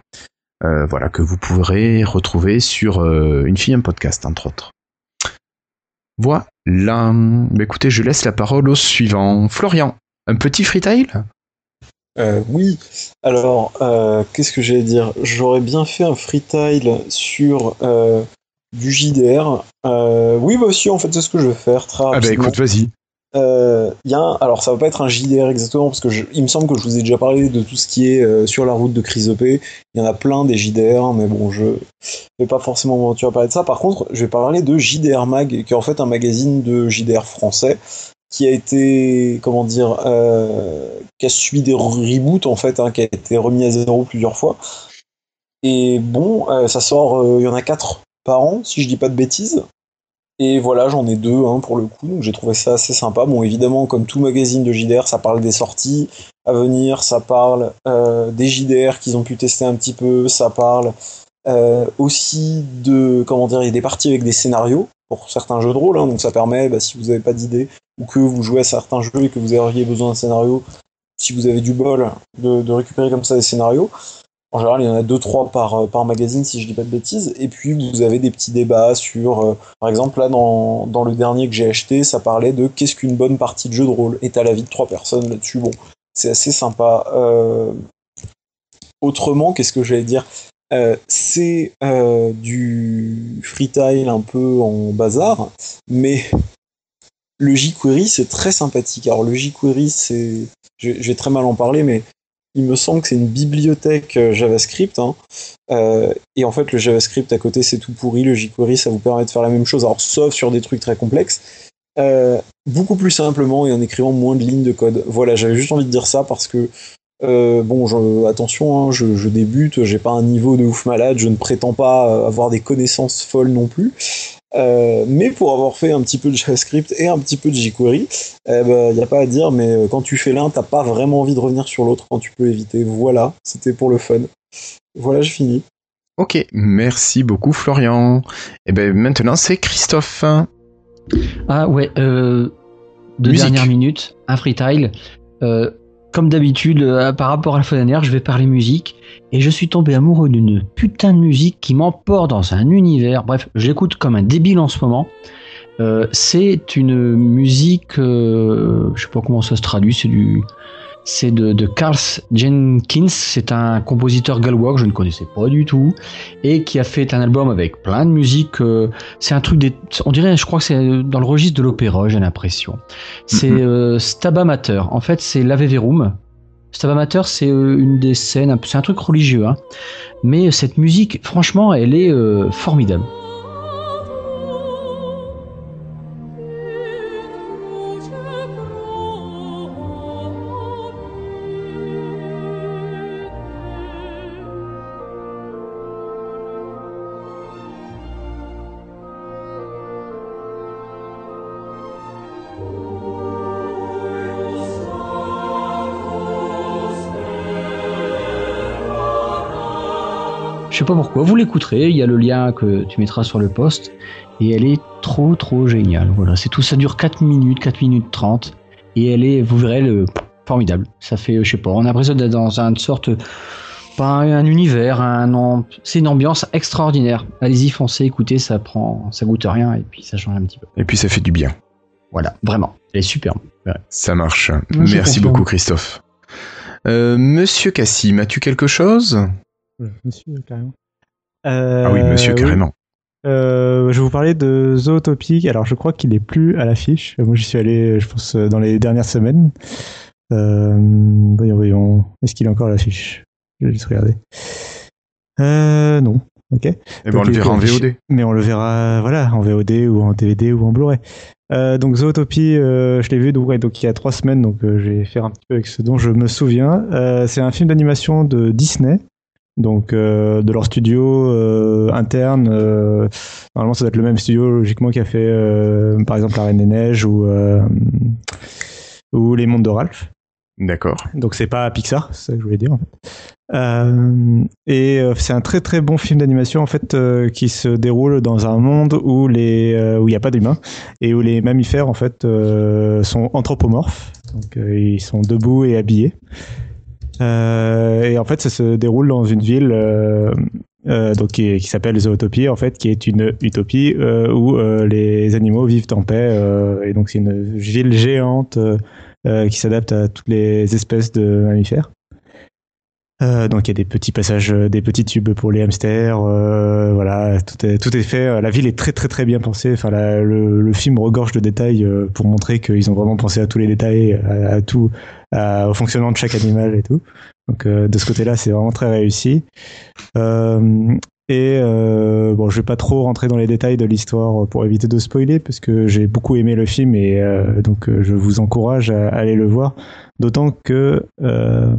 Euh, voilà, que vous pourrez retrouver sur euh, Une fille, un podcast, entre autres. Voilà. Bah, écoutez, je laisse la parole au suivant. Florian, un petit freetail euh, Oui. Alors, qu'est-ce que j'allais dire? J'aurais bien fait un freetail sur du JDR. oui, bah aussi, en fait, c'est ce que je vais faire. Très ah bah écoute, vas-y. Euh, alors ça va pas être un JDR exactement parce que il me semble que je vous ai déjà parlé de tout ce qui est euh, sur la route de Chrysopée. Il y en a plein des JDR, mais bon, je vais pas forcément m'aventurer à parler de ça. Par contre, je vais parler de JDR Mag, qui est en fait un magazine de JDR français qui a été, comment dire, euh, qui a subi des reboots en fait, hein, qui a été remis à zéro plusieurs fois. Et bon, ça sort, il y en a quatre par an, si je dis pas de bêtises. Et voilà, j'en ai deux hein, pour le coup, donc j'ai trouvé ça assez sympa. Bon, évidemment, comme tout magazine de JDR, ça parle des sorties à venir, ça parle euh, des JDR qu'ils ont pu tester un petit peu, ça parle euh, aussi de, comment dire, il y a des parties avec des scénarios pour certains jeux de rôle, hein, donc ça permet, bah, si vous n'avez pas d'idée ou que vous jouez à certains jeux et que vous auriez besoin d'un scénario, si vous avez du bol, de, de récupérer comme ça des scénarios. En général, il y en a deux trois par, euh, par magazine, si je dis pas de bêtises. Et puis, vous avez des petits débats sur, euh, par exemple, là, dans, le dernier que j'ai acheté, ça parlait de qu'est-ce qu'une bonne partie de jeu de rôle. Et t'as l'avis de trois personnes là-dessus. Bon, c'est assez sympa. Euh... Autrement, qu'est-ce que j'allais dire? C'est du freetile un peu en bazar, mais le jQuery, c'est très sympathique. Alors, le jQuery, c'est. Je vais très mal en parler, mais il me semble que c'est une bibliothèque euh, JavaScript. Hein. Euh, et en fait, le JavaScript à côté, c'est tout pourri. Le jQuery, ça vous permet de faire la même chose, alors sauf sur des trucs très complexes. Euh, beaucoup plus simplement et en écrivant moins de lignes de code. Voilà, j'avais juste envie de dire ça parce que bon, je, attention, hein, je, je, débute, j'ai pas un niveau de ouf malade, je ne prétends pas avoir des connaissances folles non plus. Euh, mais pour avoir fait un petit peu de JavaScript et un petit peu de jQuery, il eh ben, n'y a pas à dire, mais euh, quand tu fais l'un, t'as pas vraiment envie de revenir sur l'autre quand tu peux éviter. Voilà, c'était pour le fun. Voilà, j'ai fini. Ok, merci beaucoup Florian. Et ben maintenant c'est Christophe. Ah ouais, euh, deux Musique. dernières minutes, un freetile. Euh, comme d'habitude, euh, par rapport à la fois dernière, je vais parler musique. Et je suis tombé amoureux d'une putain de musique qui m'emporte dans un univers. Bref, j'écoute comme un débile en ce moment. Euh, c'est une musique, euh, je sais pas comment ça se traduit, c'est du, c'est de, de Carl Jenkins. C'est un compositeur gallois que je ne connaissais pas du tout et qui a fait un album avec plein de musique. euh, c'est un truc des, on dirait, je crois que c'est dans le registre de l'opéra, j'ai l'impression. C'est euh, Mater. En fait, c'est l'Ave Verum. C'est euh, une des scènes, c'est un truc religieux, hein. mais cette musique, franchement, elle est euh, formidable. Je sais pas pourquoi, vous l'écouterez, il y a le lien que tu mettras sur le post, et elle est trop trop géniale. Voilà, c'est tout, ça dure 4 minutes, 4 minutes 30, et elle est, vous verrez, le, formidable. Ça fait, je sais pas, on a l'impression d'être dans une sorte, pas un univers, un, c'est une ambiance extraordinaire. Allez-y, foncez, écoutez, ça prend, ça goûte rien, et puis ça change un petit peu. Et puis ça fait du bien. Voilà, vraiment, elle est superbe. Ouais. Ça marche. Merci beaucoup Christophe. Euh, Monsieur Cassim, as-tu quelque chose? Monsieur, carrément. Ah oui, monsieur, Euh, carrément. Euh, je vais vous parler de Zootopie. Alors, je crois qu'il est plus à l'affiche. Moi, j'y suis allé, je pense, euh, dans les dernières semaines. Euh, voyons, voyons. Est-ce qu'il a encore l'affiche? Je vais juste regarder. Euh, non. Ok. Et ben on le verra en VOD. Mais on le verra, voilà, en VOD ou en DVD ou en Blu-ray. Euh, donc Zootopie, euh, je l'ai vu donc, ouais, donc il y a trois semaines, donc euh, je vais faire un petit peu avec ce dont je me souviens. Euh, c'est un film d'animation de Disney, donc euh, de leur studio euh, interne. euh, normalement, ça doit être le même studio logiquement qui a fait, par exemple, La Reine des Neiges ou ou Les Mondes de Ralph. D'accord. Donc c'est pas Pixar, c'est ça que je voulais dire. En fait. Euh, et euh, c'est un très très bon film d'animation en fait euh, qui se déroule dans un monde où les où il n'y a pas d'humains et où les mammifères en fait sont anthropomorphes. Donc ils sont debout et habillés. Euh, et en fait ça se déroule dans une ville euh, euh, donc qui, s'appelle Zootopie en fait qui est une utopie euh, où les animaux vivent en paix et donc c'est une ville géante qui s'adapte à toutes les espèces de mammifères. Euh, donc il y a des petits passages, euh, des petits tubes pour les hamsters, euh, voilà, tout est tout est fait. Euh, La ville est très très très bien pensée. Enfin, la- le, le film regorge de détails pour montrer qu'ils ont vraiment pensé à tous les détails, à, à tout, à- au fonctionnement de chaque animal et tout. Donc euh, de ce côté-là, c'est vraiment très réussi. Euh, et euh, bon, je vais pas trop rentrer dans les détails de l'histoire pour éviter de spoiler, parce que j'ai beaucoup aimé le film et euh, donc euh, je vous encourage à aller le voir. D'autant que euh,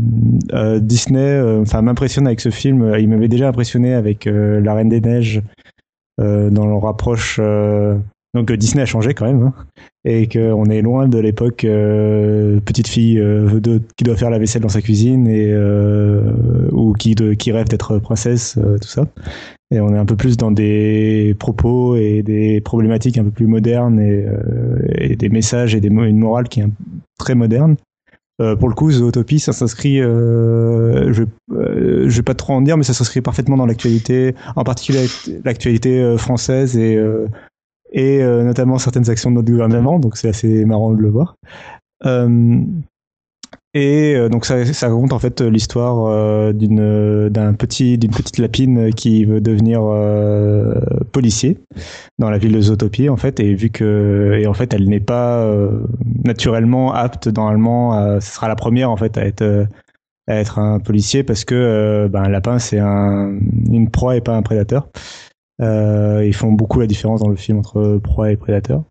euh, Disney, euh, enfin, m'impressionne avec ce film. Il m'avait déjà impressionné avec La Reine des Neiges dans leur approche. Donc euh, Disney a changé quand même, hein, et qu'on est loin de l'époque euh, petite fille euh, qui doit faire la vaisselle dans sa cuisine et ou qui, qui rêve d'être princesse, tout ça. Et on est un peu plus dans des propos et des problématiques un peu plus modernes et, des messages et une morale qui est très moderne. Pour le coup, Zootopie, ça s'inscrit, je, euh, je vais pas trop en dire, mais ça s'inscrit parfaitement dans l'actualité, en particulier l'actualité française et, et euh, notamment certaines actions de notre gouvernement, donc c'est assez marrant de le voir. Euh, et euh, donc ça, ça raconte en fait l'histoire euh, d'une d'un petit d'une petite lapine qui veut devenir euh, policier dans la ville de Zootopie en fait et vu que et en fait elle n'est pas euh, naturellement apte normalement à, ce sera la première en fait à être à être un policier parce que ben, un lapin c'est un une proie et pas un prédateur ils font beaucoup la différence dans le film entre proie et prédateur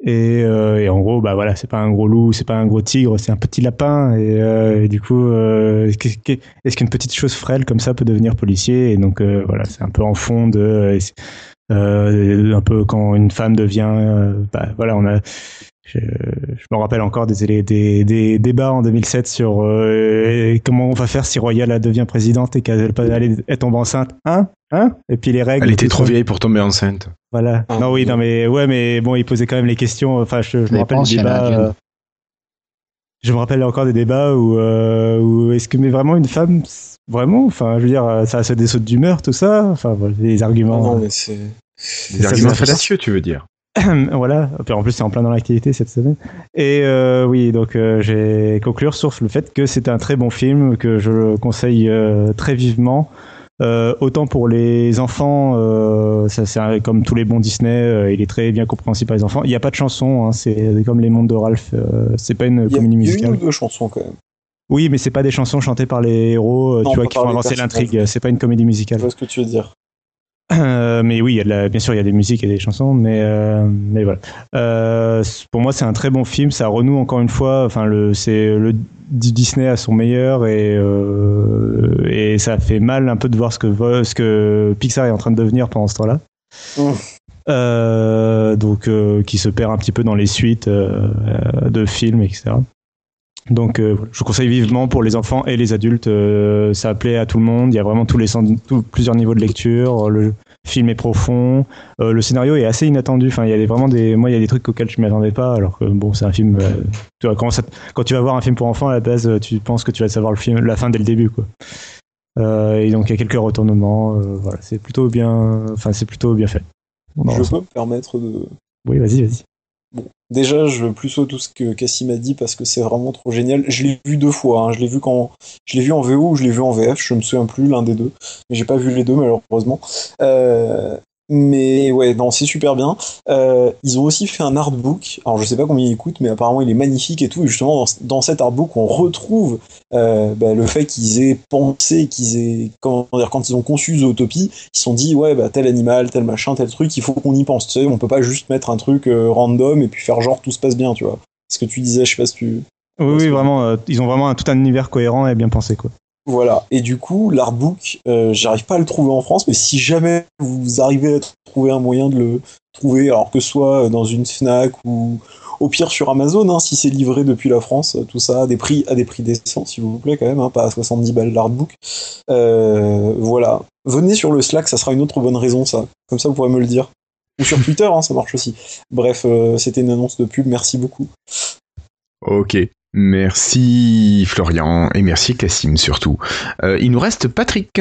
et, euh, et en gros, bah voilà, c'est pas un gros loup, c'est pas un gros tigre, c'est un petit lapin. Et, euh, du coup, euh, est-ce qu'une petite chose frêle comme ça peut devenir policier? Et donc euh, voilà, c'est un peu en fond de, euh, un peu quand une femme devient, euh, bah voilà, on a. Je, je me rappelle encore des, des, des débats en 2007 sur euh, comment on va faire si Royal devient présidente et qu'elle elle, elle tombe enceinte. Hein? Hein? Et puis les règles. Elle était trop ça. vieille pour tomber enceinte. Voilà. Ah, non, oui, non, mais ouais, mais bon, il posait quand même les questions. Enfin, je, je me Ça rappelle dépend du si elle a débat. un euh, je me rappelle encore des débats où, euh, où est-ce que mais vraiment une femme, vraiment, enfin, je veux dire, ça a des sautes d'humeur, tout ça? Enfin, voilà, des arguments. Non, mais c'est. Des Ça, arguments ça fallacieux, tu veux dire. voilà. En plus, c'est en plein dans l'activité cette semaine. Et euh, oui, donc euh, j'ai conclure sur le fait que c'est un très bon film que je le conseille euh, très vivement. Autant pour les enfants, ça c'est comme tous les bons Disney, il est très bien compréhensible par les enfants. Il n'y a pas de chanson, hein, c'est comme les mondes de Ralph. c'est pas une comédie il y a une ou musicale. deux chansons quand même. Oui, mais c'est pas des chansons chantées par les héros, Non, tu vois, qui font avancer l'intrigue. C'est pas une comédie Je musicale. vois ce que tu veux dire. Euh, mais oui, il y a de la- bien sûr, il y a des musiques et des chansons, mais, euh, mais voilà. Euh, pour moi, c'est un très bon film. Ça renoue encore une fois. Enfin, le, c'est le Disney à son meilleur et, euh, et ça fait mal un peu de voir ce que, ce que Pixar est en train de devenir pendant ce temps-là. Mm. Euh, donc, euh, qui se perd un petit peu dans les suites de films, etc. Donc, euh, je conseille vivement pour les enfants et les adultes. euh, ça plaît à tout le monde. Il y a vraiment tous les plusieurs niveaux de lecture. Le film est profond. Euh, le scénario est assez inattendu. Enfin, il y a des, vraiment des, moi, il y a des trucs auxquels je m'y attendais pas. Alors que bon, c'est un film. euh, tu vois, quand, ça- quand tu vas voir un film pour enfants, à la base, euh, tu penses que tu vas savoir le film, la fin dès le début, quoi. Et donc, il y a quelques retournements. voilà, c'est plutôt bien. Enfin, c'est plutôt bien fait. On Je peux me permettre de. Oui, vas-y, vas-y. Bon, déjà, je veux plus tout ce que Cassim a dit parce que c'est vraiment trop génial. Je l'ai vu deux fois. hein. Je l'ai vu quand je l'ai vu en VO ou je l'ai vu en VF. Je me souviens plus l'un des deux, mais j'ai pas vu les deux malheureusement. Euh, Mais ouais, non, c'est super bien. Euh, ils ont aussi fait un artbook. Alors je sais pas combien il coûte, mais apparemment il est magnifique et tout. Et justement, dans, dans cet artbook, on retrouve euh, bah, le fait qu'ils aient pensé, qu'ils aient, comment dire, quand ils ont conçu Zootopie, ils se sont dit ouais, bah tel animal, tel machin, tel truc, il faut qu'on y pense. Tu sais, on peut pas juste mettre un truc euh, random et puis faire genre tout se passe bien, tu vois. Ce que tu disais, je sais pas si tu. Oui, oui, vraiment, ils ont vraiment un- tout un univers cohérent et bien pensé, quoi. Voilà. Et du coup, l'artbook, euh, j'arrive pas à le trouver en France, mais si jamais vous arrivez à trouver un moyen de le trouver, alors que ce soit dans une Fnac ou au pire sur Amazon, hein, si c'est livré depuis la France, tout ça, à des prix, à décents, s'il vous plaît, quand même, hein, pas à 70 balles l'artbook. Euh, voilà. Venez sur le Slack, ça sera une autre bonne raison, ça. Comme ça, vous pourrez me le dire. Ou sur Twitter, hein, ça marche aussi. Bref, euh, c'était une annonce de pub, merci beaucoup. Ok. Merci Florian et merci Cassim surtout. Euh, il nous reste Patrick.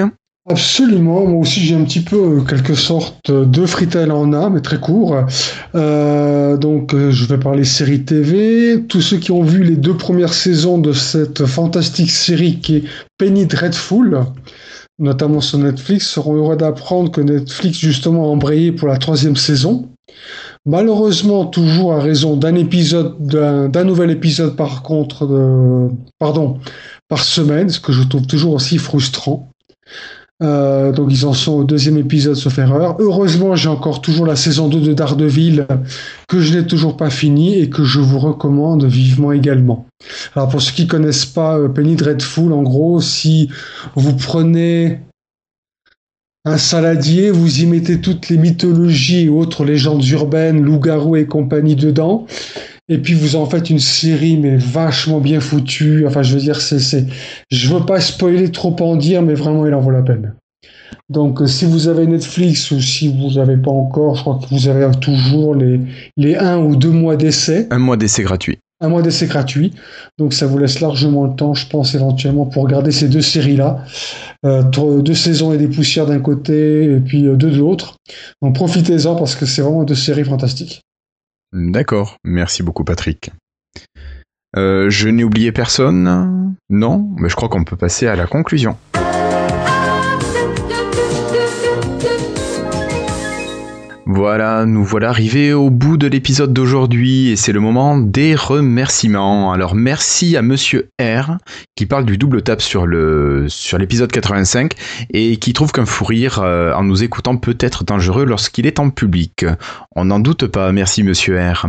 Absolument, moi aussi j'ai un petit peu euh, quelque sorte de freestyle en a, mais très court. Euh, donc euh, je vais parler série TV. Tous ceux qui ont vu les deux premières saisons de cette fantastique série qui est Penny Dreadful, notamment sur Netflix, seront heureux d'apprendre que Netflix justement a embrayé pour la troisième saison. Malheureusement, toujours à raison d'un épisode, d'un nouvel épisode par contre, par semaine, ce que je trouve toujours aussi frustrant. Euh, donc ils en sont au deuxième épisode sauf erreur. Heureusement, j'ai encore toujours la saison 2 de Daredevil que je n'ai toujours pas fini et que je vous recommande vivement également. Alors pour ceux qui connaissent pas euh, Penny Dreadful, en gros, si vous prenez un saladier, vous y mettez toutes les mythologies et autres légendes urbaines, loups-garous et compagnie dedans, et puis vous en faites une série mais vachement bien foutue. Enfin, je veux dire, c'est, c'est, je veux pas spoiler trop en dire, mais vraiment, il en vaut la peine. Donc, euh, si vous avez Netflix ou si vous n'avez pas encore, je crois que vous avez toujours les, les un ou deux mois d'essai, Un mois d'essai gratuit. Un mois d'essai gratuit. Donc, ça vous laisse largement le temps, je pense, éventuellement, pour regarder ces deux séries-là. Euh, deux saisons et des poussières d'un côté, et puis euh, deux de l'autre. Donc, profitez-en parce que c'est vraiment deux séries fantastiques. D'accord. Merci beaucoup Patrick. Euh, je n'ai oublié personne Non? Mais je crois qu'on peut passer à la conclusion. Voilà, nous voilà arrivés au bout de l'épisode d'aujourd'hui et c'est le moment des remerciements. Alors merci à Monsieur R qui parle du double tap sur le l'épisode 85 et qui trouve qu'un fou rire euh, en nous écoutant peut être dangereux lorsqu'il est en public. On n'en doute pas, merci Monsieur R.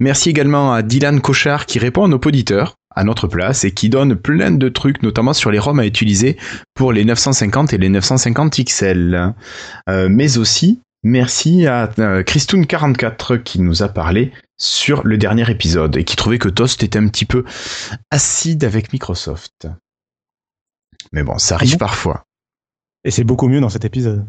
Merci également à Dylan Cochard qui répond à nos auditeurs à notre place et qui donne plein de trucs, notamment sur les ROM à utiliser pour les 950 et les 950 XL. Euh, mais aussi, merci à euh, Christoun44 qui nous a parlé sur le dernier épisode et qui trouvait que Toast était un petit peu acide avec Microsoft. Mais bon, ça arrive bon parfois. Et c'est beaucoup mieux dans cet épisode.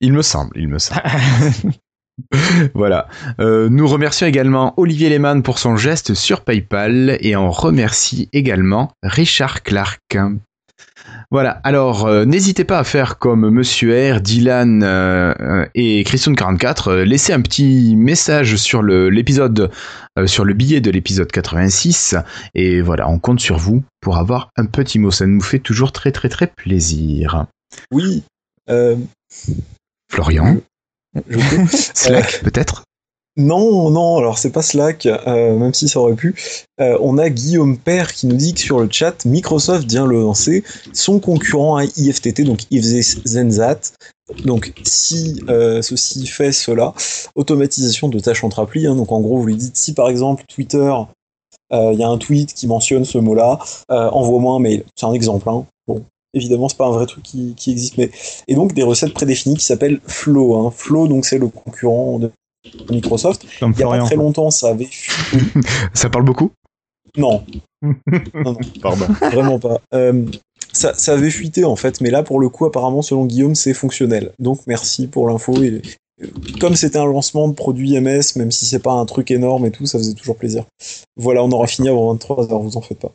Il me semble, il me semble. voilà. Euh, nous remercions également Olivier Lehmann pour son geste sur PayPal et on remercie également Richard Clark. Voilà, alors euh, n'hésitez pas à faire comme Monsieur R, Dylan euh, euh, et Christian44, euh, laissez un petit message sur le- l'épisode, euh, sur le billet de l'épisode 86, et voilà, on compte sur vous pour avoir un petit mot, ça nous fait toujours très très très plaisir. Oui. Euh, Florian, Slack peut-être? Non, non, alors c'est pas Slack, euh, même si ça aurait pu. Euh, on a Guillaume Père qui nous dit que sur le chat, Microsoft vient le lancer son concurrent à IFTT, donc If This Then That. Donc si euh, ceci fait cela, automatisation de tâches entre applis. hein. donc en gros, vous lui dites si par exemple Twitter, il y a un tweet qui mentionne ce mot-là, envoie-moi un mail. C'est un exemple. Hein. Bon, évidemment, c'est pas un vrai truc qui, existe, et donc des recettes prédéfinies qui s'appellent Flow. Hein. Flow, donc c'est le concurrent de Microsoft. Comme Il y a pas très longtemps, ça avait fuité. Ça parle beaucoup? Non, non, non, Pardon. vraiment pas. Euh, ça, ça avait fuité en fait, mais là pour le coup, apparemment, selon Guillaume, c'est fonctionnel. Donc merci pour l'info. Et, euh, Comme c'était un lancement de produit MS, même si c'est pas un truc énorme et tout, ça faisait toujours plaisir. Voilà, on aura fini avant 23h, vous en faites pas.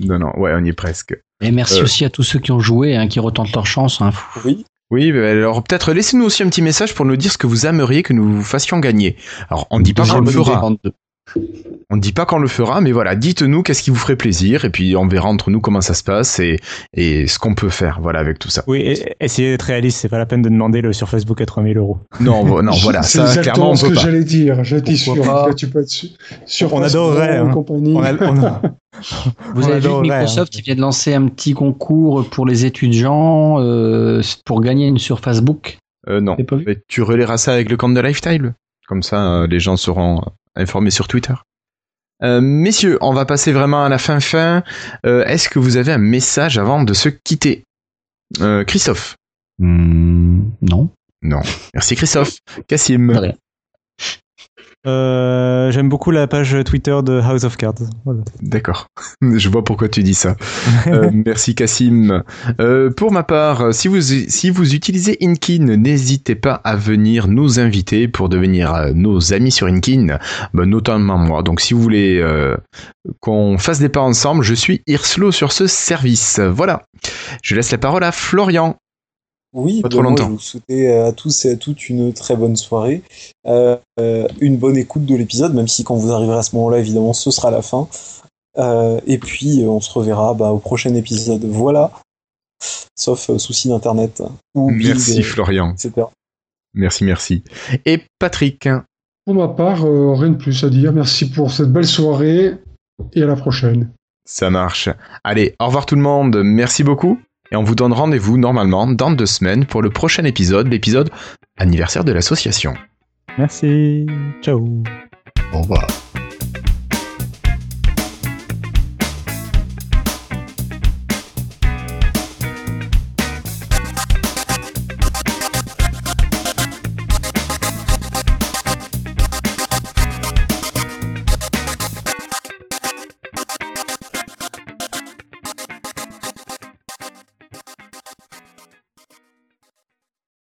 Non, non, ouais, on y est presque. Et merci Euh. aussi à tous ceux qui ont joué, hein, qui retentent leur chance. hein. Oui, Oui, bah alors peut-être laissez-nous aussi un petit message pour nous dire ce que vous aimeriez que nous vous fassions gagner. Alors, on ne dit pas qu'on le fera. On ne dit pas qu'on le fera, mais voilà, dites-nous qu'est-ce qui vous ferait plaisir, et puis on verra entre nous comment ça se passe et, et ce qu'on peut faire, voilà, avec tout ça. Oui, et, essayez d'être réaliste, c'est pas la peine de demander le sur Facebook à 3000 euros. Non, non, voilà, C'est ça, clairement, ce peut que j'allais dire. J'étais sûr. pas tu peux être sur On adorerait, hein. compagnie. On a- on a- Vous On avez vu que Microsoft hein. il vient de lancer un petit concours pour les étudiants euh, pour gagner une sur Facebook? Euh, non, T'as pas vu Mais tu relayeras ça avec le compte de Lifestyle. Comme ça, euh, les gens seront informés sur Twitter. Euh, messieurs, on va passer vraiment à la fin fin. Euh, Est-ce que vous avez un message avant de se quitter? Euh, Christophe? Hmm, non. Non. Merci Christophe. Cassim. Euh, J'aime beaucoup la page Twitter de House of Cards. Voilà. D'accord. Je vois pourquoi tu dis ça. Euh, merci Cassim. Euh, pour ma part, si vous, si vous utilisez Inkin, n'hésitez pas à venir nous inviter pour devenir nos amis sur Inkin, bah, notamment moi. Donc si vous voulez qu'on fasse des pas ensemble, je suis Irslo sur ce service. Voilà. Je laisse la parole à Florian. Oui, Pas bah, trop moi, longtemps. je vous souhaite à tous et à toutes une très bonne soirée, euh, euh, une bonne écoute de l'épisode, même si quand vous arriverez à ce moment-là, évidemment, ce sera la fin. Euh, et puis, euh, on se reverra bah, au prochain épisode. Voilà, sauf euh, souci d'internet ou build, Merci euh, Florian. etc. Merci, merci. Et Patrick. Pour ma part, euh, rien de plus à dire. Merci pour cette belle soirée et à la prochaine. Ça marche. Allez, au revoir tout le monde. Merci beaucoup. Et on vous donne rendez-vous normalement dans deux semaines pour le prochain épisode, l'épisode anniversaire de l'association. Merci. Ciao. Au revoir.